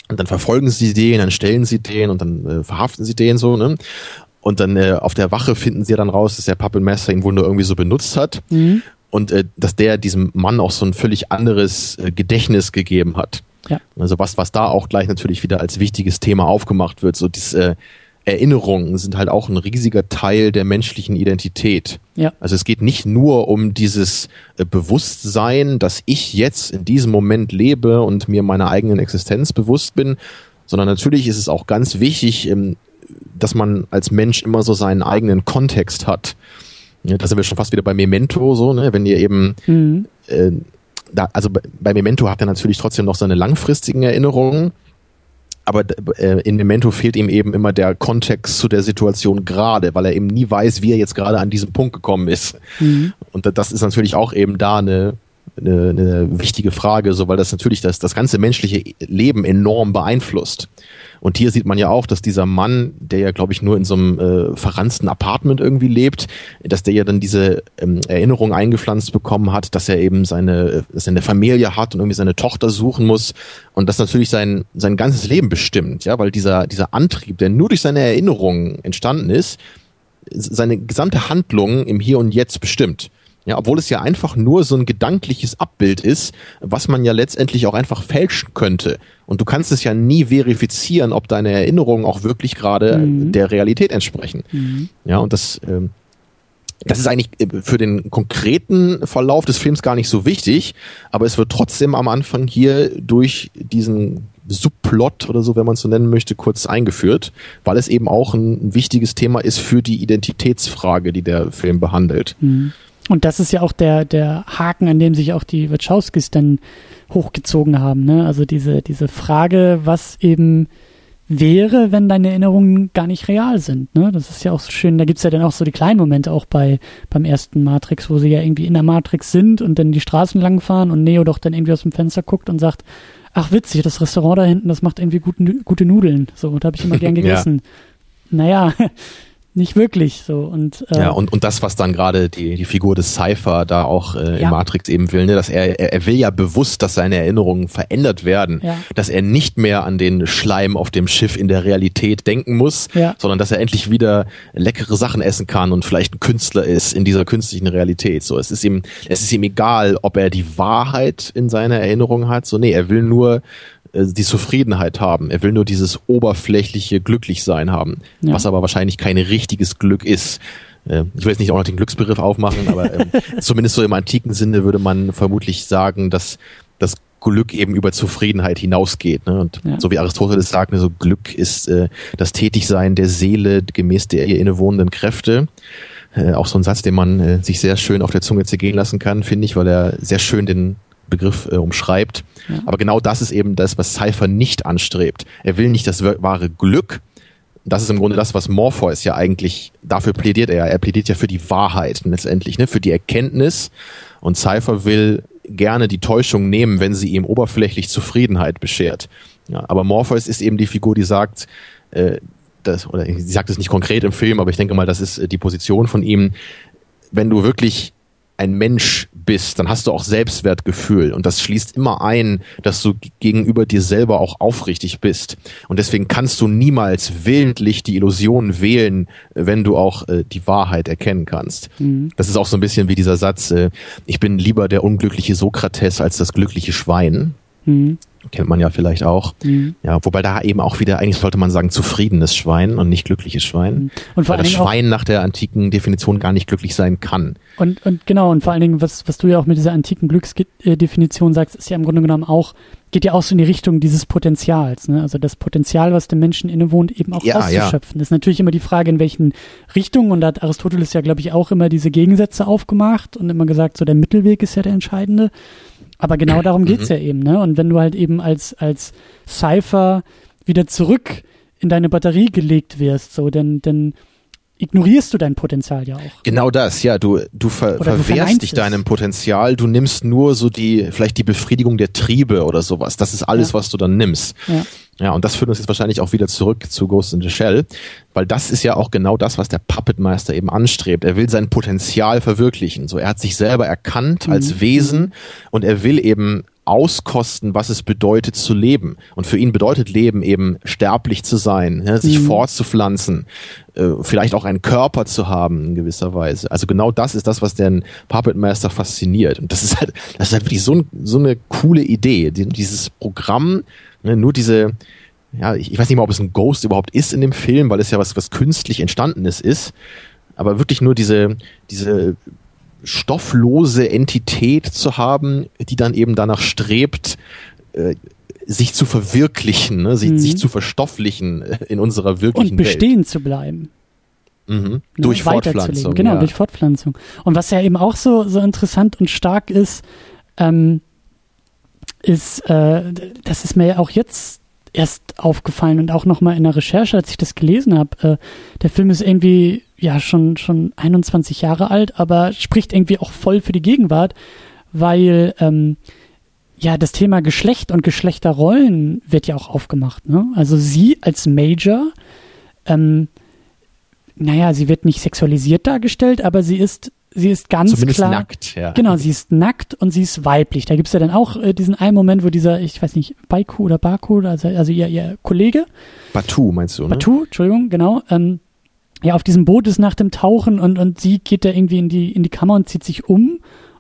und dann verfolgen sie den, dann stellen sie den und dann äh, verhaften sie den so, ne? Und dann äh, auf der Wache finden sie dann raus, dass der Puppet Master ihn wohl nur irgendwie so benutzt hat. Mhm und äh, dass der diesem Mann auch so ein völlig anderes äh, Gedächtnis gegeben hat. Ja. Also was, was da auch gleich natürlich wieder als wichtiges Thema aufgemacht wird, so diese äh, Erinnerungen sind halt auch ein riesiger Teil der menschlichen Identität. Ja. Also es geht nicht nur um dieses äh, Bewusstsein, dass ich jetzt in diesem Moment lebe und mir meiner eigenen Existenz bewusst bin, sondern natürlich ist es auch ganz wichtig, ähm, dass man als Mensch immer so seinen eigenen Kontext hat Ja, da sind wir schon fast wieder bei Memento, so, ne? Wenn ihr eben mhm. äh, da, also bei Memento hat er natürlich trotzdem noch seine langfristigen Erinnerungen, aber äh, in Memento fehlt ihm eben immer der Kontext zu der Situation gerade, weil er eben nie weiß, wie er jetzt gerade an diesen Punkt gekommen ist. Mhm. Und das ist natürlich auch eben da eine, eine, eine wichtige Frage, so weil das natürlich das, das ganze menschliche Leben enorm beeinflusst. Und hier sieht man ja auch, dass dieser Mann, der ja, glaube ich, nur in so einem äh, verransten Apartment irgendwie lebt, dass der ja dann diese ähm, Erinnerung eingepflanzt bekommen hat, dass er eben seine, dass er eine Familie hat und irgendwie seine Tochter suchen muss. Und das natürlich sein, sein ganzes Leben bestimmt, ja, weil dieser, dieser Antrieb, der nur durch seine Erinnerungen entstanden ist, seine gesamte Handlung im Hier und Jetzt bestimmt. Ja, obwohl es ja einfach nur so ein gedankliches Abbild ist, was man ja letztendlich auch einfach fälschen könnte. Und du kannst es ja nie verifizieren, ob deine Erinnerungen auch wirklich gerade mhm. der Realität entsprechen. Mhm. Ja, und das, ähm, das ist eigentlich äh, für den konkreten Verlauf des Films gar nicht so wichtig, aber es wird trotzdem am Anfang hier durch diesen Subplot oder so, wenn man es so nennen möchte, kurz eingeführt, weil es eben auch ein wichtiges Thema ist für die Identitätsfrage, die der Film behandelt. Mhm. Und das ist ja auch der, der Haken, an dem sich auch die Wachowskis dann hochgezogen haben. Ne? Also diese, diese Frage, was eben wäre, wenn deine Erinnerungen gar nicht real sind. Ne? Das ist ja auch so schön. Da gibt's ja dann auch so die kleinen Momente auch bei beim ersten Matrix, wo sie ja irgendwie in der Matrix sind und dann die Straßen langfahren und Neo doch dann irgendwie aus dem Fenster guckt und sagt, ach witzig, das Restaurant da hinten, das macht irgendwie gute, gute Nudeln. So, da habe ich immer gern gegessen. ja. Naja, nicht wirklich so und äh, ja und und das was dann gerade die die Figur des Cypher da auch äh, ja. in Matrix eben will ne dass er, er er will ja bewusst dass seine Erinnerungen verändert werden ja. dass er nicht mehr an den Schleim auf dem Schiff in der Realität denken muss ja. sondern dass er endlich wieder leckere Sachen essen kann und vielleicht ein Künstler ist in dieser künstlichen Realität so es ist ihm es ist ihm egal ob er die Wahrheit in seiner Erinnerung hat so nee er will nur die Zufriedenheit haben. Er will nur dieses oberflächliche Glücklichsein haben, ja. was aber wahrscheinlich kein richtiges Glück ist. Äh, ich will jetzt nicht auch noch den Glücksbegriff aufmachen, aber ähm, zumindest so im antiken Sinne würde man vermutlich sagen, dass das Glück eben über Zufriedenheit hinausgeht. Ne? Und ja. so wie Aristoteles sagt, ne, so Glück ist äh, das Tätigsein der Seele gemäß der ihr innewohnenden Kräfte. Äh, auch so ein Satz, den man äh, sich sehr schön auf der Zunge zergehen lassen kann, finde ich, weil er sehr schön den Begriff äh, umschreibt. Ja. Aber genau das ist eben das, was Cypher nicht anstrebt. Er will nicht das wahre Glück. Das ist im Grunde das, was Morpheus ja eigentlich, dafür plädiert er. Er plädiert ja für die Wahrheit letztendlich, ne, für die Erkenntnis. Und Cypher will gerne die Täuschung nehmen, wenn sie ihm oberflächlich Zufriedenheit beschert. Ja, aber Morpheus ist eben die Figur, die sagt, äh, das, oder sie sagt es nicht konkret im Film, aber ich denke mal, das ist äh, die Position von ihm. Wenn du wirklich ein Mensch bist, dann hast du auch Selbstwertgefühl und das schließt immer ein, dass du gegenüber dir selber auch aufrichtig bist und deswegen kannst du niemals willentlich die Illusion wählen, wenn du auch äh, die Wahrheit erkennen kannst. Mhm. Das ist auch so ein bisschen wie dieser Satz, äh, ich bin lieber der unglückliche Sokrates als das glückliche Schwein. Mhm kennt man ja vielleicht auch. Mhm. Ja, wobei da eben auch wieder, eigentlich sollte man sagen, zufriedenes Schwein und nicht glückliches Schwein. Mhm. Und vor weil das Schwein nach der antiken Definition gar nicht glücklich sein kann. Und, und genau, und vor allen Dingen, was, was du ja auch mit dieser antiken Glücksdefinition sagst, ist ja im Grunde genommen auch, geht ja auch so in die Richtung dieses Potenzials, ne? Also das Potenzial, was dem Menschen innewohnt, eben auch ja, auszuschöpfen. Ja. Das ist natürlich immer die Frage, in welchen Richtungen, und da hat Aristoteles ja, glaube ich, auch immer diese Gegensätze aufgemacht und immer gesagt, so der Mittelweg ist ja der entscheidende. Aber genau darum geht's mhm. ja eben, ne? Und wenn du halt eben als, als Cypher wieder zurück in deine Batterie gelegt wirst, so, denn, denn ignorierst du dein Potenzial ja auch. Genau das, ja, du, du, ver oder verwehrst dich deinem Potenzial, du nimmst nur so die, vielleicht die Befriedigung der Triebe oder sowas. Das ist alles, ja. was du dann nimmst. Ja. Ja, und das führt uns jetzt wahrscheinlich auch wieder zurück zu Ghost in the Shell, weil das ist ja auch genau das, was der Puppetmeister eben anstrebt. Er will sein Potenzial verwirklichen. So, er hat sich selber erkannt als mhm. Wesen und er will eben auskosten, was es bedeutet zu leben. Und für ihn bedeutet Leben eben sterblich zu sein, ja, sich mhm. fortzupflanzen, äh, vielleicht auch einen Körper zu haben in gewisser Weise. Also genau das ist das, was den Puppet Master fasziniert. Und das ist halt, das ist halt wirklich so, ein, so eine coole Idee. Dieses Programm, ne, nur diese, ja, ich, ich weiß nicht mal, ob es ein Ghost überhaupt ist in dem Film, weil es ja was, was künstlich entstandenes ist. Aber wirklich nur diese, diese stofflose Entität zu haben, die dann eben danach strebt, äh, sich zu verwirklichen, ne? sich, mhm. sich zu verstofflichen in unserer wirklichen Welt. Und bestehen Welt. zu bleiben. Mhm. ne, Durch. Fortpflanzung. Genau, ja. durch Fortpflanzung. Und was ja eben auch so, so interessant und stark ist, ähm, ist, äh, das ist mir ja auch jetzt erst aufgefallen und auch nochmal in der Recherche, als ich das gelesen habe. Äh, der Film ist irgendwie ja schon, schon 21 Jahre alt, aber spricht irgendwie auch voll für die Gegenwart, weil ähm, ja das Thema Geschlecht und Geschlechterrollen wird ja auch aufgemacht. Ne? Also sie als Major, ähm, naja, sie wird nicht sexualisiert dargestellt, aber sie ist, sie ist ganz Zumindest klar. nackt, ja. Genau, sie ist nackt und sie ist weiblich. Da gibt's ja dann auch äh, diesen einen Moment, wo dieser, ich weiß nicht, Baiku oder Baku, also, also ihr, ihr Kollege, Batu meinst du, ne? Batu, Entschuldigung, genau, ähm, ja, auf diesem Boot ist nach dem Tauchen und, und sie geht da irgendwie in die, in die Kammer und zieht sich um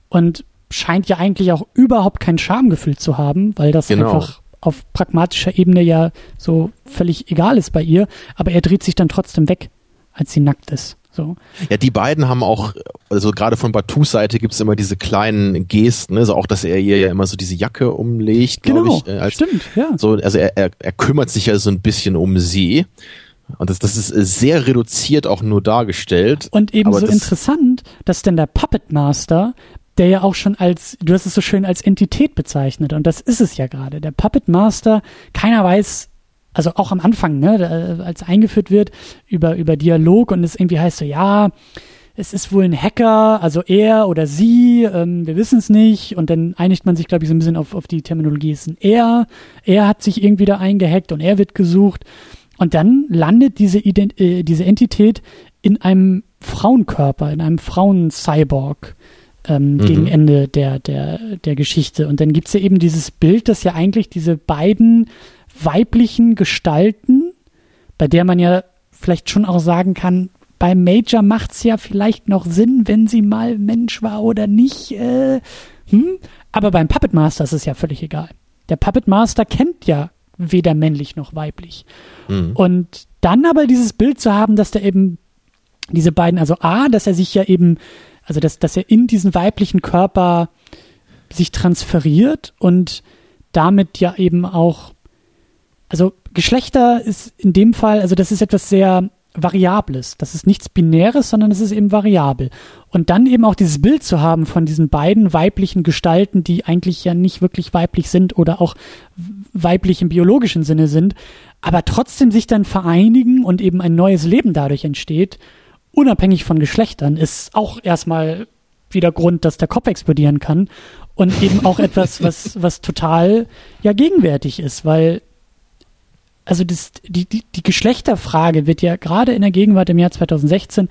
und scheint ja eigentlich auch überhaupt kein Schamgefühl zu haben, weil das Genau. einfach auf pragmatischer Ebene ja so völlig egal ist bei ihr, aber er dreht sich dann trotzdem weg, als sie nackt ist. So. Ja, die beiden haben auch, also gerade von Batus Seite gibt's immer diese kleinen Gesten, ne? also auch, dass er ihr ja immer so diese Jacke umlegt, glaube Genau, ich. äh, Als, stimmt, ja. so, also er, er, er kümmert sich ja so ein bisschen um sie. Und das, das ist äh, sehr reduziert auch nur dargestellt. Und eben so das- interessant, dass denn der Puppet Master, der ja auch schon als, du hast es so schön als Entität bezeichnet, und das ist es ja gerade. Der Puppet Master, keiner weiß, also auch am Anfang, ne, da, als eingeführt wird über, über Dialog und es irgendwie heißt so, ja, es ist wohl ein Hacker, also er oder sie, ähm, wir wissen es nicht. Und dann einigt man sich, glaube ich, so ein bisschen auf, auf die Terminologie, es ist ein er. Er hat sich irgendwie da eingehackt und er wird gesucht. Und dann landet diese, Ident äh, diese Entität in einem Frauenkörper, in einem Frauen-Cyborg ähm, Mhm. gegen Ende der, der, der Geschichte. Und dann gibt's ja eben dieses Bild, dass ja eigentlich diese beiden weiblichen Gestalten, bei der man ja vielleicht schon auch sagen kann, bei Major macht's ja vielleicht noch Sinn, wenn sie mal Mensch war oder nicht. Äh, hm? Aber beim Puppet Master ist es ja völlig egal. Der Puppet Master kennt ja weder männlich noch weiblich. Mhm. Und dann aber dieses Bild zu haben, dass da eben diese beiden, also A, dass er sich ja eben, also dass, dass er in diesen weiblichen Körper sich transferiert und damit ja eben auch, also Geschlechter ist in dem Fall, also das ist etwas sehr Variables. Das ist nichts Binäres, sondern es ist eben variabel. Und dann eben auch dieses Bild zu haben von diesen beiden weiblichen Gestalten, die eigentlich ja nicht wirklich weiblich sind oder auch weiblich im biologischen Sinne sind, aber trotzdem sich dann vereinigen und eben ein neues Leben dadurch entsteht, unabhängig von Geschlechtern, ist auch erstmal wieder Grund, dass der Kopf explodieren kann und eben auch etwas, was, was total ja gegenwärtig ist, weil also das, die, die, die Geschlechterfrage wird ja gerade in der Gegenwart im Jahr 2016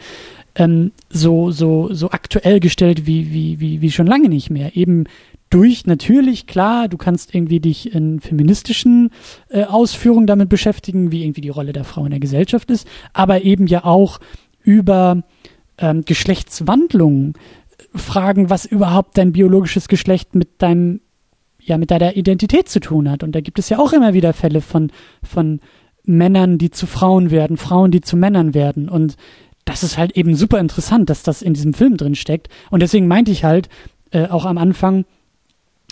ähm, so, so, so aktuell gestellt wie, wie, wie, wie schon lange nicht mehr. Eben durch natürlich, klar, du kannst irgendwie dich in feministischen äh, Ausführungen damit beschäftigen, wie irgendwie die Rolle der Frau in der Gesellschaft ist, aber eben ja auch über ähm, Geschlechtswandlungen fragen, was überhaupt dein biologisches Geschlecht mit deinem ja mit deiner Identität zu tun hat. Und da gibt es ja auch immer wieder Fälle von, von Männern, die zu Frauen werden, Frauen, die zu Männern werden. Und das ist halt eben super interessant, dass das in diesem Film drin steckt. Und deswegen meinte ich halt äh, auch am Anfang,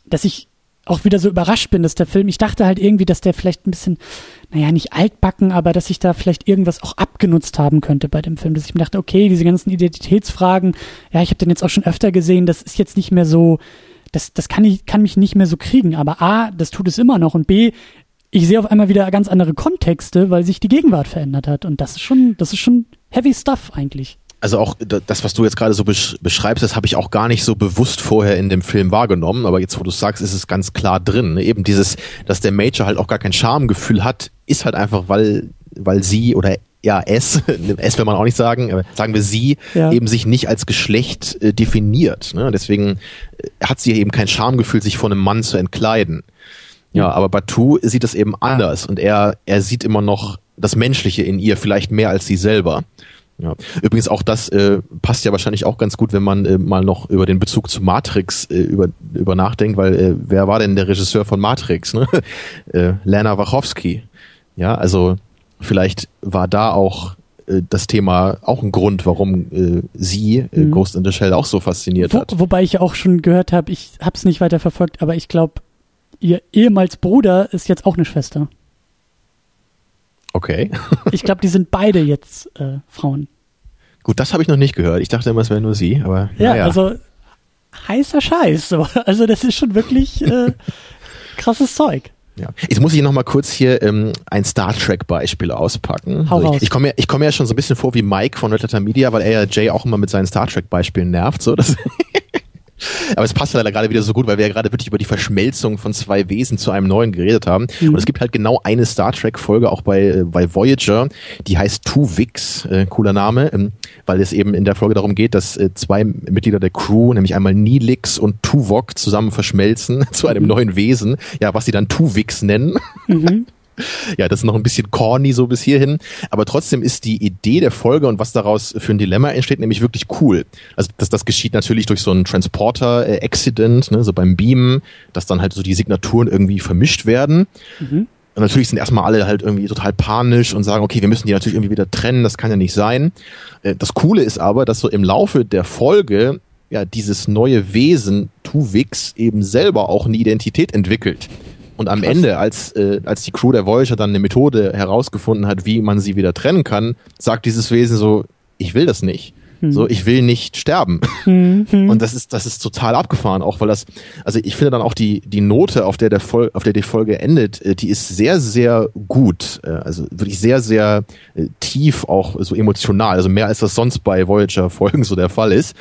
dass ich auch wieder so überrascht bin, dass der Film, ich dachte halt irgendwie, dass der vielleicht ein bisschen, naja, nicht altbacken, aber dass ich da vielleicht irgendwas auch abgenutzt haben könnte bei dem Film. Dass ich mir dachte, okay, diese ganzen Identitätsfragen, ja, ich habe den jetzt auch schon öfter gesehen, das ist jetzt nicht mehr so, das, das kann, ich, kann mich nicht mehr so kriegen. Aber A, das tut es immer noch und B, ich sehe auf einmal wieder ganz andere Kontexte, weil sich die Gegenwart verändert hat. Und das ist schon, das ist schon heavy stuff eigentlich. Also auch das, was du jetzt gerade so besch beschreibst, das habe ich auch gar nicht so bewusst vorher in dem Film wahrgenommen. Aber jetzt, wo du sagst, ist es ganz klar drin. Ne? Eben dieses, dass der Major halt auch gar kein Schamgefühl hat, ist halt einfach, weil, weil sie oder ja, es, es will man auch nicht sagen, aber sagen wir sie, Ja. eben sich nicht als Geschlecht äh, definiert. Ne? Deswegen äh, hat sie eben kein Schamgefühl, sich von einem Mann zu entkleiden. Ja, aber Batu sieht das eben anders und er, er sieht immer noch das Menschliche in ihr, vielleicht mehr als sie selber. Ja. Übrigens auch das äh, passt ja wahrscheinlich auch ganz gut, wenn man äh, mal noch über den Bezug zu Matrix äh, über, über nachdenkt, weil äh, wer war denn der Regisseur von Matrix? Ne? äh, Lana Wachowski. Ja, also vielleicht war da auch äh, das Thema auch ein Grund, warum äh, sie äh, Mhm. Ghost in the Shell auch so fasziniert Wo, hat. wobei ich auch schon gehört habe, ich habe es nicht weiter verfolgt, aber ich glaube, ihr ehemals Bruder ist jetzt auch eine Schwester. Okay. Ich glaube, die sind beide jetzt äh, Frauen. Gut, das habe ich noch nicht gehört. Ich dachte immer, es wäre nur sie, aber ja, ja. also heißer Scheiß. So. Also das ist schon wirklich äh, krasses Zeug. Ja. Jetzt muss ich noch mal kurz hier ähm, ein Star Trek Beispiel auspacken. Hau also ich, ich komme ja, ich komme ja schon so ein bisschen vor wie Mike von Red Letter Media, weil er ja Jay auch immer mit seinen Star Trek Beispielen nervt. So, das Aber es passt leider gerade wieder so gut, weil wir ja gerade wirklich über die Verschmelzung von zwei Wesen zu einem neuen geredet haben. Mhm. Und es gibt halt genau eine Star Trek Folge auch bei, äh, bei Voyager, die heißt Two Vix, äh, cooler Name, ähm, weil es eben in der Folge darum geht, dass äh, zwei Mitglieder der Crew, nämlich einmal Nilix und Tuvok zusammen verschmelzen zu einem mhm. neuen Wesen, ja, was sie dann Tuvix nennen. Mhm. ja, das ist noch ein bisschen corny so bis hierhin, aber trotzdem ist die Idee der Folge und was daraus für ein Dilemma entsteht, nämlich wirklich cool. Also das, das geschieht natürlich durch so ein Transporter-Accident, ne, so beim Beamen, dass dann halt so die Signaturen irgendwie vermischt werden. Mhm. Und natürlich sind erstmal alle halt irgendwie total panisch und sagen, okay, wir müssen die natürlich irgendwie wieder trennen, das kann ja nicht sein. Äh, das Coole ist aber, dass so im Laufe der Folge ja dieses neue Wesen, Tuvix, eben selber auch eine Identität entwickelt. Und am Krass. Ende, als, äh, als die Crew der Voyager dann eine Methode herausgefunden hat, wie man sie wieder trennen kann, sagt dieses Wesen so, ich will das nicht. Hm. So, ich will nicht sterben. Hm. Und das ist, das ist total abgefahren, auch weil das, also ich finde dann auch die, die Note, auf der der Fol auf der die Folge endet, äh, die ist sehr, sehr gut. Äh, also wirklich sehr, sehr äh, tief, auch so emotional. Also mehr als das sonst bei Voyager-Folgen so der Fall ist.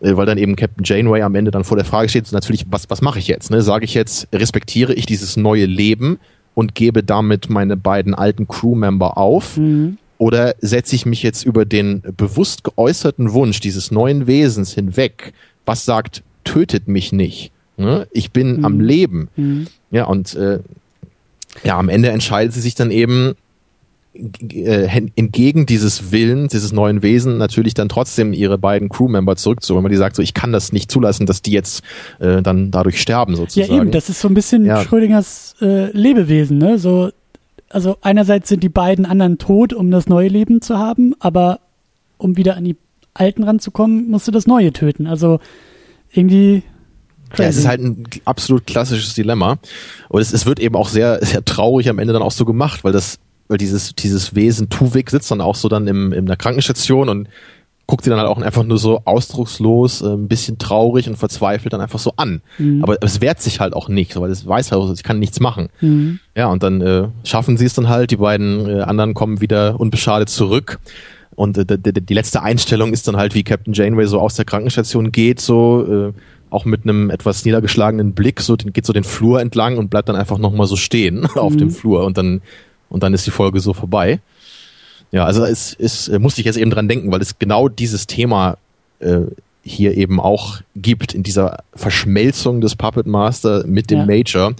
Äh, weil dann eben Captain Janeway am Ende dann vor der Frage steht, natürlich, was, was mache ich jetzt? Ne? Sage ich jetzt, respektiere ich dieses neue Leben und gebe damit meine beiden alten Crewmember auf? Mhm. Oder setze ich mich jetzt über den bewusst geäußerten Wunsch dieses neuen Wesens hinweg, was sagt, tötet mich nicht? Ne? Ich bin mhm. am Leben. Mhm. Ja, und äh, ja, am Ende entscheidet sie sich dann eben, entgegen dieses Willens, dieses neuen Wesen, natürlich dann trotzdem ihre beiden Crewmember zurückzuholen, weil die sagt so, ich kann das nicht zulassen, dass die jetzt äh, dann dadurch sterben sozusagen. Ja eben, das ist so ein bisschen ja. Schrödingers äh, Lebewesen, ne? So, also einerseits sind die beiden anderen tot, um das neue Leben zu haben, aber um wieder an die Alten ranzukommen, musst du das Neue töten. Also irgendwie. Ja, es ist halt ein absolut klassisches Dilemma. Und es, es wird eben auch sehr, sehr traurig am Ende dann auch so gemacht, weil das weil dieses, dieses Wesen Tuvik sitzt dann auch so dann im, in der Krankenstation und guckt sie dann halt auch einfach nur so ausdruckslos, äh, ein bisschen traurig und verzweifelt dann einfach so an. Mhm. Aber, es wehrt sich halt auch nicht, weil es weiß halt, ich kann nichts machen. Mhm. Ja, und dann äh, schaffen sie es dann halt, die beiden äh, anderen kommen wieder unbeschadet zurück. Und äh, die, die letzte Einstellung ist dann halt, wie Captain Janeway so aus der Krankenstation geht, so äh, auch mit einem etwas niedergeschlagenen Blick, so geht so den Flur entlang und bleibt dann einfach nochmal so stehen auf dem mhm. Flur. Und dann und dann ist die Folge so vorbei. Ja, also es, es äh, musste ich jetzt eben dran denken, weil es genau dieses Thema äh, hier eben auch gibt in dieser Verschmelzung des Puppet Master mit dem ja. Major.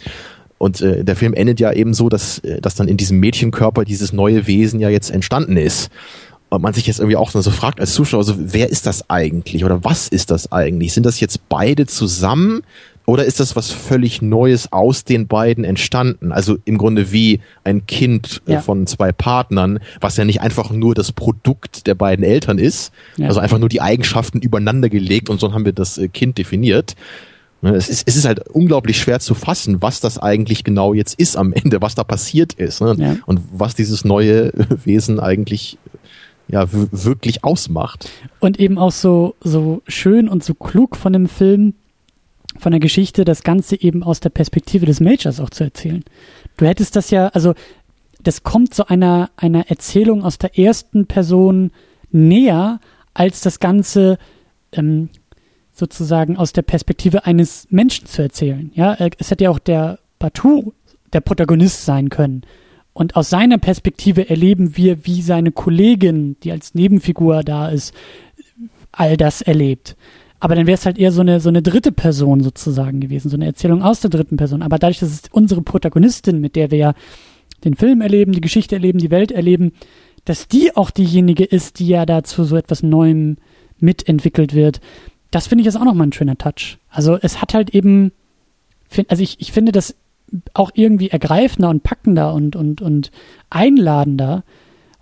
Und äh, der Film endet ja eben so, dass, äh, dass dann in diesem Mädchenkörper dieses neue Wesen ja jetzt entstanden ist. Und man sich jetzt irgendwie auch so fragt als Zuschauer, so, wer ist das eigentlich oder was ist das eigentlich? Sind das jetzt beide zusammen oder ist das was völlig Neues aus den beiden entstanden? Also im Grunde wie ein Kind äh, ja. von zwei Partnern, was ja nicht einfach nur das Produkt der beiden Eltern ist, ja. also einfach nur die Eigenschaften übereinander gelegt und so haben wir das äh, Kind definiert. Ne, es ist, es ist halt unglaublich schwer zu fassen, was das eigentlich genau jetzt ist am Ende, was da passiert ist ne? ja. und was dieses neue Wesen eigentlich ja wirklich ausmacht. Und eben auch so so schön und so klug von dem Film, von der Geschichte das Ganze eben aus der Perspektive des Majors auch zu erzählen. Du hättest das ja, also das kommt zu einer, einer Erzählung aus der ersten Person näher, als das Ganze ähm, sozusagen aus der Perspektive eines Menschen zu erzählen. Ja, äh, es hätte ja auch der Batu der Protagonist sein können. Und aus seiner Perspektive erleben wir, wie seine Kollegin, die als Nebenfigur da ist, all das erlebt. Aber dann wäre es halt eher so eine, so eine dritte Person sozusagen gewesen, so eine Erzählung aus der dritten Person. Aber dadurch, dass es unsere Protagonistin, mit der wir ja den Film erleben, die Geschichte erleben, die Welt erleben, dass die auch diejenige ist, die ja dazu so etwas Neuem mitentwickelt wird, das finde ich ist auch nochmal ein schöner Touch. Also es hat halt eben, also ich, ich finde das auch irgendwie ergreifender und packender und, und, und einladender,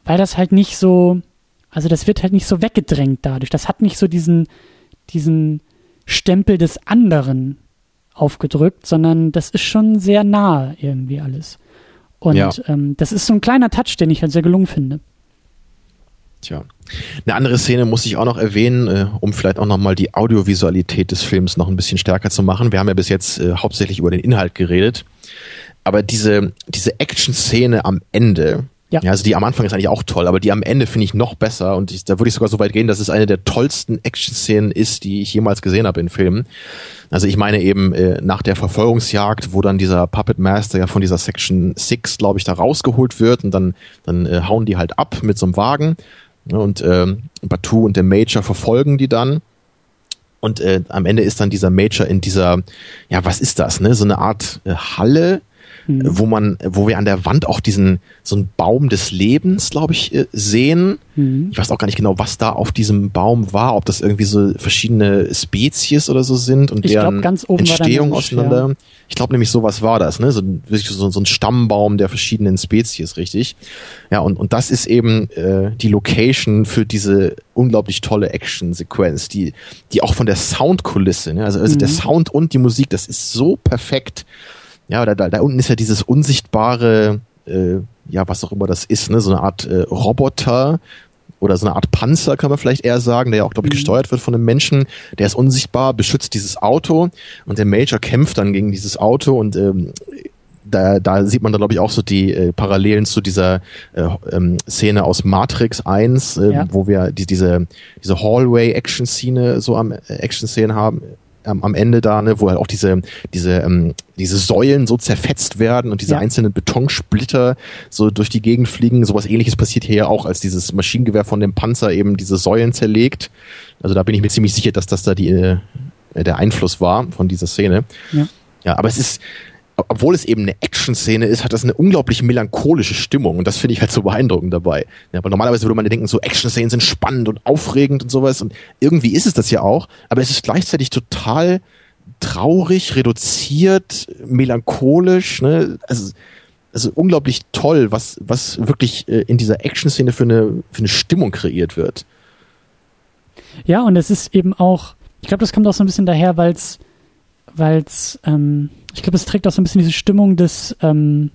weil das halt nicht so, also das wird halt nicht so weggedrängt dadurch. Das hat nicht so diesen, diesen Stempel des anderen aufgedrückt, sondern das ist schon sehr nah irgendwie alles. Und ja. ähm, das ist so ein kleiner Touch, den ich halt sehr gelungen finde. Tja. Eine andere Szene muss ich auch noch erwähnen, äh, um vielleicht auch nochmal die Audiovisualität des Films noch ein bisschen stärker zu machen. Wir haben ja bis jetzt äh, hauptsächlich über den Inhalt geredet. Aber diese, diese Action-Szene am Ende, ja. ja. also die am Anfang ist eigentlich auch toll, aber die am Ende finde ich noch besser und ich, da würde ich sogar so weit gehen, dass es eine der tollsten Action-Szenen ist, die ich jemals gesehen habe in Filmen. Also ich meine eben äh, nach der Verfolgungsjagd, wo dann dieser Puppet Master ja von dieser Section 6, glaube ich, da rausgeholt wird und dann, dann äh, hauen die halt ab mit so einem Wagen ne, und ähm, Batu und der Major verfolgen die dann. Und äh, am Ende ist dann dieser Major in dieser, ja, was ist das, ne? So eine Art äh, Halle, mhm. wo man, wo wir an der Wand auch diesen so einen Baum des Lebens, glaube ich, äh, sehen. Mhm. Ich weiß auch gar nicht genau, was da auf diesem Baum war, ob das irgendwie so verschiedene Spezies oder so sind und ich deren glaub, Entstehung auseinander. Ja. Ich glaube nämlich, sowas war das, ne? So, so, so ein Stammbaum der verschiedenen Spezies, richtig. Ja, und, und das ist eben äh, die Location für diese unglaublich tolle Action-Sequenz, die, die auch von der Soundkulisse, ne? also, also mhm. der Sound und die Musik, das ist so perfekt. Ja, da, da, da unten ist ja dieses unsichtbare, äh, ja, was auch immer das ist, ne, so eine Art äh, Roboter oder so eine Art Panzer, kann man vielleicht eher sagen, der ja auch, glaube ich, mhm. gesteuert wird von einem Menschen. Der ist unsichtbar, beschützt dieses Auto und der Major kämpft dann gegen dieses Auto und ähm, da, da sieht man dann, glaube ich, auch so die äh, Parallelen zu dieser äh, ähm, Szene aus Matrix 1, äh, ja. wo wir die, diese, diese Hallway-Action-Szene so am äh, Action-Szenen haben, ähm, am Ende da, ne, wo halt auch diese, diese, ähm, diese Säulen so zerfetzt werden und diese ja. einzelnen Betonsplitter so durch die Gegend fliegen. Sowas ähnliches passiert hier ja auch, als dieses Maschinengewehr von dem Panzer eben diese Säulen zerlegt. Also da bin ich mir ziemlich sicher, dass das da die, äh, der Einfluss war von dieser Szene. Ja. Ja, aber es ist, obwohl es eben eine Action-Szene ist, hat das eine unglaublich melancholische Stimmung und das finde ich halt so beeindruckend dabei. Ja, aber normalerweise würde man ja denken, so Action-Szenen sind spannend und aufregend und sowas und irgendwie ist es das ja auch, aber es ist gleichzeitig total traurig, reduziert, melancholisch, ne? Also, also unglaublich toll, was, was wirklich äh, in dieser Action-Szene für eine, für eine Stimmung kreiert wird. Ja, und es ist eben auch, ich glaube, das kommt auch so ein bisschen daher, weil es weil es, ähm, ich glaube, es trägt auch so ein bisschen diese Stimmung des, ähm,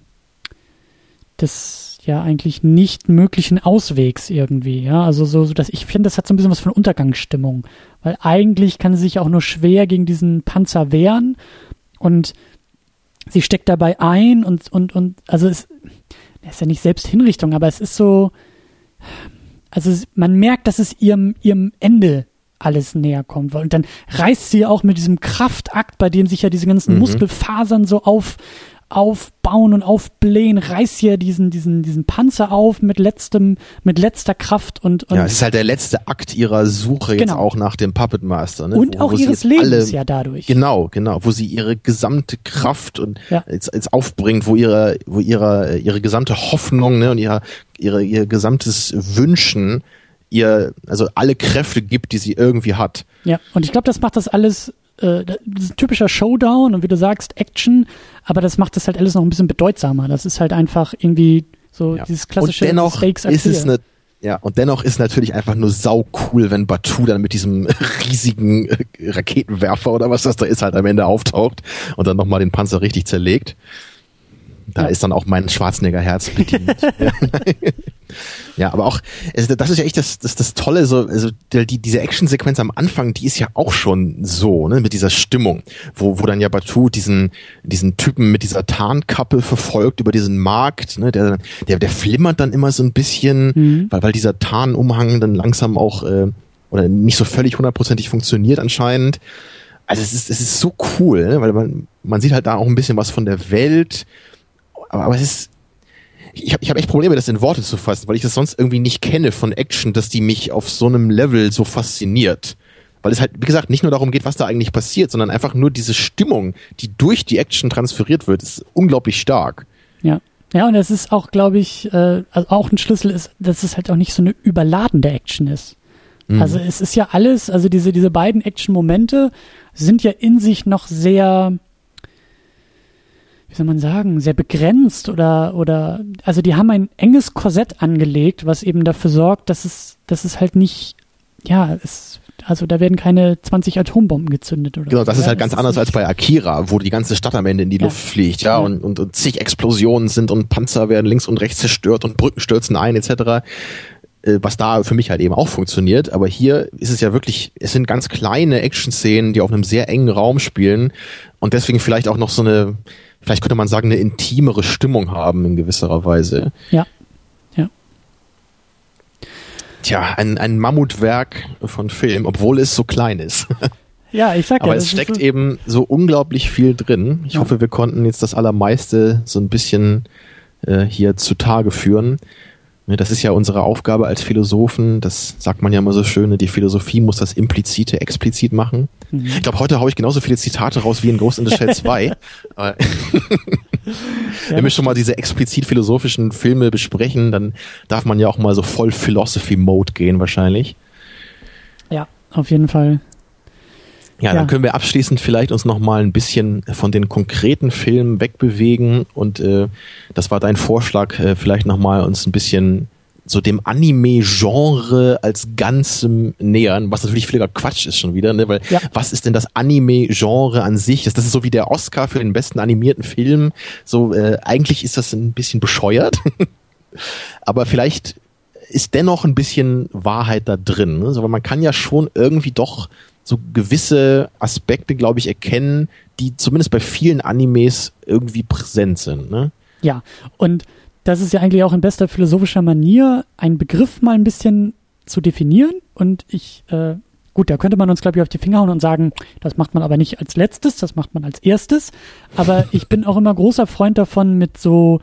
des ja eigentlich nicht möglichen Auswegs irgendwie, ja, also so, so dass ich finde, das hat so ein bisschen was von Untergangsstimmung, weil eigentlich kann sie sich auch nur schwer gegen diesen Panzer wehren und sie steckt dabei ein und und und also es ist ja nicht Selbsthinrichtung, aber es ist so, also man merkt, dass es ihrem ihrem Ende alles näher kommt. Und dann reißt sie auch mit diesem Kraftakt, bei dem sich ja diese ganzen mhm. Muskelfasern so auf, aufbauen und aufblähen, reißt sie ja diesen, diesen, diesen Panzer auf mit letztem, mit letzter Kraft und, und Ja, es ist halt der letzte Akt ihrer Suche genau. jetzt auch nach dem Puppet Master, ne? Und wo, auch wo ihres Lebens alle, ja dadurch. Genau, genau, wo sie ihre gesamte Kraft und ja. jetzt, jetzt aufbringt, wo ihre, wo ihre, ihre gesamte Hoffnung, ne, und ihre, ihre, ihr gesamtes Wünschen ihr also alle Kräfte gibt, die sie irgendwie hat. Ja, und ich glaube, das macht das alles äh, das ist ein typischer Showdown und wie du sagst, Action, aber das macht das halt alles noch ein bisschen bedeutsamer. Das ist halt einfach irgendwie so ja. dieses klassische und dennoch Stakes ist es eine ja, und dennoch ist natürlich einfach nur sau cool, wenn Batu dann mit diesem riesigen äh, Raketenwerfer oder was das da ist halt am Ende auftaucht und dann nochmal den Panzer richtig zerlegt. Da ja. ist dann auch mein Schwarzenegger-Herz bedient. ja. aber auch, also das ist ja echt das, das, das Tolle, so, also die, diese Action-Sequenz am Anfang, die ist ja auch schon so, ne, mit dieser Stimmung, wo, wo dann ja Batu diesen, diesen Typen mit dieser Tarnkappe verfolgt über diesen Markt, ne, der, der, der flimmert dann immer so ein bisschen, mhm. weil, weil dieser Tarnumhang dann langsam auch, äh, oder nicht so völlig hundertprozentig funktioniert anscheinend. Also es ist, es ist so cool, ne? weil man, man sieht halt da auch ein bisschen was von der Welt, aber, aber es ist, ich habe ich hab echt Probleme, das in Worte zu fassen, weil ich das sonst irgendwie nicht kenne von Action, dass die mich auf so einem Level so fasziniert. Weil es halt, wie gesagt, nicht nur darum geht, was da eigentlich passiert, sondern einfach nur diese Stimmung, die durch die Action transferiert wird, ist unglaublich stark. Ja. Ja, und es ist auch, glaube ich, äh, also auch ein Schlüssel ist, dass es halt auch nicht so eine überladende Action ist. Mhm. Also es ist ja alles, also diese, diese beiden Action-Momente sind ja in sich noch sehr, wie soll man sagen, sehr begrenzt oder, oder, also die haben ein enges Korsett angelegt, was eben dafür sorgt, dass es, dass es halt nicht, ja, es, also da werden keine 20 Atombomben gezündet oder Genau, das so, ist halt ganz anders als bei Akira, wo die ganze Stadt am Ende in die ja. Luft fliegt, ja, ja. Und, und, und zig Explosionen sind und Panzer werden links und rechts zerstört und Brücken stürzen ein, etc was da für mich halt eben auch funktioniert. Aber hier ist es ja wirklich, es sind ganz kleine Action-Szenen, die auf einem sehr engen Raum spielen und deswegen vielleicht auch noch so eine, vielleicht könnte man sagen, eine intimere Stimmung haben in gewisser Weise. Ja. Ja. Tja, ein, ein Mammutwerk von Film, obwohl es so klein ist. Ja, ich sag Aber ja. es steckt eben so unglaublich viel drin. Ich Ja. hoffe, wir konnten jetzt das Allermeiste so ein bisschen äh, hier zutage führen. Ne, Das ist ja unsere Aufgabe als Philosophen. Das sagt man ja immer so schön. ne, Die Philosophie muss das Implizite explizit machen. Mhm. Ich glaube, heute haue ich genauso viele Zitate raus wie in Ghost in the Shell 2. Aber Wenn wir schon mal diese explizit philosophischen Filme besprechen, dann darf man ja auch mal so voll Philosophy-Mode gehen wahrscheinlich. Ja, auf jeden Fall. Ja, Ja. dann können wir abschließend vielleicht uns noch mal ein bisschen von den konkreten Filmen wegbewegen und äh, das war dein Vorschlag, äh, vielleicht noch mal uns ein bisschen so dem Anime-Genre als Ganzem nähern, was natürlich völliger Quatsch ist schon wieder, ne? weil Ja. was ist denn das Anime-Genre an sich? Das ist so wie der Oscar für den besten animierten Film. So äh, eigentlich ist das ein bisschen bescheuert, aber vielleicht ist dennoch ein bisschen Wahrheit da drin. Ne? So, weil man kann ja schon irgendwie doch so gewisse Aspekte, glaube ich, erkennen, die zumindest bei vielen Animes irgendwie präsent sind. Ne? Ja, und das ist ja eigentlich auch in bester philosophischer Manier, einen Begriff mal ein bisschen zu definieren. Und ich, äh, gut, da könnte man uns, glaube ich, auf die Finger hauen und sagen, das macht man aber nicht als letztes, das macht man als erstes. Aber ich bin auch immer großer Freund davon, mit so,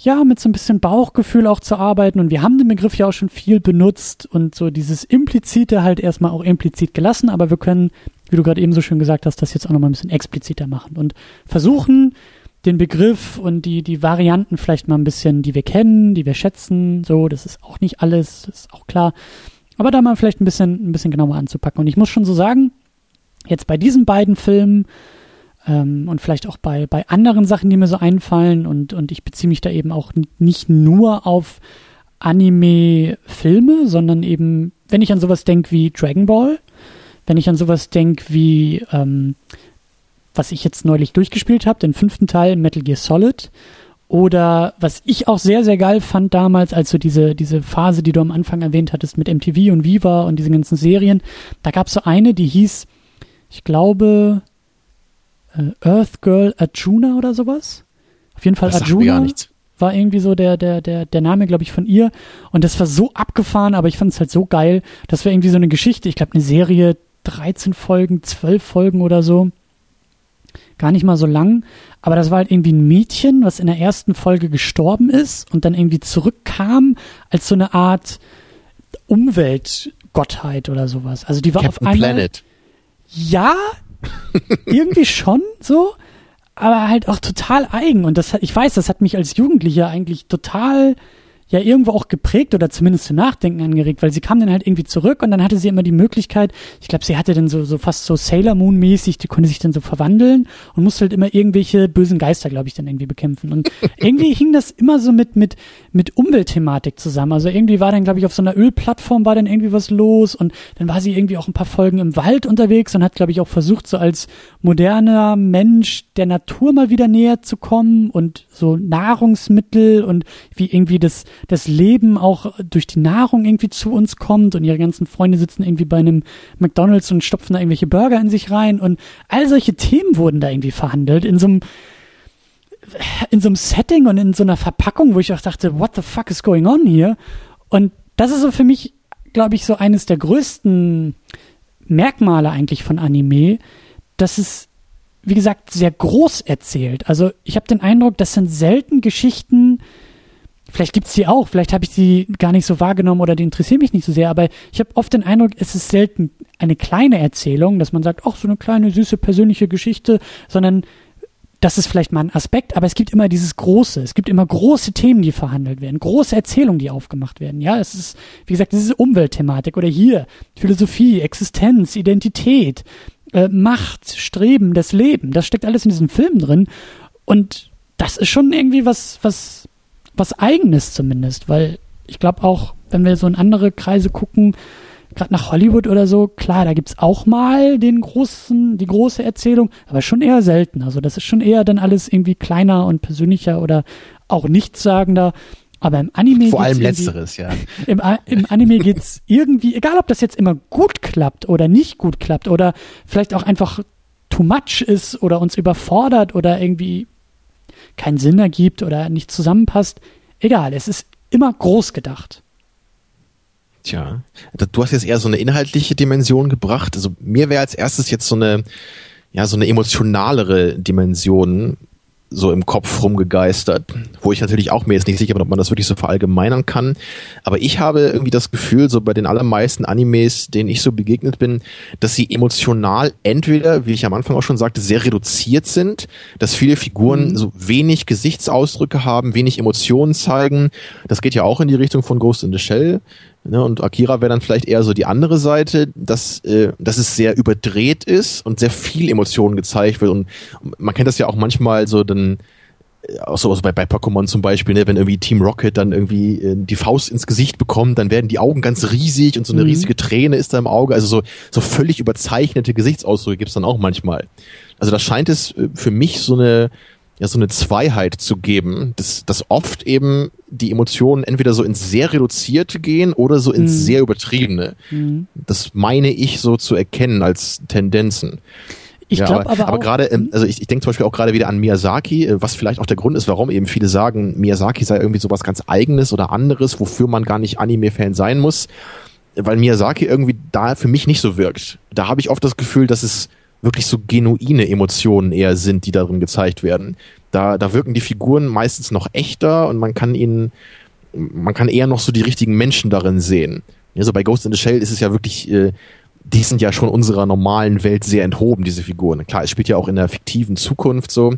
ja, mit so ein bisschen Bauchgefühl auch zu arbeiten. Und wir haben den Begriff ja auch schon viel benutzt und so dieses Implizite halt erstmal auch implizit gelassen, aber wir können, wie du gerade eben so schön gesagt hast, das jetzt auch nochmal ein bisschen expliziter machen und versuchen, den Begriff und die, die Varianten vielleicht mal ein bisschen, die wir kennen, die wir schätzen, so, das ist auch nicht alles, das ist auch klar. Aber da mal vielleicht ein bisschen, ein bisschen genauer anzupacken. Und ich muss schon so sagen, jetzt bei diesen beiden Filmen, ähm, und vielleicht auch bei, bei anderen Sachen, die mir so einfallen. Und, und ich beziehe mich da eben auch nicht nur auf Anime-Filme, sondern eben, wenn ich an sowas denke wie Dragon Ball, wenn ich an sowas denke wie, ähm, was ich jetzt neulich durchgespielt habe, den fünften Teil Metal Gear Solid, oder was ich auch sehr, sehr geil fand damals, als so diese, diese Phase, die du am Anfang erwähnt hattest mit MTV und Viva und diesen ganzen Serien, da gab es so eine, die hieß, ich glaube, Earth Girl Arjuna oder sowas. Auf jeden Fall Das nichts. war irgendwie so der, der, der, der Name, glaube ich, von ihr. Und das war so abgefahren, aber ich fand es halt so geil. Das war irgendwie so eine Geschichte, ich glaube, eine Serie, 13 Folgen, 12 Folgen oder so. Gar nicht mal so lang. Aber das war halt irgendwie ein Mädchen, was in der ersten Folge gestorben ist und dann irgendwie zurückkam als so eine Art Umweltgottheit oder sowas. Also die war auf Captain einmal. Planet. Ja, irgendwie schon so, aber halt auch total eigen. Und das, ich weiß, das hat mich als Jugendlicher eigentlich total ja irgendwo auch geprägt oder zumindest zu Nachdenken angeregt, weil sie kam dann halt irgendwie zurück und dann hatte sie immer die Möglichkeit, ich glaube, sie hatte dann so, so fast so Sailor Moon mäßig, die konnte sich dann so verwandeln und musste halt immer irgendwelche bösen Geister, glaube ich, dann irgendwie bekämpfen. Und irgendwie hing das immer so mit, mit, mit Umweltthematik zusammen. Also irgendwie war dann, glaube ich, auf so einer Ölplattform war dann irgendwie was los und dann war sie irgendwie auch ein paar Folgen im Wald unterwegs und hat, glaube ich, auch versucht, so als moderner Mensch der Natur mal wieder näher zu kommen und so Nahrungsmittel und wie irgendwie das, das Leben auch durch die Nahrung irgendwie zu uns kommt und ihre ganzen Freunde sitzen irgendwie bei einem McDonalds und stopfen da irgendwelche Burger in sich rein und all solche Themen wurden da irgendwie verhandelt in so einem in so einem Setting und in so einer Verpackung, wo ich auch dachte, what the fuck is going on here? Und das ist so für mich, glaube ich, so eines der größten Merkmale eigentlich von Anime, dass es, wie gesagt, sehr groß erzählt. Also ich habe den Eindruck, das sind selten Geschichten, vielleicht gibt's die auch, vielleicht habe ich die gar nicht so wahrgenommen oder die interessieren mich nicht so sehr, aber ich habe oft den Eindruck, es ist selten eine kleine Erzählung, dass man sagt, ach, so eine kleine, süße, persönliche Geschichte, sondern das ist vielleicht mal ein Aspekt, aber es gibt immer dieses Große. Es gibt immer große Themen, die verhandelt werden, große Erzählungen, die aufgemacht werden. Ja, es ist, wie gesagt, diese Umweltthematik oder hier Philosophie, Existenz, Identität, äh, Macht, Streben, das Leben. Das steckt alles in diesem Film drin. Und das ist schon irgendwie was, was, was Eigenes zumindest, weil ich glaube auch, wenn wir so in andere Kreise gucken, gerade nach Hollywood oder so, klar, da gibt's auch mal den großen, die große Erzählung, aber schon eher selten. Also das ist schon eher dann alles irgendwie kleiner und persönlicher oder auch nichtssagender. Aber im Anime Vor allem letzteres, ja. Im, Im Anime geht's irgendwie, egal ob das jetzt immer gut klappt oder nicht gut klappt oder vielleicht auch einfach too much ist oder uns überfordert oder irgendwie keinen Sinn ergibt oder nicht zusammenpasst. Egal, es ist immer groß gedacht. Tja, du hast jetzt eher so eine inhaltliche Dimension gebracht. Also mir wäre als erstes jetzt so eine, ja, so eine emotionalere Dimension so im Kopf rumgegeistert, wo ich natürlich auch mir jetzt nicht sicher bin, ob man das wirklich so verallgemeinern kann. Aber ich habe irgendwie das Gefühl, so bei den allermeisten Animes, denen ich so begegnet bin, dass sie emotional entweder, wie ich am Anfang auch schon sagte, sehr reduziert sind, dass viele Figuren mhm. so wenig Gesichtsausdrücke haben, wenig Emotionen zeigen. Das geht ja auch in die Richtung von Ghost in the Shell. Ne, und Akira wäre dann vielleicht eher so die andere Seite, dass, äh, dass es sehr überdreht ist und sehr viel Emotionen gezeigt wird. Und man kennt das ja auch manchmal so dann, äh, auch so bei, bei Pokémon zum Beispiel, ne, wenn irgendwie Team Rocket dann irgendwie äh, die Faust ins Gesicht bekommt, dann werden die Augen ganz riesig und so eine mhm. riesige Träne ist da im Auge. Also so, so völlig überzeichnete Gesichtsausdrücke gibt's dann auch manchmal. Also da scheint es äh, für mich so eine ja so eine Zweiheit zu geben, dass, dass oft eben die Emotionen entweder so ins sehr reduzierte gehen oder so ins mhm. sehr übertriebene. Mhm. Das meine ich so zu erkennen als Tendenzen. Ich ja, glaube aber, aber, aber gerade, ähm, also ich, ich denke zum Beispiel auch gerade wieder an Miyazaki, äh, was vielleicht auch der Grund ist, warum eben viele sagen, Miyazaki sei irgendwie sowas ganz Eigenes oder anderes, wofür man gar nicht Anime-Fan sein muss, weil Miyazaki irgendwie da für mich nicht so wirkt. Da habe ich oft das Gefühl, dass es wirklich so genuine Emotionen eher sind, die darin gezeigt werden. Da, da wirken die Figuren meistens noch echter und man kann ihnen, man kann eher noch so die richtigen Menschen darin sehen. Also bei Ghost in the Shell ist es ja wirklich, äh, die sind ja schon unserer normalen Welt sehr enthoben, diese Figuren. Klar, es spielt ja auch in der fiktiven Zukunft so.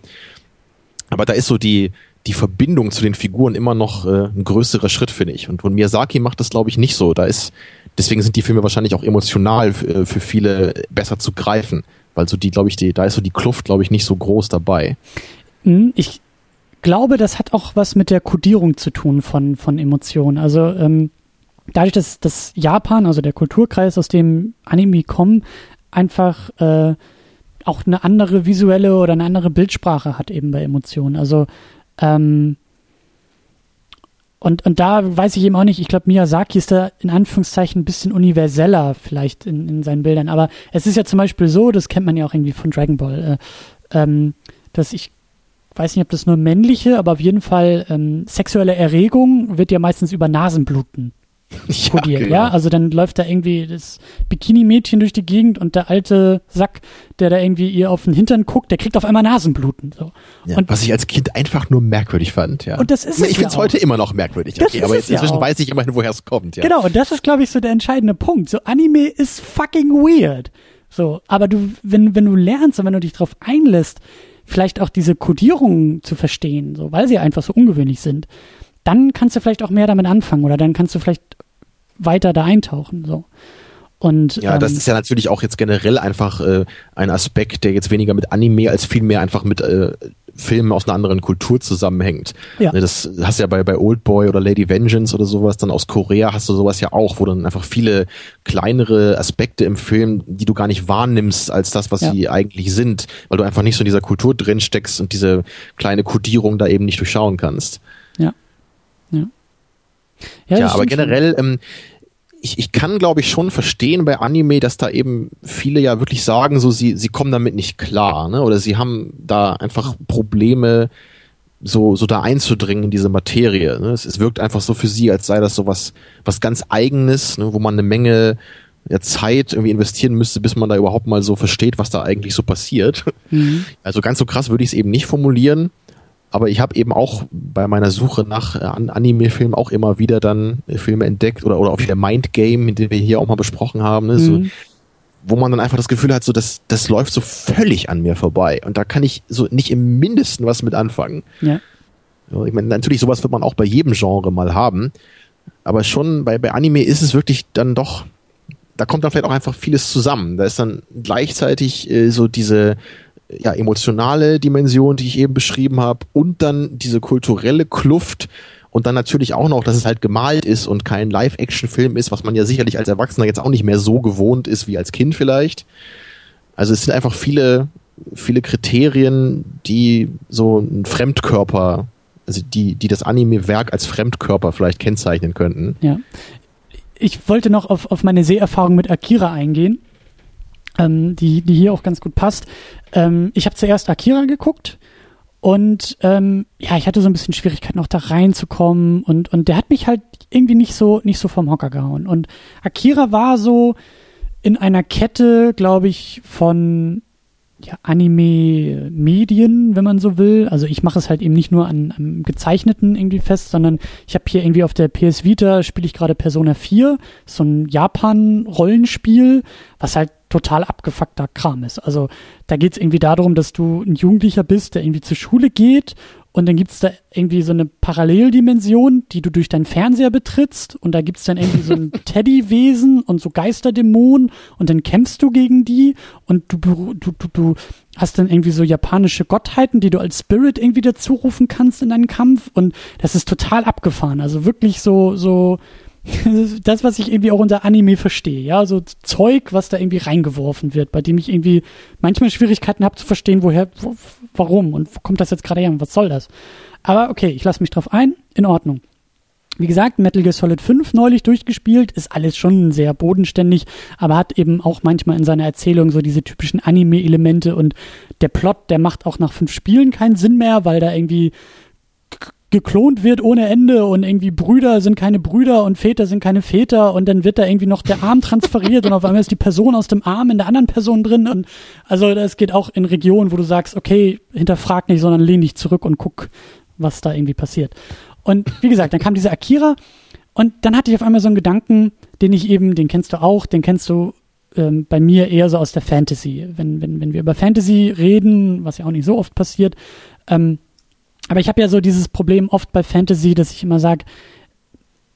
Aber da ist so die, die Verbindung zu den Figuren immer noch äh, ein größerer Schritt, finde ich. Und, und Miyazaki macht das, glaube ich, nicht so. Da ist, deswegen sind die Filme wahrscheinlich auch emotional äh, für viele besser zu greifen. Weil so die, glaube ich, die, da ist so die Kluft, glaube ich, nicht so groß dabei. Hm, ich glaube, das hat auch was mit der Kodierung zu tun von, von Emotionen. Also ähm, dadurch, dass, dass Japan, also der Kulturkreis, aus dem Anime kommen, einfach äh, auch eine andere visuelle oder eine andere Bildsprache hat eben bei Emotionen. Also ähm, und, und da weiß ich eben auch nicht, ich glaube, Miyazaki ist da in Anführungszeichen ein bisschen universeller vielleicht in, in seinen Bildern. Aber es ist ja zum Beispiel so, das kennt man ja auch irgendwie von Dragon Ball, äh, ähm, dass ich weiß nicht, ob das nur männliche, aber auf jeden Fall ähm, sexuelle Erregung wird ja meistens über Nasenbluten ja, kodiert, genau. ja? Also dann läuft da irgendwie das Bikini-Mädchen durch die Gegend und der alte Sack, der da irgendwie ihr auf den Hintern guckt, der kriegt auf einmal Nasenbluten. So. Ja, und, was ich als Kind einfach nur merkwürdig fand, ja. Und das ist ich finde es ja heute immer noch merkwürdig, das okay, aber jetzt inzwischen ja weiß ich immerhin, woher es kommt, ja. Genau, und das ist, glaube ich, so der entscheidende Punkt. So, Anime ist fucking weird. So, aber du, wenn, wenn du lernst und wenn du dich drauf einlässt, vielleicht auch diese Kodierungen zu verstehen, so, weil sie einfach so ungewöhnlich sind, dann kannst du vielleicht auch mehr damit anfangen oder dann kannst du vielleicht weiter da eintauchen. So. Und, ja, ähm, das ist ja natürlich auch jetzt generell einfach äh, ein Aspekt, der jetzt weniger mit Anime als vielmehr einfach mit äh, Filmen aus einer anderen Kultur zusammenhängt. Ja. Ne, das hast du ja bei, bei Old Boy oder Lady Vengeance oder sowas, dann aus Korea hast du sowas ja auch, wo dann einfach viele kleinere Aspekte im Film, die du gar nicht wahrnimmst als das, was ja. sie eigentlich sind, weil du einfach nicht so in dieser Kultur drin steckst und diese kleine Kodierung da eben nicht durchschauen kannst. Ja. Ja, ja aber generell, ähm, ich, ich kann, glaube ich, schon verstehen bei Anime, dass da eben viele ja wirklich sagen, so sie, sie kommen damit nicht klar, ne? Oder sie haben da einfach Probleme, so, so da einzudringen in diese Materie. Ne? Es, es wirkt einfach so für sie, als sei das so was, was ganz Eigenes, ne? wo man eine Menge ja, Zeit irgendwie investieren müsste, bis man da überhaupt mal so versteht, was da eigentlich so passiert. Mhm. Also ganz so krass würde ich es eben nicht formulieren. Aber ich habe eben auch bei meiner Suche nach äh, Anime-Filmen auch immer wieder dann äh, Filme entdeckt oder, oder auch wieder Mind Game, den wir hier auch mal besprochen haben, ne? Mhm. so, wo man dann einfach das Gefühl hat, so das, das läuft so völlig an mir vorbei. Und da kann ich so nicht im Mindesten was mit anfangen. Ja. Ich meine, natürlich, sowas wird man auch bei jedem Genre mal haben. Aber schon bei, bei Anime ist es wirklich dann doch, da kommt dann vielleicht auch einfach vieles zusammen. Da ist dann gleichzeitig äh, so diese ja, emotionale Dimension, die ich eben beschrieben habe, und dann diese kulturelle Kluft und dann natürlich auch noch, dass es halt gemalt ist und kein Live-Action-Film ist, was man ja sicherlich als Erwachsener jetzt auch nicht mehr so gewohnt ist wie als Kind vielleicht. Also es sind einfach viele, viele Kriterien, die so einen Fremdkörper also die, die das Anime-Werk als Fremdkörper vielleicht kennzeichnen könnten. Ja. Ich wollte noch auf, auf meine Seherfahrung mit Akira eingehen, ähm, die, die hier auch ganz gut passt. Ähm, ich habe zuerst Akira geguckt und ähm, ja, ich hatte so ein bisschen Schwierigkeiten noch da reinzukommen und, und der hat mich halt irgendwie nicht so, nicht so vom Hocker gehauen. Und Akira war so in einer Kette, glaube ich, von ja, Anime-Medien, wenn man so will. Also ich mache es halt eben nicht nur an, an gezeichneten irgendwie fest, sondern ich habe hier irgendwie auf der PS Vita spiele ich gerade Persona 4, so ein Japan-Rollenspiel, was halt total abgefuckter Kram ist. Also da geht es irgendwie darum, dass du ein Jugendlicher bist, der irgendwie zur Schule geht und dann gibt's da irgendwie so eine Paralleldimension, die du durch deinen Fernseher betrittst. Und da gibt's dann irgendwie so ein Teddywesen und so Geisterdämonen. Und dann kämpfst du gegen die. Und du, du, du, du hast dann irgendwie so japanische Gottheiten, die du als Spirit irgendwie dazu rufen kannst in deinen Kampf. Und das ist total abgefahren. Also wirklich so, so, das, was ich irgendwie auch unter Anime verstehe, ja, so Zeug, was da irgendwie reingeworfen wird, bei dem ich irgendwie manchmal Schwierigkeiten habe zu verstehen, woher, wo, warum und wo kommt das jetzt gerade her und was soll das? Aber okay, ich lasse mich drauf ein, in Ordnung. Wie gesagt, Metal Gear Solid 5 neulich durchgespielt, ist alles schon sehr bodenständig, aber hat eben auch manchmal in seiner Erzählung so diese typischen Anime-Elemente und der Plot, der macht auch nach fünf Spielen keinen Sinn mehr, weil da irgendwie geklont wird ohne Ende und irgendwie Brüder sind keine Brüder und Väter sind keine Väter und dann wird da irgendwie noch der Arm transferiert und auf einmal ist die Person aus dem Arm in der anderen Person drin und also das geht auch in Regionen, wo du sagst, okay, hinterfrag nicht, sondern lehn dich zurück und guck, was da irgendwie passiert. Und wie gesagt, dann kam diese Akira und dann hatte ich auf einmal so einen Gedanken, den ich eben, den kennst du auch, den kennst du ähm, bei mir eher so aus der Fantasy. Wenn, wenn, wenn wir über Fantasy reden, was ja auch nicht so oft passiert, ähm, aber ich habe ja so dieses Problem oft bei Fantasy, dass ich immer sage,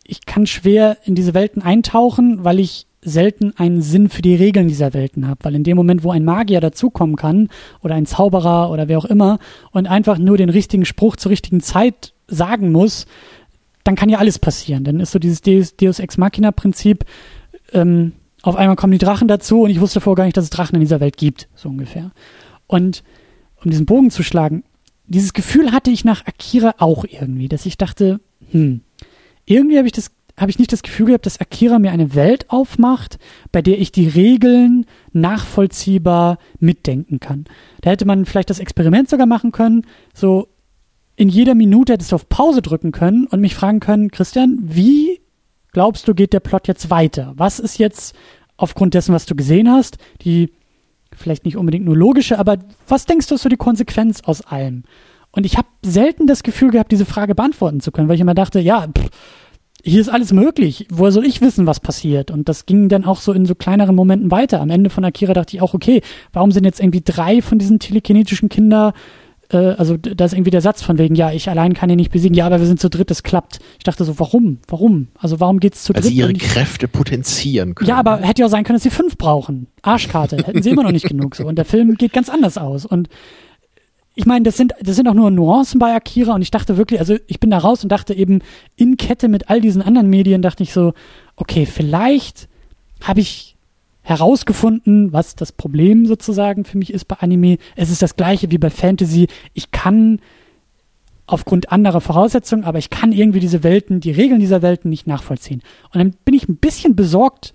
ich kann schwer in diese Welten eintauchen, weil ich selten einen Sinn für die Regeln dieser Welten habe. Weil in dem Moment, wo ein Magier dazukommen kann oder ein Zauberer oder wer auch immer und einfach nur den richtigen Spruch zur richtigen Zeit sagen muss, dann kann ja alles passieren. Dann ist so dieses Deus, Deus Ex Machina Prinzip, ähm, auf einmal kommen die Drachen dazu und ich wusste vorher gar nicht, dass es Drachen in dieser Welt gibt, so ungefähr. Und um diesen Bogen zu schlagen, dieses Gefühl hatte ich nach Akira auch irgendwie, dass ich dachte, hm, irgendwie habe ich das habe ich nicht das Gefühl gehabt, dass Akira mir eine Welt aufmacht, bei der ich die Regeln nachvollziehbar mitdenken kann. Da hätte man vielleicht das Experiment sogar machen können, so in jeder Minute hättest du auf Pause drücken können und mich fragen können, Christian, wie glaubst du, geht der Plot jetzt weiter? Was ist jetzt aufgrund dessen, was du gesehen hast, die vielleicht nicht unbedingt nur logische, aber was denkst du, ist so die Konsequenz aus allem? Und ich habe selten das Gefühl gehabt, diese Frage beantworten zu können, weil ich immer dachte, ja, pff, hier ist alles möglich. Woher soll ich wissen, was passiert? Und das ging dann auch so in so kleineren Momenten weiter. Am Ende von Akira dachte ich auch, okay, warum sind jetzt irgendwie drei von diesen telekinetischen Kindern äh, also da ist irgendwie der Satz von wegen, ja, ich allein kann ihn nicht besiegen, ja, aber wir sind zu dritt, es klappt. Ich dachte so, warum? Warum? Also warum geht's zu dritt? Weil sie ihre Kräfte potenzieren können. Ja, aber hätte ja auch sein können, dass sie fünf brauchen. Arschkarte, hätten sie immer noch nicht genug so. Und der Film geht ganz anders aus. Und ich meine, das sind, das sind auch nur Nuancen bei Akira und ich dachte wirklich, also ich bin da raus und dachte eben in Kette mit all diesen anderen Medien, dachte ich so, okay, vielleicht habe ich herausgefunden, was das Problem sozusagen für mich ist bei Anime. Es ist das gleiche wie bei Fantasy. Ich kann aufgrund anderer Voraussetzungen, aber ich kann irgendwie diese Welten, die Regeln dieser Welten nicht nachvollziehen. Und dann bin ich ein bisschen besorgt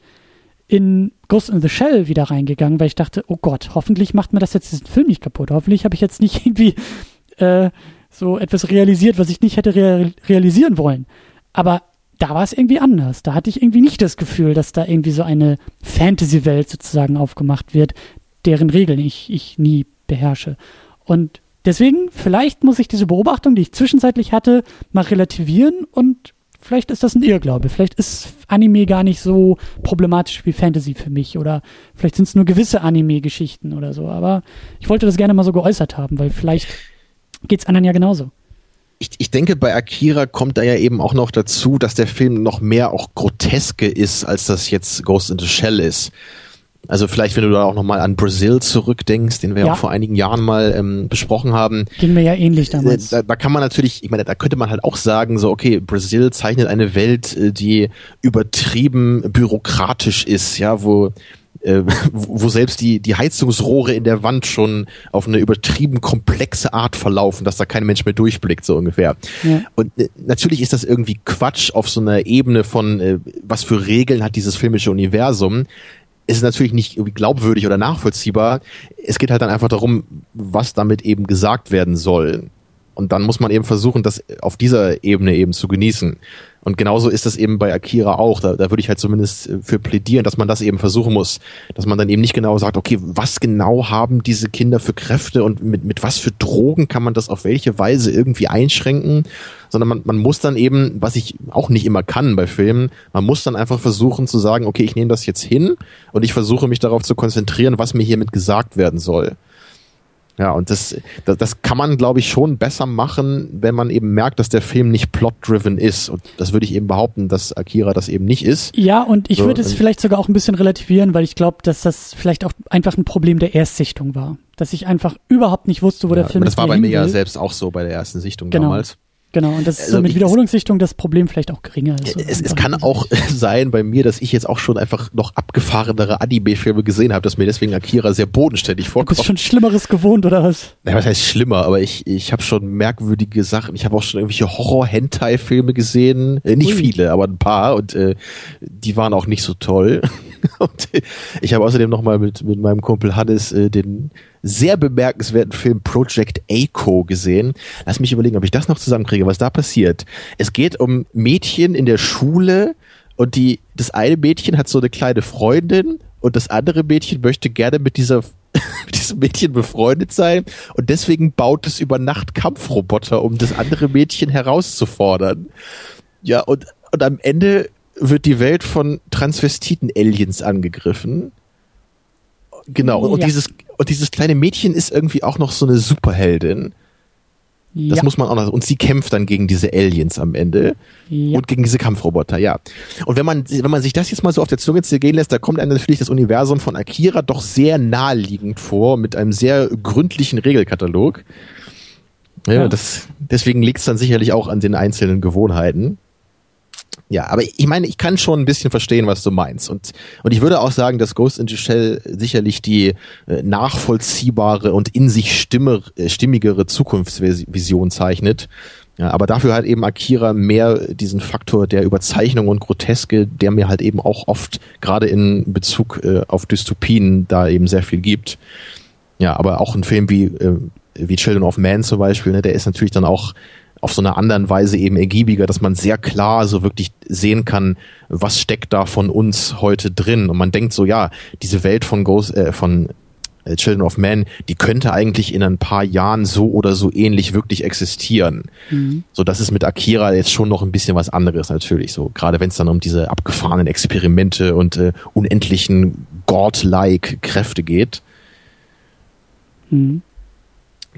in Ghost in the Shell wieder reingegangen, weil ich dachte, oh Gott, hoffentlich macht mir das jetzt diesen Film nicht kaputt. Hoffentlich habe ich jetzt nicht irgendwie äh, so etwas realisiert, was ich nicht hätte rea realisieren wollen. Aber da war es irgendwie anders. Da hatte ich irgendwie nicht das Gefühl, dass da irgendwie so eine Fantasy-Welt sozusagen aufgemacht wird, deren Regeln ich, ich nie beherrsche. Und deswegen, vielleicht muss ich diese Beobachtung, die ich zwischenzeitlich hatte, mal relativieren und vielleicht ist das ein Irrglaube. Vielleicht ist Anime gar nicht so problematisch wie Fantasy für mich oder vielleicht sind es nur gewisse Anime-Geschichten oder so. Aber ich wollte das gerne mal so geäußert haben, weil vielleicht geht es anderen ja genauso ich, ich denke, bei Akira kommt da ja eben auch noch dazu, dass der Film noch mehr auch groteske ist, als das jetzt Ghost in the Shell ist. Also vielleicht, wenn du da auch nochmal an Brazil zurückdenkst, den wir ja. auch vor einigen Jahren mal ähm, besprochen haben. Ging mir ja ähnlich damals. Da, da kann man natürlich, ich meine, da könnte man halt auch sagen, so, okay, Brazil zeichnet eine Welt, äh, die übertrieben bürokratisch ist, ja, wo äh, wo selbst die, die Heizungsrohre in der Wand schon auf eine übertrieben komplexe Art verlaufen, dass da kein Mensch mehr durchblickt, so ungefähr. Ja. Und äh, natürlich ist das irgendwie Quatsch auf so einer Ebene von, äh, was für Regeln hat dieses filmische Universum. Es ist natürlich nicht irgendwie glaubwürdig oder nachvollziehbar. Es geht halt dann einfach darum, was damit eben gesagt werden soll. Und dann muss man eben versuchen, das auf dieser Ebene eben zu genießen. Und genauso ist das eben bei Akira auch. Da, da würde ich halt zumindest äh, für plädieren, dass man das eben versuchen muss. Dass man dann eben nicht genau sagt, okay, was genau haben diese Kinder für Kräfte und mit, mit was für Drogen kann man das auf welche Weise irgendwie einschränken, sondern man, man muss dann eben, was ich auch nicht immer kann bei Filmen, man muss dann einfach versuchen zu sagen, okay, ich nehme das jetzt hin und ich versuche mich darauf zu konzentrieren, was mir hiermit gesagt werden soll. Ja, und das, das, das kann man, glaube ich, schon besser machen, wenn man eben merkt, dass der Film nicht plot-driven ist. Und das würde ich eben behaupten, dass Akira das eben nicht ist. Ja, und ich so, würde es vielleicht sogar auch ein bisschen relativieren, weil ich glaube, dass das vielleicht auch einfach ein Problem der Erstsichtung war. Dass ich einfach überhaupt nicht wusste, wo ja, der Film ist. Das war bei mir ja selbst auch so bei der ersten Sichtung genau. damals. Genau, und das ist also mit Wiederholungssichtung das Problem vielleicht auch geringer. Ist es, es kann auch sein bei mir, dass ich jetzt auch schon einfach noch abgefahrenere Anime-Filme gesehen habe, dass mir deswegen Akira sehr bodenständig vorkommt. Du bist schon Schlimmeres gewohnt, oder was? Ja, was heißt schlimmer, aber ich, ich habe schon merkwürdige Sachen. Ich habe auch schon irgendwelche Horror-Hentai-Filme gesehen. Äh, nicht Ui. viele, aber ein paar und äh, die waren auch nicht so toll. und ich habe außerdem noch mal mit, mit meinem Kumpel Hannes äh, den sehr bemerkenswerten Film Project Echo gesehen. Lass mich überlegen, ob ich das noch zusammenkriege, was da passiert. Es geht um Mädchen in der Schule und die, das eine Mädchen hat so eine kleine Freundin und das andere Mädchen möchte gerne mit dieser mit diesem Mädchen befreundet sein und deswegen baut es über Nacht Kampfroboter, um das andere Mädchen herauszufordern. Ja, und, und am Ende wird die Welt von Transvestiten-Aliens angegriffen Genau, und, ja. dieses, und dieses kleine Mädchen ist irgendwie auch noch so eine Superheldin. Ja. Das muss man auch noch. Und sie kämpft dann gegen diese Aliens am Ende ja. und gegen diese Kampfroboter, ja. Und wenn man, wenn man sich das jetzt mal so auf der Zunge zergehen lässt, da kommt einem natürlich das Universum von Akira doch sehr naheliegend vor, mit einem sehr gründlichen Regelkatalog. Ja, ja. Das, deswegen liegt es dann sicherlich auch an den einzelnen Gewohnheiten. Ja, aber ich meine, ich kann schon ein bisschen verstehen, was du meinst. Und, und ich würde auch sagen, dass Ghost in the Shell sicherlich die äh, nachvollziehbare und in sich stimme, äh, stimmigere Zukunftsvision zeichnet. Ja, aber dafür hat eben Akira mehr diesen Faktor der Überzeichnung und Groteske, der mir halt eben auch oft gerade in Bezug äh, auf Dystopien da eben sehr viel gibt. Ja, aber auch ein Film wie, äh, wie Children of Man zum Beispiel, ne, der ist natürlich dann auch auf so einer anderen Weise eben ergiebiger, dass man sehr klar so wirklich sehen kann, was steckt da von uns heute drin. Und man denkt so, ja, diese Welt von Ghost, äh, von äh, Children of Men, die könnte eigentlich in ein paar Jahren so oder so ähnlich wirklich existieren. Mhm. So, das ist mit Akira jetzt schon noch ein bisschen was anderes natürlich. So, gerade wenn es dann um diese abgefahrenen Experimente und äh, unendlichen godlike Kräfte geht. Mhm.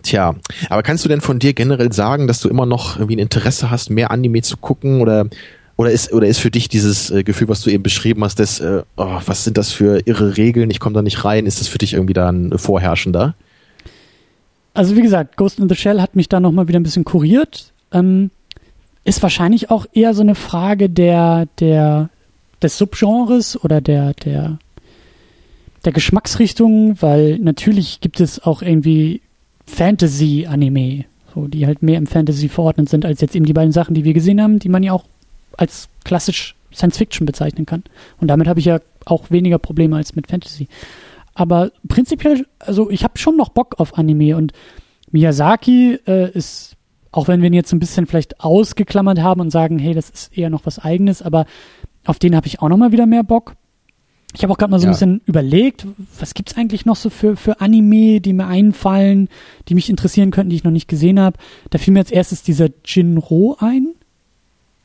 Tja, aber kannst du denn von dir generell sagen, dass du immer noch irgendwie ein Interesse hast, mehr Anime zu gucken oder oder ist oder ist für dich dieses äh, Gefühl, was du eben beschrieben hast, dass äh, oh, was sind das für irre Regeln, ich komme da nicht rein, ist das für dich irgendwie dann vorherrschender? Also wie gesagt, Ghost in the Shell hat mich da noch mal wieder ein bisschen kuriert. Ähm, ist wahrscheinlich auch eher so eine Frage der der des Subgenres oder der der der Geschmacksrichtung, weil natürlich gibt es auch irgendwie Fantasy-Anime, so, die halt mehr im Fantasy verordnet sind, als jetzt eben die beiden Sachen, die wir gesehen haben, die man ja auch als klassisch Science Fiction bezeichnen kann. Und damit habe ich ja auch weniger Probleme als mit Fantasy. Aber prinzipiell, also ich habe schon noch Bock auf Anime und Miyazaki äh, ist, auch wenn wir ihn jetzt ein bisschen vielleicht ausgeklammert haben und sagen, hey, das ist eher noch was eigenes, aber auf den habe ich auch noch mal wieder mehr Bock. Ich habe auch gerade mal so ja. ein bisschen überlegt, was gibt's eigentlich noch so für, für Anime, die mir einfallen, die mich interessieren könnten, die ich noch nicht gesehen habe. Da fiel mir als erstes dieser Jinro ein.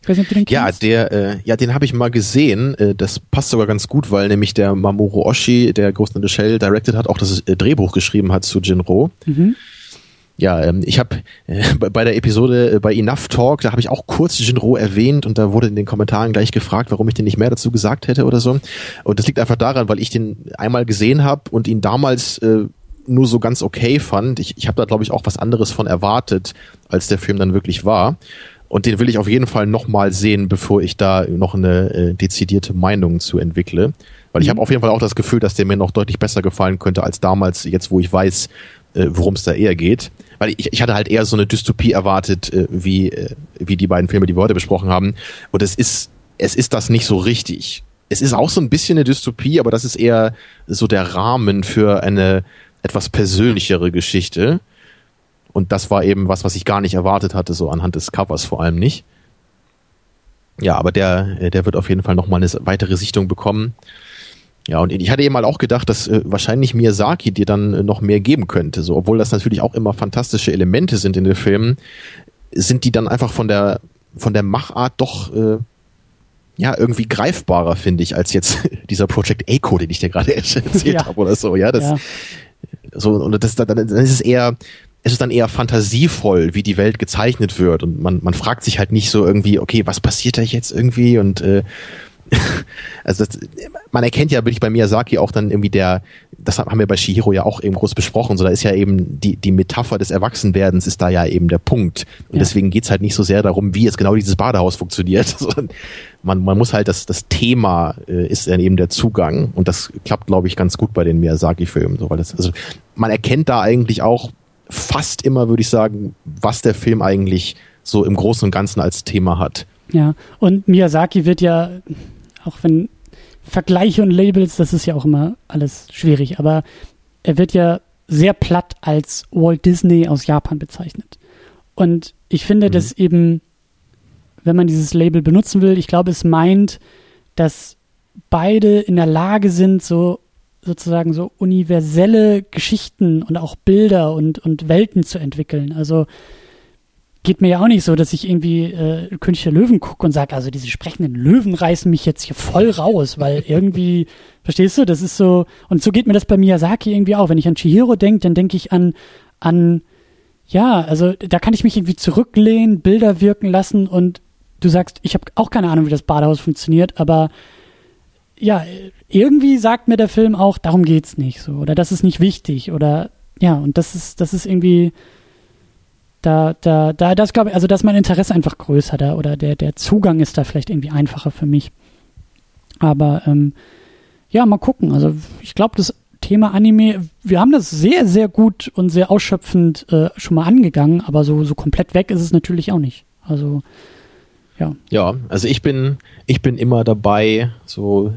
Ich weiß nicht, ob du den ja, der, äh, ja, den habe ich mal gesehen. Äh, das passt sogar ganz gut, weil nämlich der Mamoru Oshii, der Ghost in the Shell directed hat, auch das äh, Drehbuch geschrieben hat zu Jinro. Mhm. Ja, ähm, ich habe äh, bei der Episode äh, bei Enough Talk, da habe ich auch kurz Jinro erwähnt und da wurde in den Kommentaren gleich gefragt, warum ich den nicht mehr dazu gesagt hätte oder so. Und das liegt einfach daran, weil ich den einmal gesehen habe und ihn damals äh, nur so ganz okay fand. Ich, ich habe da, glaube ich, auch was anderes von erwartet, als der Film dann wirklich war. Und den will ich auf jeden Fall nochmal sehen, bevor ich da noch eine äh, dezidierte Meinung zu entwickle. Weil ich mhm. habe auf jeden Fall auch das Gefühl, dass der mir noch deutlich besser gefallen könnte als damals, jetzt wo ich weiß, äh, worum es da eher geht. Weil ich, ich hatte halt eher so eine Dystopie erwartet, äh, wie, äh, wie die beiden Filme, die wir heute besprochen haben. Und es ist, es ist das nicht so richtig. Es ist auch so ein bisschen eine Dystopie, aber das ist eher so der Rahmen für eine etwas persönlichere Geschichte. Und das war eben was, was ich gar nicht erwartet hatte, so anhand des Covers vor allem nicht. Ja, aber der, äh, der wird auf jeden Fall nochmal eine weitere Sichtung bekommen. Ja, und ich hatte eben mal auch gedacht, dass äh, wahrscheinlich Miyazaki dir dann äh, noch mehr geben könnte. So, obwohl das natürlich auch immer fantastische Elemente sind in den Filmen, sind die dann einfach von der von der Machart doch äh, ja irgendwie greifbarer, finde ich, als jetzt dieser Project A-Code, den ich dir gerade erzählt ja. habe oder so. Ja, das ja. so und das dann, dann ist es eher es ist dann eher fantasievoll, wie die Welt gezeichnet wird und man man fragt sich halt nicht so irgendwie, okay, was passiert da jetzt irgendwie und äh, also das, man erkennt ja wirklich bei Miyazaki auch dann irgendwie der, das haben wir bei Shihiro ja auch eben groß besprochen, so da ist ja eben die, die Metapher des Erwachsenwerdens ist da ja eben der Punkt. Und ja. deswegen geht's halt nicht so sehr darum, wie jetzt genau dieses Badehaus funktioniert, man, man muss halt, das, das Thema äh, ist dann eben der Zugang und das klappt, glaube ich, ganz gut bei den Miyazaki-Filmen, so, weil das, also man erkennt da eigentlich auch fast immer, würde ich sagen, was der Film eigentlich so im Großen und Ganzen als Thema hat. Ja, und Miyazaki wird ja auch wenn Vergleiche und Labels, das ist ja auch immer alles schwierig, aber er wird ja sehr platt als Walt Disney aus Japan bezeichnet. Und ich finde, mhm. dass eben, wenn man dieses Label benutzen will, ich glaube, es meint, dass beide in der Lage sind, so sozusagen so universelle Geschichten und auch Bilder und, und Welten zu entwickeln. Also geht mir ja auch nicht so, dass ich irgendwie äh, König der Löwen gucke und sage, also diese sprechenden Löwen reißen mich jetzt hier voll raus, weil irgendwie, verstehst du, das ist so, und so geht mir das bei Miyazaki irgendwie auch. Wenn ich an Chihiro denke, dann denke ich an, an, ja, also da kann ich mich irgendwie zurücklehnen, Bilder wirken lassen und du sagst, ich habe auch keine Ahnung, wie das Badehaus funktioniert, aber ja, irgendwie sagt mir der Film auch, darum geht's nicht so, oder das ist nicht wichtig, oder ja, und das ist, das ist irgendwie, da, da, da, das glaube ich, also dass mein Interesse einfach größer da oder der, der Zugang ist da vielleicht irgendwie einfacher für mich. Aber ähm, ja, mal gucken. Also ich glaube, das Thema Anime, wir haben das sehr, sehr gut und sehr ausschöpfend äh, schon mal angegangen, aber so, so komplett weg ist es natürlich auch nicht. Also ja. Ja, also ich bin, ich bin immer dabei, so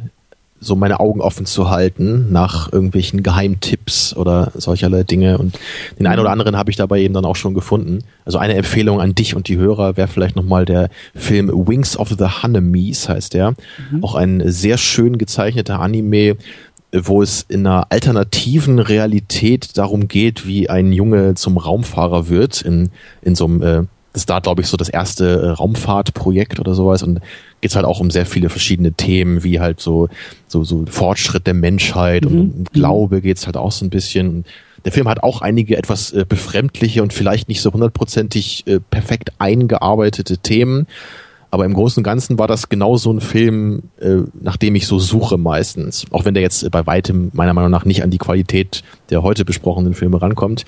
so meine Augen offen zu halten nach irgendwelchen Geheimtipps oder solcherlei Dinge. Und den einen oder anderen habe ich dabei eben dann auch schon gefunden. Also eine Empfehlung an dich und die Hörer wäre vielleicht nochmal der Film Wings of the Honeymees heißt der. Mhm. Auch ein sehr schön gezeichneter Anime, wo es in einer alternativen Realität darum geht, wie ein Junge zum Raumfahrer wird in, in so einem äh, ist da, glaube ich, so das erste äh, Raumfahrtprojekt oder sowas. Und geht's halt auch um sehr viele verschiedene Themen, wie halt so, so, so Fortschritt der Menschheit mhm. und um Glaube geht's halt auch so ein bisschen. Der Film hat auch einige etwas äh, befremdliche und vielleicht nicht so hundertprozentig äh, perfekt eingearbeitete Themen. Aber im Großen und Ganzen war das genau so ein Film, äh, nach dem ich so suche meistens. Auch wenn der jetzt bei weitem meiner Meinung nach nicht an die Qualität der heute besprochenen Filme rankommt.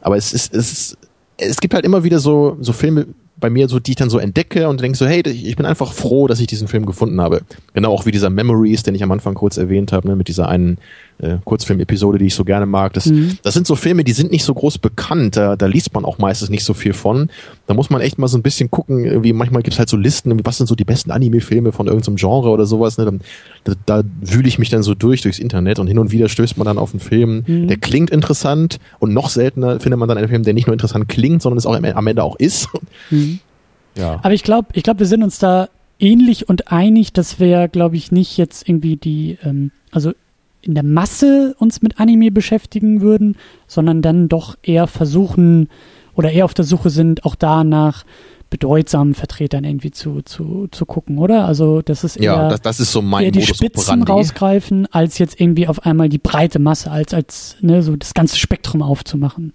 Aber es ist, es ist es gibt halt immer wieder so, so Filme bei mir, so, die ich dann so entdecke und denke so, hey, ich bin einfach froh, dass ich diesen Film gefunden habe. Genau auch wie dieser Memories, den ich am Anfang kurz erwähnt habe, ne, mit dieser einen äh, Kurzfilm-Episode, die ich so gerne mag. Das, mhm. das sind so Filme, die sind nicht so groß bekannt. Da, da liest man auch meistens nicht so viel von. Da muss man echt mal so ein bisschen gucken. Irgendwie manchmal gibt's halt so Listen, was sind so die besten Anime-Filme von irgendeinem Genre oder sowas. Ne? Da, da wühle ich mich dann so durch durchs Internet und hin und wieder stößt man dann auf einen Film, mhm. der klingt interessant und noch seltener findet man dann einen Film, der nicht nur interessant klingt, sondern es auch am Ende auch ist. Mhm. Ja. Aber ich glaube, ich glaube, wir sind uns da ähnlich und einig, dass wir, glaube ich, nicht jetzt irgendwie die, ähm, also in der Masse uns mit Anime beschäftigen würden, sondern dann doch eher versuchen oder eher auf der Suche sind, auch da nach bedeutsamen Vertretern irgendwie zu, zu, zu gucken, oder? Also das ist eher, ja, das, das ist so mein eher die Modus Spitzen operandi. rausgreifen, als jetzt irgendwie auf einmal die breite Masse, als, als ne, so das ganze Spektrum aufzumachen.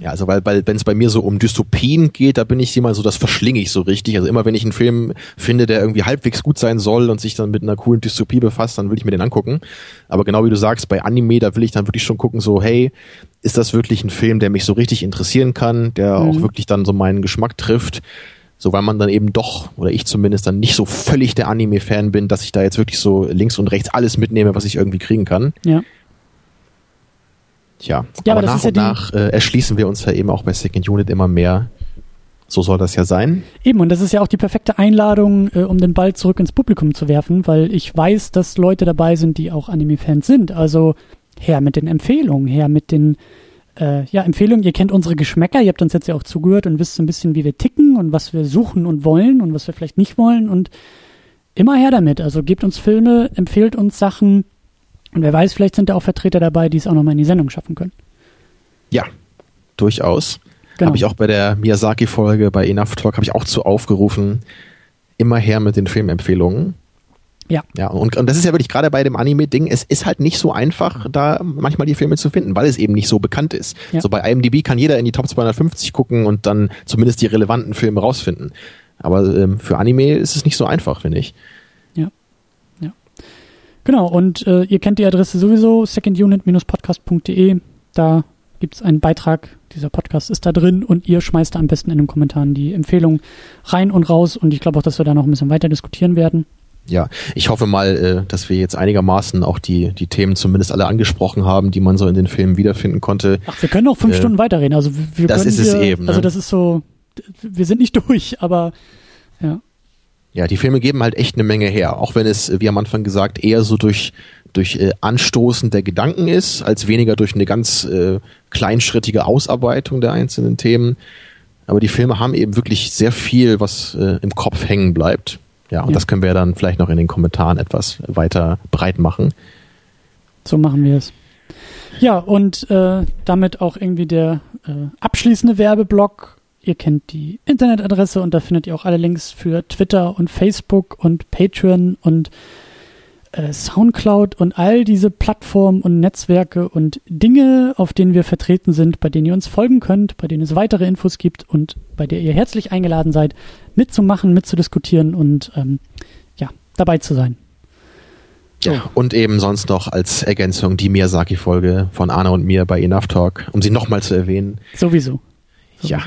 Ja, also weil, weil wenn es bei mir so um Dystopien geht, da bin ich immer so, das verschlinge ich so richtig. Also immer wenn ich einen Film finde, der irgendwie halbwegs gut sein soll und sich dann mit einer coolen Dystopie befasst, dann will ich mir den angucken. Aber genau wie du sagst, bei Anime, da will ich dann wirklich schon gucken, so, hey, ist das wirklich ein Film, der mich so richtig interessieren kann, der mhm. auch wirklich dann so meinen Geschmack trifft? So, weil man dann eben doch, oder ich zumindest dann nicht so völlig der Anime-Fan bin, dass ich da jetzt wirklich so links und rechts alles mitnehme, was ich irgendwie kriegen kann. Ja. Tja, Ja, aber aber, das nach ist ja und die- nach äh, erschließen wir uns ja eben auch bei Second Unit immer mehr. So soll das ja sein. Eben, und das ist ja auch die perfekte Einladung, äh, um den Ball zurück ins Publikum zu werfen, weil ich weiß, dass Leute dabei sind, die auch Anime-Fans sind. Also her mit den Empfehlungen, her mit den äh, ja, Empfehlungen. Ihr kennt unsere Geschmäcker, ihr habt uns jetzt ja auch zugehört und wisst so ein bisschen, wie wir ticken und was wir suchen und wollen und was wir vielleicht nicht wollen. Und immer her damit. Also gebt uns Filme, empfehlt uns Sachen. Und wer weiß, vielleicht sind da auch Vertreter dabei, die es auch nochmal in die Sendung schaffen können. Ja, durchaus. Genau. Habe ich auch bei der Miyazaki-Folge bei Enough Talk habe ich auch zu aufgerufen, immer her mit den Filmempfehlungen. Ja. Ja, und, und das ist ja wirklich gerade bei dem Anime-Ding, es ist halt nicht so einfach, da manchmal die Filme zu finden, weil es eben nicht so bekannt ist. Ja. So bei IMDb kann jeder in die Top 250 gucken und dann zumindest die relevanten Filme rausfinden. Aber ähm, für Anime ist es nicht so einfach, finde ich. Genau, und äh, ihr kennt die Adresse sowieso, secondunit-podcast.de. Da gibt's einen Beitrag, dieser Podcast ist da drin und ihr schmeißt da am besten in den Kommentaren die Empfehlung rein und raus. Und ich glaube auch, dass wir da noch ein bisschen weiter diskutieren werden. Ja, ich hoffe mal, äh, dass wir jetzt einigermaßen auch die, die Themen zumindest alle angesprochen haben, die man so in den Filmen wiederfinden konnte. Ach, wir können auch fünf Äh, Stunden weiterreden. Also wir wir das können ist es hier, eben, ne? Also das ist so, wir sind nicht durch, aber ja. Ja, die Filme geben halt echt eine Menge her, auch wenn es, wie am Anfang gesagt, eher so durch durch äh, Anstoßen der Gedanken ist, als weniger durch eine ganz äh, kleinschrittige Ausarbeitung der einzelnen Themen. Aber die Filme haben eben wirklich sehr viel, was äh, im Kopf hängen bleibt. Ja, und Ja. das können wir dann vielleicht noch in den Kommentaren etwas weiter breit machen. So machen wir es. Ja, und äh, damit auch irgendwie der äh, abschließende Werbeblock. Ihr kennt die Internetadresse und da findet ihr auch alle Links für Twitter und Facebook und Patreon und äh, Soundcloud und all diese Plattformen und Netzwerke und Dinge, auf denen wir vertreten sind, bei denen ihr uns folgen könnt, bei denen es weitere Infos gibt und bei der ihr herzlich eingeladen seid, mitzumachen, mitzudiskutieren und ähm, ja, dabei zu sein. So. Ja, und eben sonst noch als Ergänzung die Miyazaki-Folge von Arne und mir bei Enough Talk, um sie nochmal zu erwähnen. Sowieso. Ja.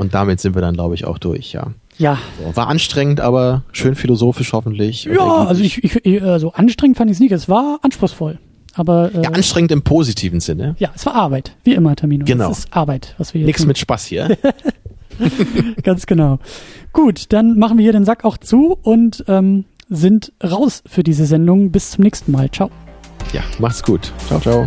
Und damit sind wir dann, glaube ich, auch durch, ja. Ja, So, war anstrengend, aber schön philosophisch hoffentlich. Ja, also ich, ich, also anstrengend fand ich es nicht. Es war anspruchsvoll. Aber äh, Ja, anstrengend im positiven Sinne. ja, es war Arbeit, wie immer, Termino. Genau. Es ist Arbeit, was wir hier tun. mit Spaß hier. Ganz genau. Gut, dann machen wir hier den Sack auch zu und ähm, sind raus für diese Sendung. Bis zum nächsten Mal. Ciao. ja, macht's gut. Ciao, ciao.